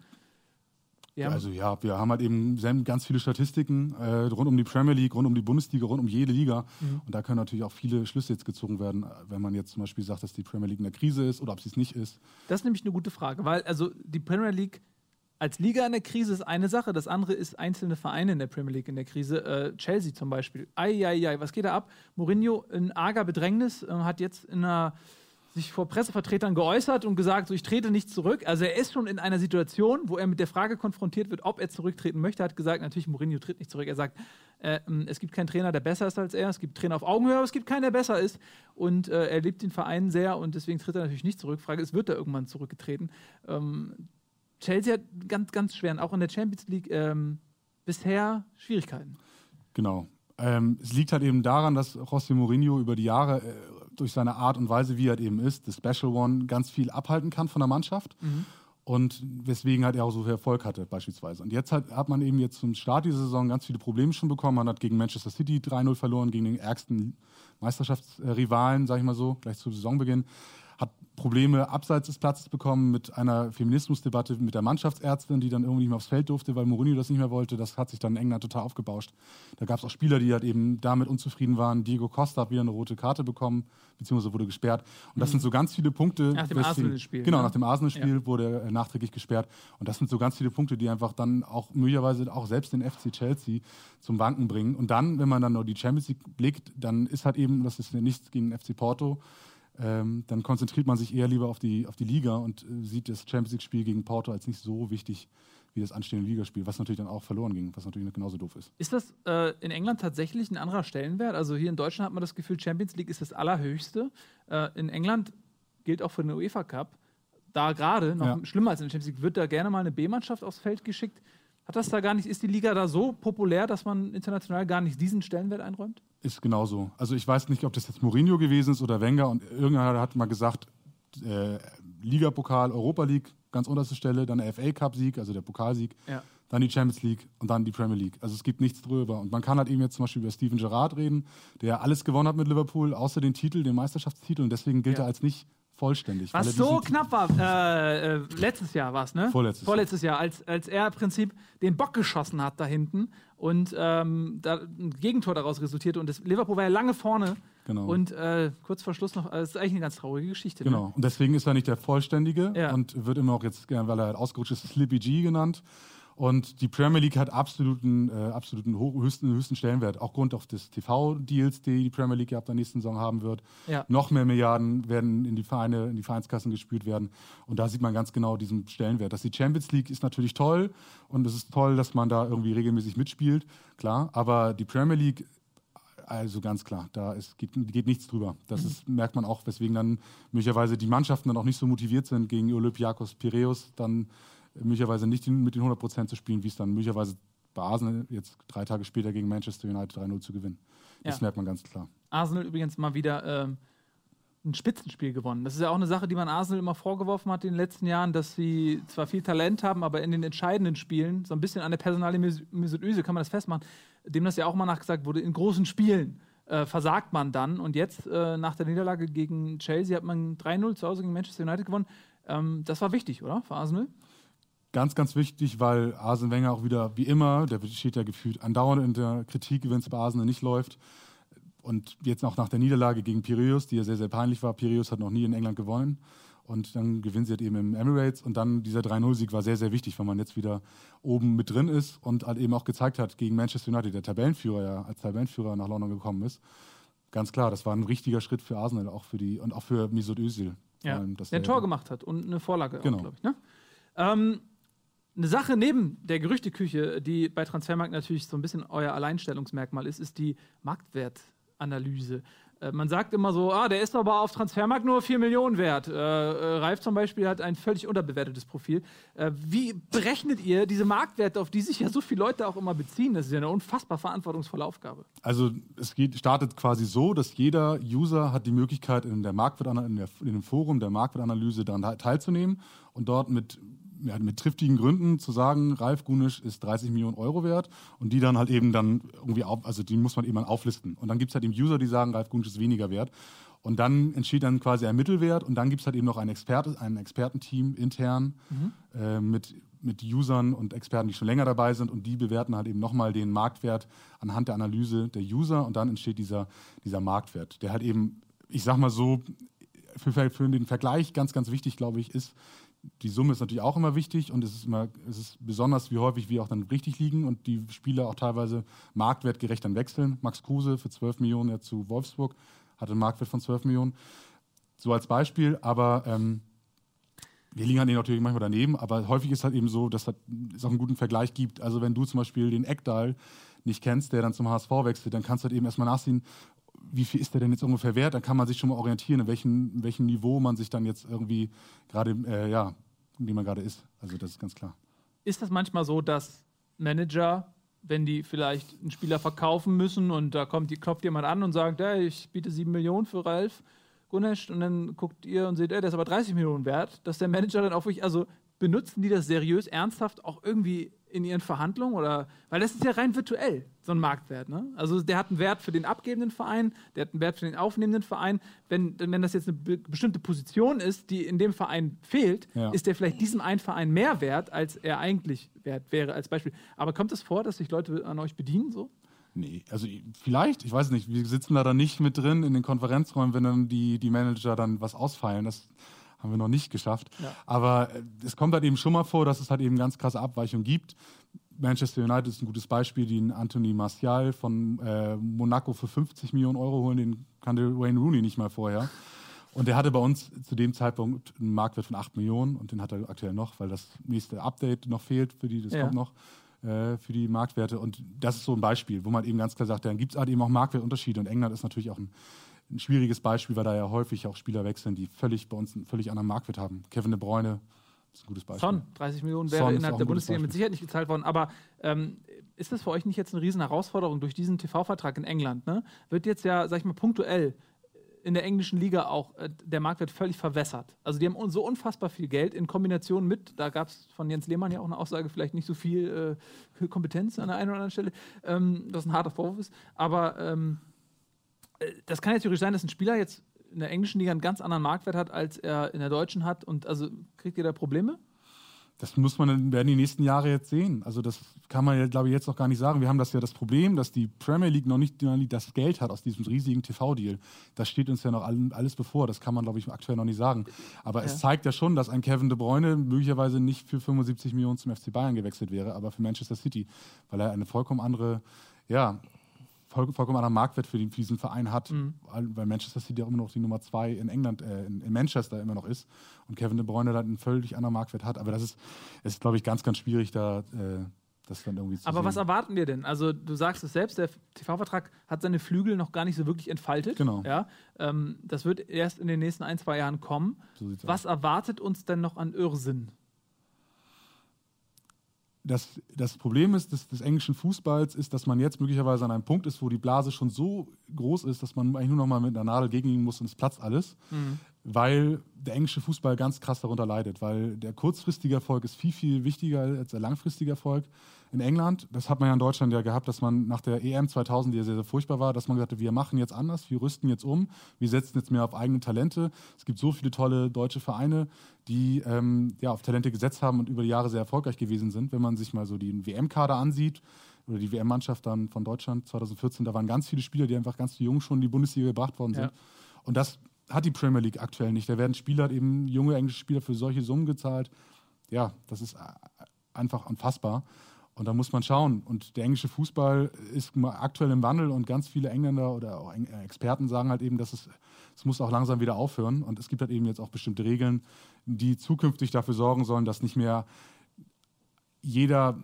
Speaker 2: Haben-
Speaker 9: Also ja, wir haben halt eben ganz viele Statistiken äh, rund um die Premier League, rund um die Bundesliga, rund um jede Liga.
Speaker 2: Mhm.
Speaker 9: Und da können natürlich auch viele Schlüsse jetzt gezogen werden, wenn man jetzt zum Beispiel sagt, dass die Premier League in der Krise ist oder ob sie es nicht ist.
Speaker 2: Das ist nämlich eine gute Frage, weil also die Premier League als Liga in der Krise ist eine Sache, das andere ist einzelne Vereine in der Premier League in der Krise. Äh, Chelsea zum Beispiel. Eieiei, was geht da ab? Mourinho in arger Bedrängnis äh, hat jetzt in einer sich vor Pressevertretern geäußert und gesagt, so ich trete nicht zurück. Also er ist schon in einer Situation, wo er mit der Frage konfrontiert wird, ob er zurücktreten möchte. Er hat gesagt, natürlich Mourinho tritt nicht zurück. Er sagt, äh, ähm, es gibt keinen Trainer, der besser ist als er. Es gibt Trainer auf Augenhöhe, aber es gibt keinen, der besser ist. Und äh, er liebt den Verein sehr und deswegen tritt er natürlich nicht zurück. Frage ist, wird er irgendwann zurückgetreten? Ähm, Chelsea hat ganz, ganz schwer, auch in der Champions League ähm, bisher Schwierigkeiten.
Speaker 9: Genau. Ähm, es liegt halt eben daran, dass José Mourinho über die Jahre äh, durch seine Art und Weise, wie er halt eben ist, das Special One, ganz viel abhalten kann von der Mannschaft. Und weswegen halt er auch so viel Erfolg hatte, beispielsweise. Und jetzt hat, hat man eben jetzt zum Start dieser Saison ganz viele Probleme schon bekommen. Man hat gegen Manchester City 3-0 verloren, gegen den ärgsten Meisterschaftsrivalen, sag ich mal so, gleich zu Saisonbeginn. Hat Probleme abseits des Platzes bekommen mit einer Feminismusdebatte mit der Mannschaftsärztin, die dann irgendwie nicht mehr aufs Feld durfte, weil Mourinho das nicht mehr wollte. Das hat sich dann in England total aufgebauscht. Da gab es auch Spieler, die halt eben damit unzufrieden waren. Diego Costa hat wieder eine rote Karte bekommen, beziehungsweise wurde gesperrt. Und das sind so ganz viele Punkte.
Speaker 2: Nach dem Arsenal-Spiel,
Speaker 9: Genau,
Speaker 2: ne?
Speaker 9: nach dem Arsenal-Spiel wurde er nachträglich gesperrt. Und das sind so ganz viele Punkte, die einfach dann auch möglicherweise auch selbst den FC Chelsea zum Wanken bringen. Und dann, wenn man dann noch die Champions League blickt, dann ist halt eben, das ist nichts gegen den FC Porto, ähm, dann konzentriert man sich eher lieber auf die, auf die Liga und äh, sieht das Champions League-Spiel gegen Porto als nicht so wichtig wie das anstehende Ligaspiel, was natürlich dann auch verloren ging, was natürlich genauso doof ist.
Speaker 2: Ist das äh, in England tatsächlich ein anderer Stellenwert? Also hier in Deutschland hat man das Gefühl, Champions League ist das Allerhöchste. Äh, in England gilt auch für den UEFA Cup. Da gerade, noch
Speaker 9: Ja.
Speaker 2: schlimmer als in der Champions League, wird da gerne mal eine B-Mannschaft aufs Feld geschickt. Hat das da gar nicht, ist die Liga da so populär, dass man international gar nicht diesen Stellenwert einräumt?
Speaker 9: Ist genauso. Also ich weiß nicht, ob das jetzt Mourinho gewesen ist oder Wenger und irgendeiner hat mal gesagt, äh, Ligapokal, Europa League, ganz unterste Stelle, dann der FA Cup Sieg, also der Pokalsieg,
Speaker 2: Ja.
Speaker 9: dann die Champions League und dann die Premier League. Also es gibt nichts drüber. Und man kann halt eben jetzt zum Beispiel über Steven Gerrard reden, der alles gewonnen hat mit Liverpool, außer den Titel, den Meisterschaftstitel und deswegen gilt
Speaker 2: Ja.
Speaker 9: er als nicht vollständig.
Speaker 2: Was so knapp war, äh, äh, letztes Jahr war es, ne?
Speaker 9: Vorletztes
Speaker 2: Vorletztes Jahr, als, als er im Prinzip den Bock geschossen hat da hinten und ähm, da ein Gegentor daraus resultierte. Und das Liverpool war ja lange vorne.
Speaker 9: Genau.
Speaker 2: Und äh, kurz vor Schluss noch, äh, das ist eigentlich eine ganz traurige Geschichte. Ne?
Speaker 9: Genau. Und deswegen ist er nicht der Vollständige
Speaker 2: Ja.
Speaker 9: und wird immer auch jetzt, äh, weil er halt ausgerutscht ist, Slippy G genannt. Und die Premier League hat absoluten, äh, absoluten ho höchsten, höchsten Stellenwert, auch Grund auf des TV-Deals, die die Premier League ja ab der nächsten Saison haben wird.
Speaker 2: Ja.
Speaker 9: Noch mehr Milliarden werden in die Vereine, in die Vereinskassen gespült werden. Und da sieht man ganz genau diesen Stellenwert. Dass die Champions League ist natürlich toll und es ist toll, dass man da irgendwie regelmäßig mitspielt, klar. Aber die Premier League also ganz klar, da ist, geht, geht nichts drüber. Das ist, merkt man auch, weswegen dann möglicherweise die Mannschaften dann auch nicht so motiviert sind, gegen Olympiakos Piraeus dann möglicherweise nicht mit den 100 Prozent zu spielen, wie es dann möglicherweise bei Arsenal jetzt drei Tage später gegen Manchester United 3-0 zu gewinnen. Das
Speaker 2: Ja.
Speaker 9: merkt man ganz klar.
Speaker 2: Arsenal übrigens mal wieder ähm, ein Spitzenspiel gewonnen. Das ist ja auch eine Sache, die man Arsenal immer vorgeworfen hat in den letzten Jahren, dass sie zwar viel Talent haben, aber in den entscheidenden Spielen, so ein bisschen an der Personalie Mesut Özil kann man das festmachen, dem das ja auch mal nachgesagt wurde, in großen Spielen äh, versagt man dann. Und jetzt, äh, nach der Niederlage gegen Chelsea, hat man 3-0 zu Hause gegen Manchester United gewonnen. Ähm, das war wichtig, oder, für Arsenal?
Speaker 9: Ganz, ganz wichtig, weil Arsene Wenger auch wieder, wie immer, der steht ja gefühlt andauernd in der Kritik, wenn es bei Arsenal nicht läuft. Und jetzt auch nach der Niederlage gegen Piraeus, die ja sehr, sehr peinlich war. Piraeus hat noch nie in England gewonnen. Und dann gewinnen sie halt eben im Emirates. Und dann dieser 3-0-Sieg war sehr, sehr wichtig, weil man jetzt wieder oben mit drin ist und halt eben auch gezeigt hat gegen Manchester United, der Tabellenführer ja als Tabellenführer nach London gekommen ist. Ganz klar, das war ein richtiger Schritt für Arsenal, auch für die und auch für Mesut Özil.
Speaker 2: Ja,
Speaker 9: allem, dass
Speaker 2: der ein Tor gemacht hat und eine Vorlage,
Speaker 9: Genau.
Speaker 2: glaube ich. Ne? Ähm, eine Sache neben der Gerüchteküche, die bei Transfermarkt natürlich so ein bisschen euer Alleinstellungsmerkmal ist, ist die Marktwertanalyse. Äh, man sagt immer so, ah, der ist aber auf Transfermarkt nur 4 Millionen wert. Äh, äh, Ralf zum Beispiel hat ein völlig unterbewertetes Profil. Äh, wie berechnet ihr diese Marktwerte, auf die sich ja so viele Leute auch immer beziehen? Das ist ja eine unfassbar verantwortungsvolle Aufgabe.
Speaker 9: Also es geht, startet quasi so, dass jeder User hat die Möglichkeit, in, der in, der, in dem Forum der Marktwertanalyse daran teilzunehmen und dort mit ja, mit triftigen Gründen zu sagen, Ralf Gunisch ist 30 Millionen Euro wert und die dann halt eben dann irgendwie auf, also die muss man eben dann auflisten. Und dann gibt es halt eben User, die sagen, Ralf Gunisch ist weniger wert. Und dann entsteht dann quasi ein Mittelwert und dann gibt es halt eben noch ein, Experte, ein Expertenteam intern äh, mit, mit Usern und Experten, die schon länger dabei sind und die bewerten halt eben nochmal den Marktwert anhand der Analyse der User und dann entsteht dieser, dieser Marktwert, der halt eben, ich sag mal so, für, für den Vergleich ganz, ganz wichtig, glaube ich, ist, die Summe ist natürlich auch immer wichtig und es ist immer, es ist besonders, wie häufig wir auch dann richtig liegen und die Spieler auch teilweise marktwertgerecht dann wechseln. Max Kruse für 12 Millionen ja zu Wolfsburg hatte einen Marktwert von 12 Millionen. So als Beispiel, aber ähm, wir liegen halt natürlich manchmal daneben, aber häufig ist halt eben so, dass es auch einen guten Vergleich gibt. Also wenn du zum Beispiel den Eckdahl nicht kennst, der dann zum HSV wechselt, dann kannst du halt eben erstmal nachsehen, wie viel ist der denn jetzt ungefähr wert? Dann kann man sich schon mal orientieren, in welchem, welchem Niveau man sich dann jetzt irgendwie gerade, äh, ja, in dem man gerade ist. Also das ist ganz klar.
Speaker 2: Ist das manchmal so, dass Manager, wenn die vielleicht einen Spieler verkaufen müssen und da kommt, die, klopft jemand an und sagt, hey, ich biete 7 Millionen für Ralf Gunesch und dann guckt ihr und seht, ey, der ist aber 30 Millionen wert, dass der Manager dann auch wirklich, also benutzen die das seriös, ernsthaft auch irgendwie in ihren Verhandlungen oder, weil das ist ja rein virtuell, so ein Marktwert, ne? Also der hat einen Wert für den abgebenden Verein, der hat einen Wert für den aufnehmenden Verein. Wenn, wenn das jetzt eine be bestimmte Position ist, die in dem Verein fehlt,
Speaker 9: Ja.
Speaker 2: ist der vielleicht diesem einen Verein mehr wert, als er eigentlich wert wäre, als Beispiel. Aber kommt es vor, dass sich Leute an euch bedienen so?
Speaker 9: Nee, also vielleicht, ich weiß nicht, wir sitzen da dann nicht mit drin in den Konferenzräumen, wenn dann die, die Manager dann was ausfallen. Das haben wir noch nicht geschafft.
Speaker 2: Ja.
Speaker 9: Aber äh, es kommt halt eben schon mal vor, dass es halt eben ganz krasse Abweichungen gibt. Manchester United ist ein gutes Beispiel, die einen Anthony Martial von äh, Monaco für 50 Millionen Euro holen, den kannte Wayne Rooney nicht mal vorher. Und der hatte bei uns zu dem Zeitpunkt einen Marktwert von 8 Millionen und den hat er aktuell noch, weil das nächste Update noch fehlt für die, das
Speaker 2: Ja.
Speaker 9: kommt noch äh, für die Marktwerte. Und das ist so ein Beispiel, wo man eben ganz klar sagt, dann gibt es halt eben auch Marktwertunterschiede. Und England ist natürlich auch ein, ein schwieriges Beispiel, weil da ja häufig auch Spieler wechseln, die völlig bei uns einen völlig anderen Marktwert haben. Kevin De Bruyne ist ein gutes Beispiel.
Speaker 2: Son, 30 Millionen wäre
Speaker 9: Son
Speaker 2: innerhalb der Bundesliga mit. Sicherheit nicht gezahlt worden. Aber ähm, ist das für euch nicht jetzt eine riesen Herausforderung durch diesen TV-Vertrag in England? Ne? Wird jetzt ja, sag ich mal, punktuell in der englischen Liga auch äh, der Marktwert völlig verwässert. Also die haben so unfassbar viel Geld in Kombination mit, da gab es von Jens Lehmann ja auch eine Aussage, vielleicht nicht so viel äh, Kompetenz an der einen oder anderen Stelle, ähm, was ein harter Vorwurf ist. Aber ähm, äh, das kann ja theoretisch sein, dass ein Spieler jetzt in der englischen Liga einen ganz anderen Marktwert hat, als er in der deutschen hat. Und also kriegt ihr da Probleme?
Speaker 9: Das muss man werden die nächsten Jahre jetzt sehen. Also das kann man ja, glaube ich, jetzt noch gar nicht sagen. Wir haben das ja das Problem, dass die Premier League noch nicht das Geld hat aus diesem riesigen TV-Deal. Das steht uns ja noch all- alles bevor. Das kann man, glaube ich, aktuell noch nicht sagen. Aber es zeigt ja schon, dass ein Kevin De Bruyne möglicherweise nicht für 75 Millionen zum FC Bayern gewechselt wäre, aber für Manchester City, weil er eine vollkommen andere, ja, voll, vollkommen anderen Marktwert für, den, für diesen Verein hat, weil, weil Manchester City auch immer noch die Nummer zwei in England, äh, in, in Manchester immer noch ist und Kevin De Bruyne dann einen völlig anderen Marktwert hat. Aber das ist, ist glaube ich, ganz, ganz schwierig, da äh, das dann irgendwie zu
Speaker 2: Aber
Speaker 9: sehen.
Speaker 2: was erwarten wir denn? Also du sagst es selbst, der TV-Vertrag hat seine Flügel noch gar nicht so wirklich entfaltet.
Speaker 9: Genau.
Speaker 2: Ja, ähm, das wird erst in den nächsten ein, zwei Jahren kommen.
Speaker 9: So
Speaker 2: was erwartet uns denn noch an Irrsinn?
Speaker 9: Das, das Problem ist des, des englischen Fußballs ist, dass man jetzt möglicherweise an einem Punkt ist, wo die Blase schon so groß ist, dass man eigentlich nur noch mal mit einer Nadel gegenliegen muss und es platzt alles, weil der englische Fußball ganz krass darunter leidet, weil der kurzfristige Erfolg ist viel, viel wichtiger als der langfristige Erfolg. In England, das hat man ja in Deutschland ja gehabt, dass man nach der EM 2000, die ja sehr, sehr furchtbar war, dass man gesagt hat, wir machen jetzt anders, wir rüsten jetzt um, wir setzen jetzt mehr auf eigene Talente. Es gibt so viele tolle deutsche Vereine, die ähm, ja, auf Talente gesetzt haben und über die Jahre sehr erfolgreich gewesen sind. Wenn man sich mal so den WM-Kader ansieht oder die WM-Mannschaft dann von Deutschland 2014, da waren ganz viele Spieler, die einfach ganz jung schon in die Bundesliga gebracht worden sind.
Speaker 2: Ja.
Speaker 9: Und das hat die Premier League aktuell nicht. Da werden Spieler, eben junge englische Spieler für solche Summen gezahlt. Ja, das ist äh, einfach unfassbar. Und da muss man schauen. Und der englische Fußball ist aktuell im Wandel und ganz viele Engländer oder auch äh, Experten sagen halt eben, dass es, es muss auch langsam wieder aufhören. Und es gibt halt eben jetzt auch bestimmte Regeln, die zukünftig dafür sorgen sollen, dass nicht mehr jeder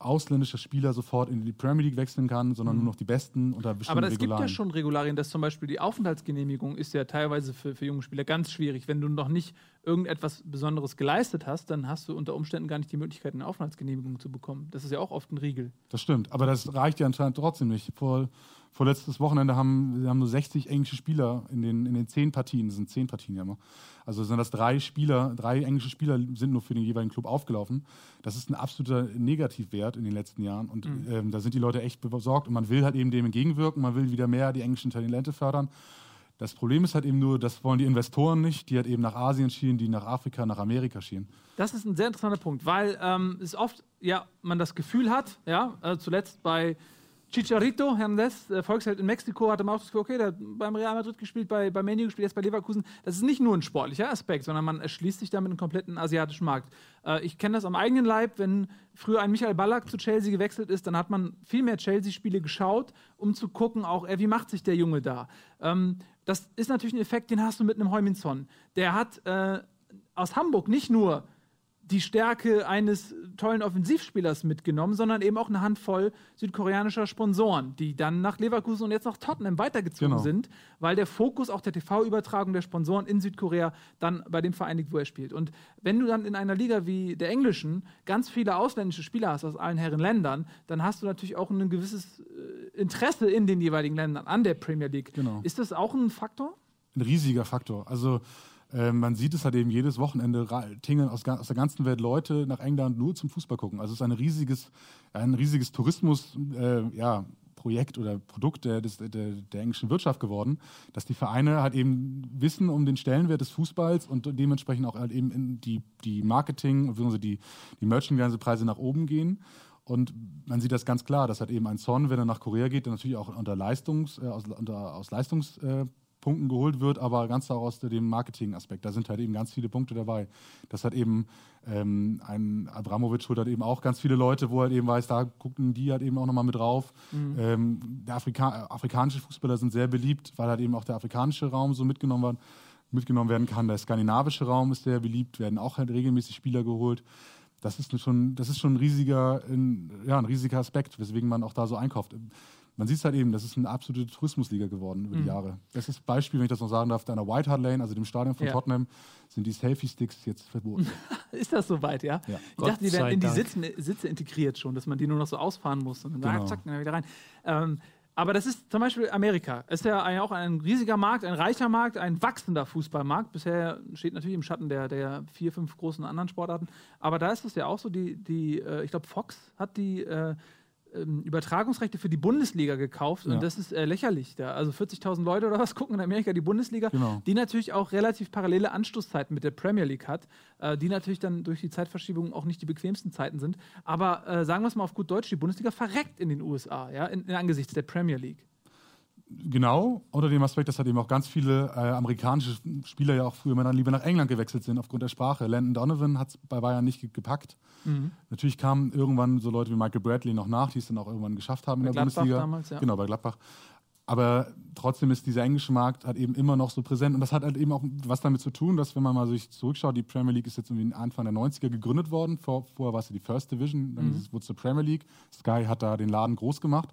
Speaker 9: ausländischer Spieler sofort in die Premier League wechseln kann, sondern nur noch die Besten unter bestimmten
Speaker 2: Mhm. Aber es gibt ja schon Regularien, dass zum Beispiel die Aufenthaltsgenehmigung ist ja teilweise für, für junge Spieler ganz schwierig. Wenn du noch nicht irgendetwas Besonderes geleistet hast, dann hast du unter Umständen gar nicht die Möglichkeit, eine Aufenthaltsgenehmigung zu bekommen. Das ist ja auch oft ein Riegel.
Speaker 9: Das stimmt, aber das reicht ja anscheinend trotzdem nicht. Vor, vorletztes Wochenende haben, haben nur 60 englische Spieler in den, in den zehn Partien, das sind zehn Partien ja immer. Also sind das drei Spieler, drei englische Spieler sind nur für den jeweiligen Club aufgelaufen. Das ist ein absoluter Negativwert in den letzten Jahren und ähm, da sind die Leute echt besorgt und man will halt eben dem entgegenwirken, man will wieder mehr die englischen Talente fördern. Das Problem ist halt eben nur, das wollen die Investoren nicht, die halt eben nach Asien schielen, die nach Afrika, nach Amerika schielen.
Speaker 2: Das ist ein sehr interessanter Punkt, weil ähm, es oft ja, man das Gefühl hat, ja, äh, zuletzt bei Chicharito, Hernandez, äh, Volksheld in Mexiko, hatte man auch das Gefühl, okay, der hat beim Real Madrid gespielt, bei, bei Menu gespielt, jetzt bei Leverkusen. Das ist nicht nur ein sportlicher Aspekt, sondern man erschließt sich damit einen kompletten asiatischen Markt. Äh, ich kenne das am eigenen Leib, wenn früher ein Michael Ballack zu Chelsea gewechselt ist, dann hat man viel mehr Chelsea-Spiele geschaut, um zu gucken, auch, äh, wie macht sich der Junge da. Ähm, das ist natürlich ein Effekt, den hast du mit einem Heuminson. Der hat äh, aus Hamburg nicht nur die Stärke eines tollen Offensivspielers mitgenommen, sondern eben auch eine Handvoll südkoreanischer Sponsoren, die dann nach Leverkusen und jetzt nach Tottenham weitergezogen
Speaker 9: Genau.
Speaker 2: sind, weil der Fokus auch der TV-Übertragung der Sponsoren in Südkorea dann bei dem Verein liegt, wo er spielt. Und wenn du dann in einer Liga wie der englischen ganz viele ausländische Spieler hast aus allen Herren Ländern, dann hast du natürlich auch ein gewisses äh, Interesse in den jeweiligen Ländern an der Premier League.
Speaker 9: Genau.
Speaker 2: Ist das auch ein Faktor?
Speaker 9: ein riesiger Faktor. Also äh, man sieht es halt eben jedes Wochenende tingeln aus, aus der ganzen Welt Leute nach England nur zum Fußball gucken. Also es ist ein riesiges, ein riesiges Tourismus, äh, ja, Projekt oder Produkt der, des, der, der englischen Wirtschaft geworden, dass die Vereine halt eben wissen um den Stellenwert des Fußballs und dementsprechend auch halt eben die, die Marketing- bzw. die, die Merchandise-Preise nach oben gehen. Und man sieht das ganz klar, dass halt eben ein Son, wenn er nach Korea geht, dann natürlich auch unter Leistungs, äh, aus, unter, aus Leistungspunkten äh, Punkten geholt wird, aber ganz auch aus dem Marketing-Aspekt. Da sind halt eben ganz viele Punkte dabei. Das hat eben ähm, ein Abramovic holt halt eben auch ganz viele Leute, wo er halt eben weiß, da gucken die halt eben auch nochmal mit drauf. Ähm, der Afrika afrikanische Fußballer sind sehr beliebt, weil halt eben auch der afrikanische Raum so mitgenommen wird mitgenommen werden kann. Der skandinavische Raum ist sehr beliebt, werden auch halt regelmäßig Spieler geholt. Das ist schon, das ist schon ein riesiger, ein, ja, ein riesiger Aspekt, weswegen man auch da so einkauft. Man sieht es halt eben, das ist eine absolute Tourismusliga geworden über die Jahre. Das ist Beispiel, wenn ich das noch sagen darf, an der White Hart Lane, also dem Stadion von
Speaker 2: Ja.
Speaker 9: Tottenham, sind die Selfie-Sticks jetzt verboten.
Speaker 2: Ist das soweit, ja?
Speaker 9: Ja.
Speaker 2: Ich
Speaker 3: Gott
Speaker 2: dachte, die werden in die
Speaker 3: Dank.
Speaker 2: Sitze, Sitze integriert schon, dass man die nur noch so ausfahren muss und dann
Speaker 9: Genau.
Speaker 2: zack, dann wieder rein. Ähm, aber das ist zum Beispiel Amerika. Ist ja ein- auch ein riesiger Markt, ein reicher Markt, ein wachsender Fußballmarkt. Bisher steht natürlich im Schatten der, der vier, fünf großen anderen Sportarten. Aber da ist es ja auch so, die, die äh, ich glaube, Fox hat die äh, ähm, Übertragungsrechte für die Bundesliga gekauft
Speaker 9: Ja.
Speaker 2: und das ist äh, lächerlich. Da. Also 40.000 Leute oder was gucken in Amerika die Bundesliga,
Speaker 9: Genau.
Speaker 2: die natürlich auch relativ parallele Anstoßzeiten mit der Premier League hat, äh, die natürlich dann durch die Zeitverschiebung auch nicht die bequemsten Zeiten sind. Aber äh, sagen wir es mal auf gut Deutsch, die Bundesliga verreckt in den USA, ja, in, in angesichts der Premier League.
Speaker 9: Genau, unter dem Aspekt, dass halt eben auch ganz viele äh, amerikanische Spieler ja auch früher mal dann lieber nach England gewechselt sind aufgrund der Sprache. Landon Donovan hat es bei Bayern nicht ge gepackt.
Speaker 2: Mhm.
Speaker 9: Natürlich kamen irgendwann so Leute wie Michael Bradley noch nach, die es dann auch irgendwann geschafft haben
Speaker 2: Bei
Speaker 9: in der
Speaker 2: Gladbach
Speaker 9: Bundesliga.
Speaker 2: damals, ja.
Speaker 9: Genau, bei Gladbach. Aber trotzdem ist dieser englische Markt halt eben immer noch so präsent. Und das hat halt eben auch was damit zu tun, dass, wenn man mal sich zurückschaut, die Premier League ist jetzt irgendwie Anfang der 90er gegründet worden. Vor, vorher war es ja die First Division, dann
Speaker 2: Mhm.
Speaker 9: wurde es zur Premier League. Sky hat da den Laden groß gemacht.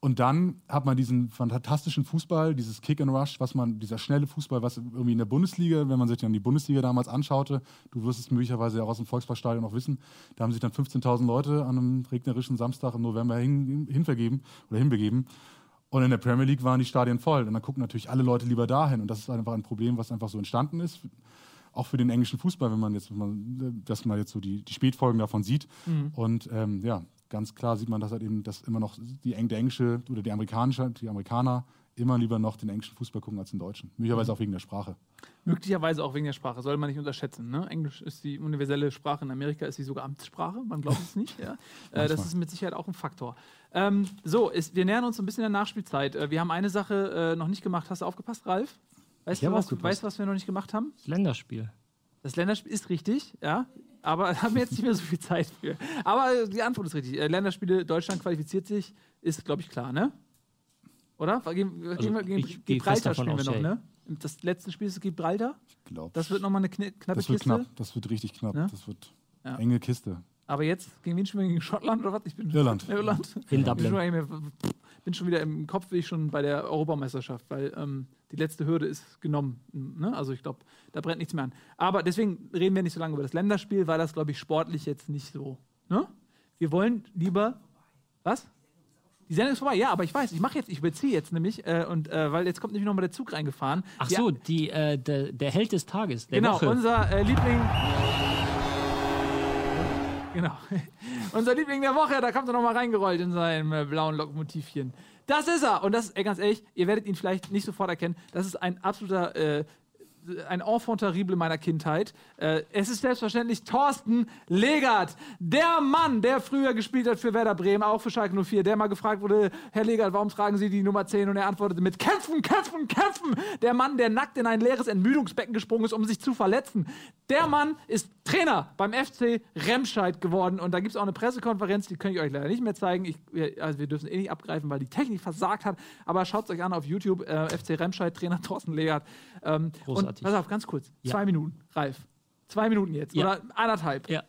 Speaker 9: Und dann hat man diesen fantastischen Fußball, dieses Kick and Rush, was man, dieser schnelle Fußball, was irgendwie in der Bundesliga, wenn man sich dann die Bundesliga damals anschaute, du wirst es möglicherweise auch aus dem Volksparkstadion noch wissen, da haben sich dann 15.000 Leute an einem regnerischen Samstag im November hin, hinvergeben oder hinbegeben. Und in der Premier League waren die Stadien voll. Und dann gucken natürlich alle Leute lieber dahin. Und das ist einfach ein Problem, was einfach so entstanden ist. Auch für den englischen Fußball, wenn man jetzt, wenn man, dass man jetzt so die, die Spätfolgen davon sieht. Und ähm, ja, ganz klar sieht man, dass halt eben, dass immer noch die, der englische oder die amerikanische, die Amerikaner immer lieber noch den englischen Fußball gucken als den deutschen. Möglicherweise auch wegen der Sprache.
Speaker 2: Möglicherweise auch wegen der Sprache, soll man nicht unterschätzen. Ne? Englisch ist die universelle Sprache, in Amerika ist sie sogar Amtssprache, man glaubt es nicht. Ja? äh, das ist mit Sicherheit auch ein Faktor. Ähm, so, ist, wir nähern uns ein bisschen der Nachspielzeit. Äh, wir haben eine Sache äh, noch nicht gemacht. Hast du aufgepasst, Ralf? Weißt
Speaker 3: Ich
Speaker 2: du, was,
Speaker 3: aufgepasst.
Speaker 2: weißt, du, was wir noch nicht gemacht haben?
Speaker 3: Das Länderspiel.
Speaker 2: Das Länderspiel ist richtig, ja. Aber haben wir jetzt nicht mehr so viel Zeit für. Aber die Antwort ist richtig. Äh, Länderspiele, Deutschland qualifiziert sich, ist, glaube ich, klar, ne? Oder? Gegen, gegen,
Speaker 3: ich
Speaker 2: gegen
Speaker 3: fest
Speaker 2: Gibraltar spielen wir noch,
Speaker 3: ja.
Speaker 2: ne? Das letzte Spiel ist Gibraltar.
Speaker 9: Ich glaube.
Speaker 2: Das wird nochmal eine kni knappe
Speaker 9: Das wird
Speaker 2: Kiste.
Speaker 9: knapp. Das wird richtig knapp.
Speaker 2: Ja?
Speaker 9: Das wird
Speaker 2: Ja.
Speaker 9: enge Kiste.
Speaker 2: Aber jetzt, gegen wen spielen wir? Gegen Schottland oder was? Ich bin
Speaker 9: Irland.
Speaker 2: Irland.
Speaker 3: In
Speaker 2: Ich bin
Speaker 3: Dublin.
Speaker 2: Bin schon wieder im Kopf, bin ich schon bei der Europameisterschaft, weil ähm, die letzte Hürde ist genommen. Ne? Also ich glaube, da brennt nichts mehr an. Aber deswegen reden wir nicht so lange über das Länderspiel, weil das, glaube ich, sportlich jetzt nicht so. Ne? Wir wollen lieber. Was? Die Sendung ist vorbei, ja, aber ich weiß, ich mache jetzt, ich überziehe jetzt nämlich, äh, und äh, weil jetzt kommt nämlich nochmal der Zug reingefahren.
Speaker 3: Ach
Speaker 2: Ja,
Speaker 3: so, die, äh, der, der Held des Tages,
Speaker 2: genau,
Speaker 3: Woche.
Speaker 2: unser äh, Liebling. Genau. Unser Liebling der Woche, da kommt er nochmal reingerollt in seinem äh, blauen Lokomotivchen. Das ist er! Und das ey, ganz ehrlich, ihr werdet ihn vielleicht nicht sofort erkennen. Das ist ein absoluter. Äh, ein Enfant terrible meiner Kindheit. Äh, es ist selbstverständlich Thorsten Legert, der Mann, der früher gespielt hat für Werder Bremen, auch für Schalke 04, der mal gefragt wurde, Herr Legert, warum tragen Sie die Nummer 10? Und er antwortete mit Kämpfen, Kämpfen, Kämpfen. Der Mann, der nackt in ein leeres Entmüdungsbecken gesprungen ist, um sich zu verletzen. Der Mann ist Trainer beim FC Remscheid geworden. Und da gibt es auch eine Pressekonferenz, die kann ich euch leider nicht mehr zeigen. Ich, wir- also wir dürfen eh nicht abgreifen, weil die Technik versagt hat. Aber schaut es euch an auf YouTube. Äh, FC Remscheid, Trainer Thorsten Legert. Ähm,
Speaker 3: Großartig.
Speaker 2: Und pass auf, ganz kurz.
Speaker 3: Ja.
Speaker 2: Zwei Minuten, Ralf. Zwei Minuten jetzt.
Speaker 3: Ja.
Speaker 2: Oder anderthalb.
Speaker 3: Ja.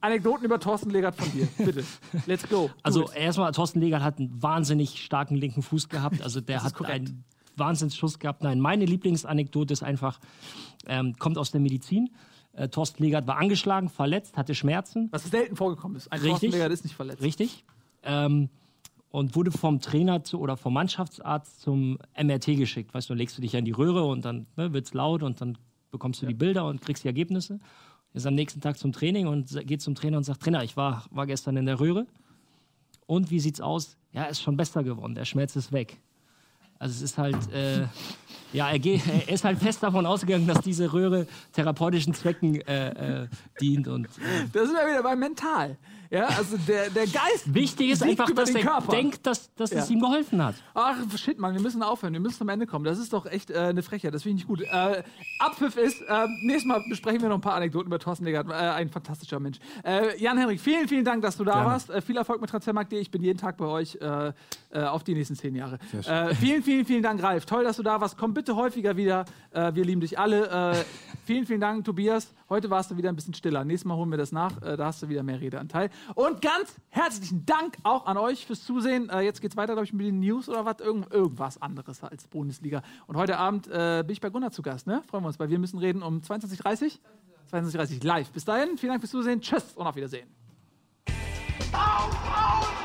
Speaker 2: Anekdoten über Thorsten Legert von dir. Bitte. Let's go.
Speaker 3: Also erstmal, Thorsten Legert hat einen wahnsinnig starken linken Fuß gehabt. Also der hat
Speaker 2: korrekt.
Speaker 3: einen Wahnsinnsschuss gehabt. Nein, meine Lieblingsanekdote ist einfach, ähm, kommt aus der Medizin. Äh, Thorsten Legert war angeschlagen, verletzt, hatte Schmerzen.
Speaker 2: Was selten vorgekommen ist. Ein
Speaker 3: Richtig.
Speaker 2: Thorsten Legert ist nicht verletzt.
Speaker 3: Richtig. Ähm, und wurde vom Trainer zu, oder vom Mannschaftsarzt zum MRT geschickt. Weißt du, legst du dich ja in die Röhre und dann ne, wird es laut und dann bekommst du die Bilder und kriegst die Ergebnisse. Ist am nächsten Tag zum Training und geht zum Trainer und sagt: Trainer, ich war, war gestern in der Röhre. Und wie sieht's aus? Ja, ist schon besser geworden. Der Schmerz ist weg. Also es ist halt, äh, ja, er, geht, er ist halt fest davon ausgegangen, dass diese Röhre therapeutischen Zwecken äh, äh, dient. Und äh,
Speaker 2: Da sind wir wieder beim Mental. Ja, also der, der Geist.
Speaker 3: wichtig ist einfach,
Speaker 2: über
Speaker 3: dass
Speaker 2: den
Speaker 3: er
Speaker 2: Körper.
Speaker 3: denkt, dass, dass es
Speaker 2: Ja.
Speaker 3: ihm geholfen hat.
Speaker 2: Ach, shit, Mann, wir müssen aufhören. Wir müssen zum Ende kommen. Das ist doch echt äh, eine Frechheit. Das finde ich nicht gut. Äh, Abpfiff ist, äh, nächstes Mal besprechen wir noch ein paar Anekdoten über Thorsten Legert. Äh, ein fantastischer Mensch. Äh, Jan-Henrik, vielen, vielen Dank, dass du da
Speaker 9: Gerne.
Speaker 2: warst. Äh, viel Erfolg mit Transfermarkt.de. Ich bin jeden Tag bei euch äh, auf die nächsten zehn Jahre. Äh, vielen, vielen, vielen Dank, Ralf. Toll, dass du da warst. Komm bitte häufiger wieder. Äh, wir lieben dich alle. Äh, vielen, vielen Dank, Tobias. Heute warst du wieder ein bisschen stiller. Nächstes Mal holen wir das nach. Äh, da hast du wieder mehr Redeanteil. Und ganz herzlichen Dank auch an euch fürs Zusehen. Äh, jetzt geht's weiter, glaube ich, mit den News oder was. Irgend, irgendwas anderes als Bundesliga. Und heute Abend äh, bin ich bei Gunnar zu Gast. Ne? Freuen wir uns, weil wir müssen reden um 22.30 22.30 live. Bis dahin, vielen Dank fürs Zusehen. Tschüss und auf Wiedersehen.
Speaker 10: Auf, auf!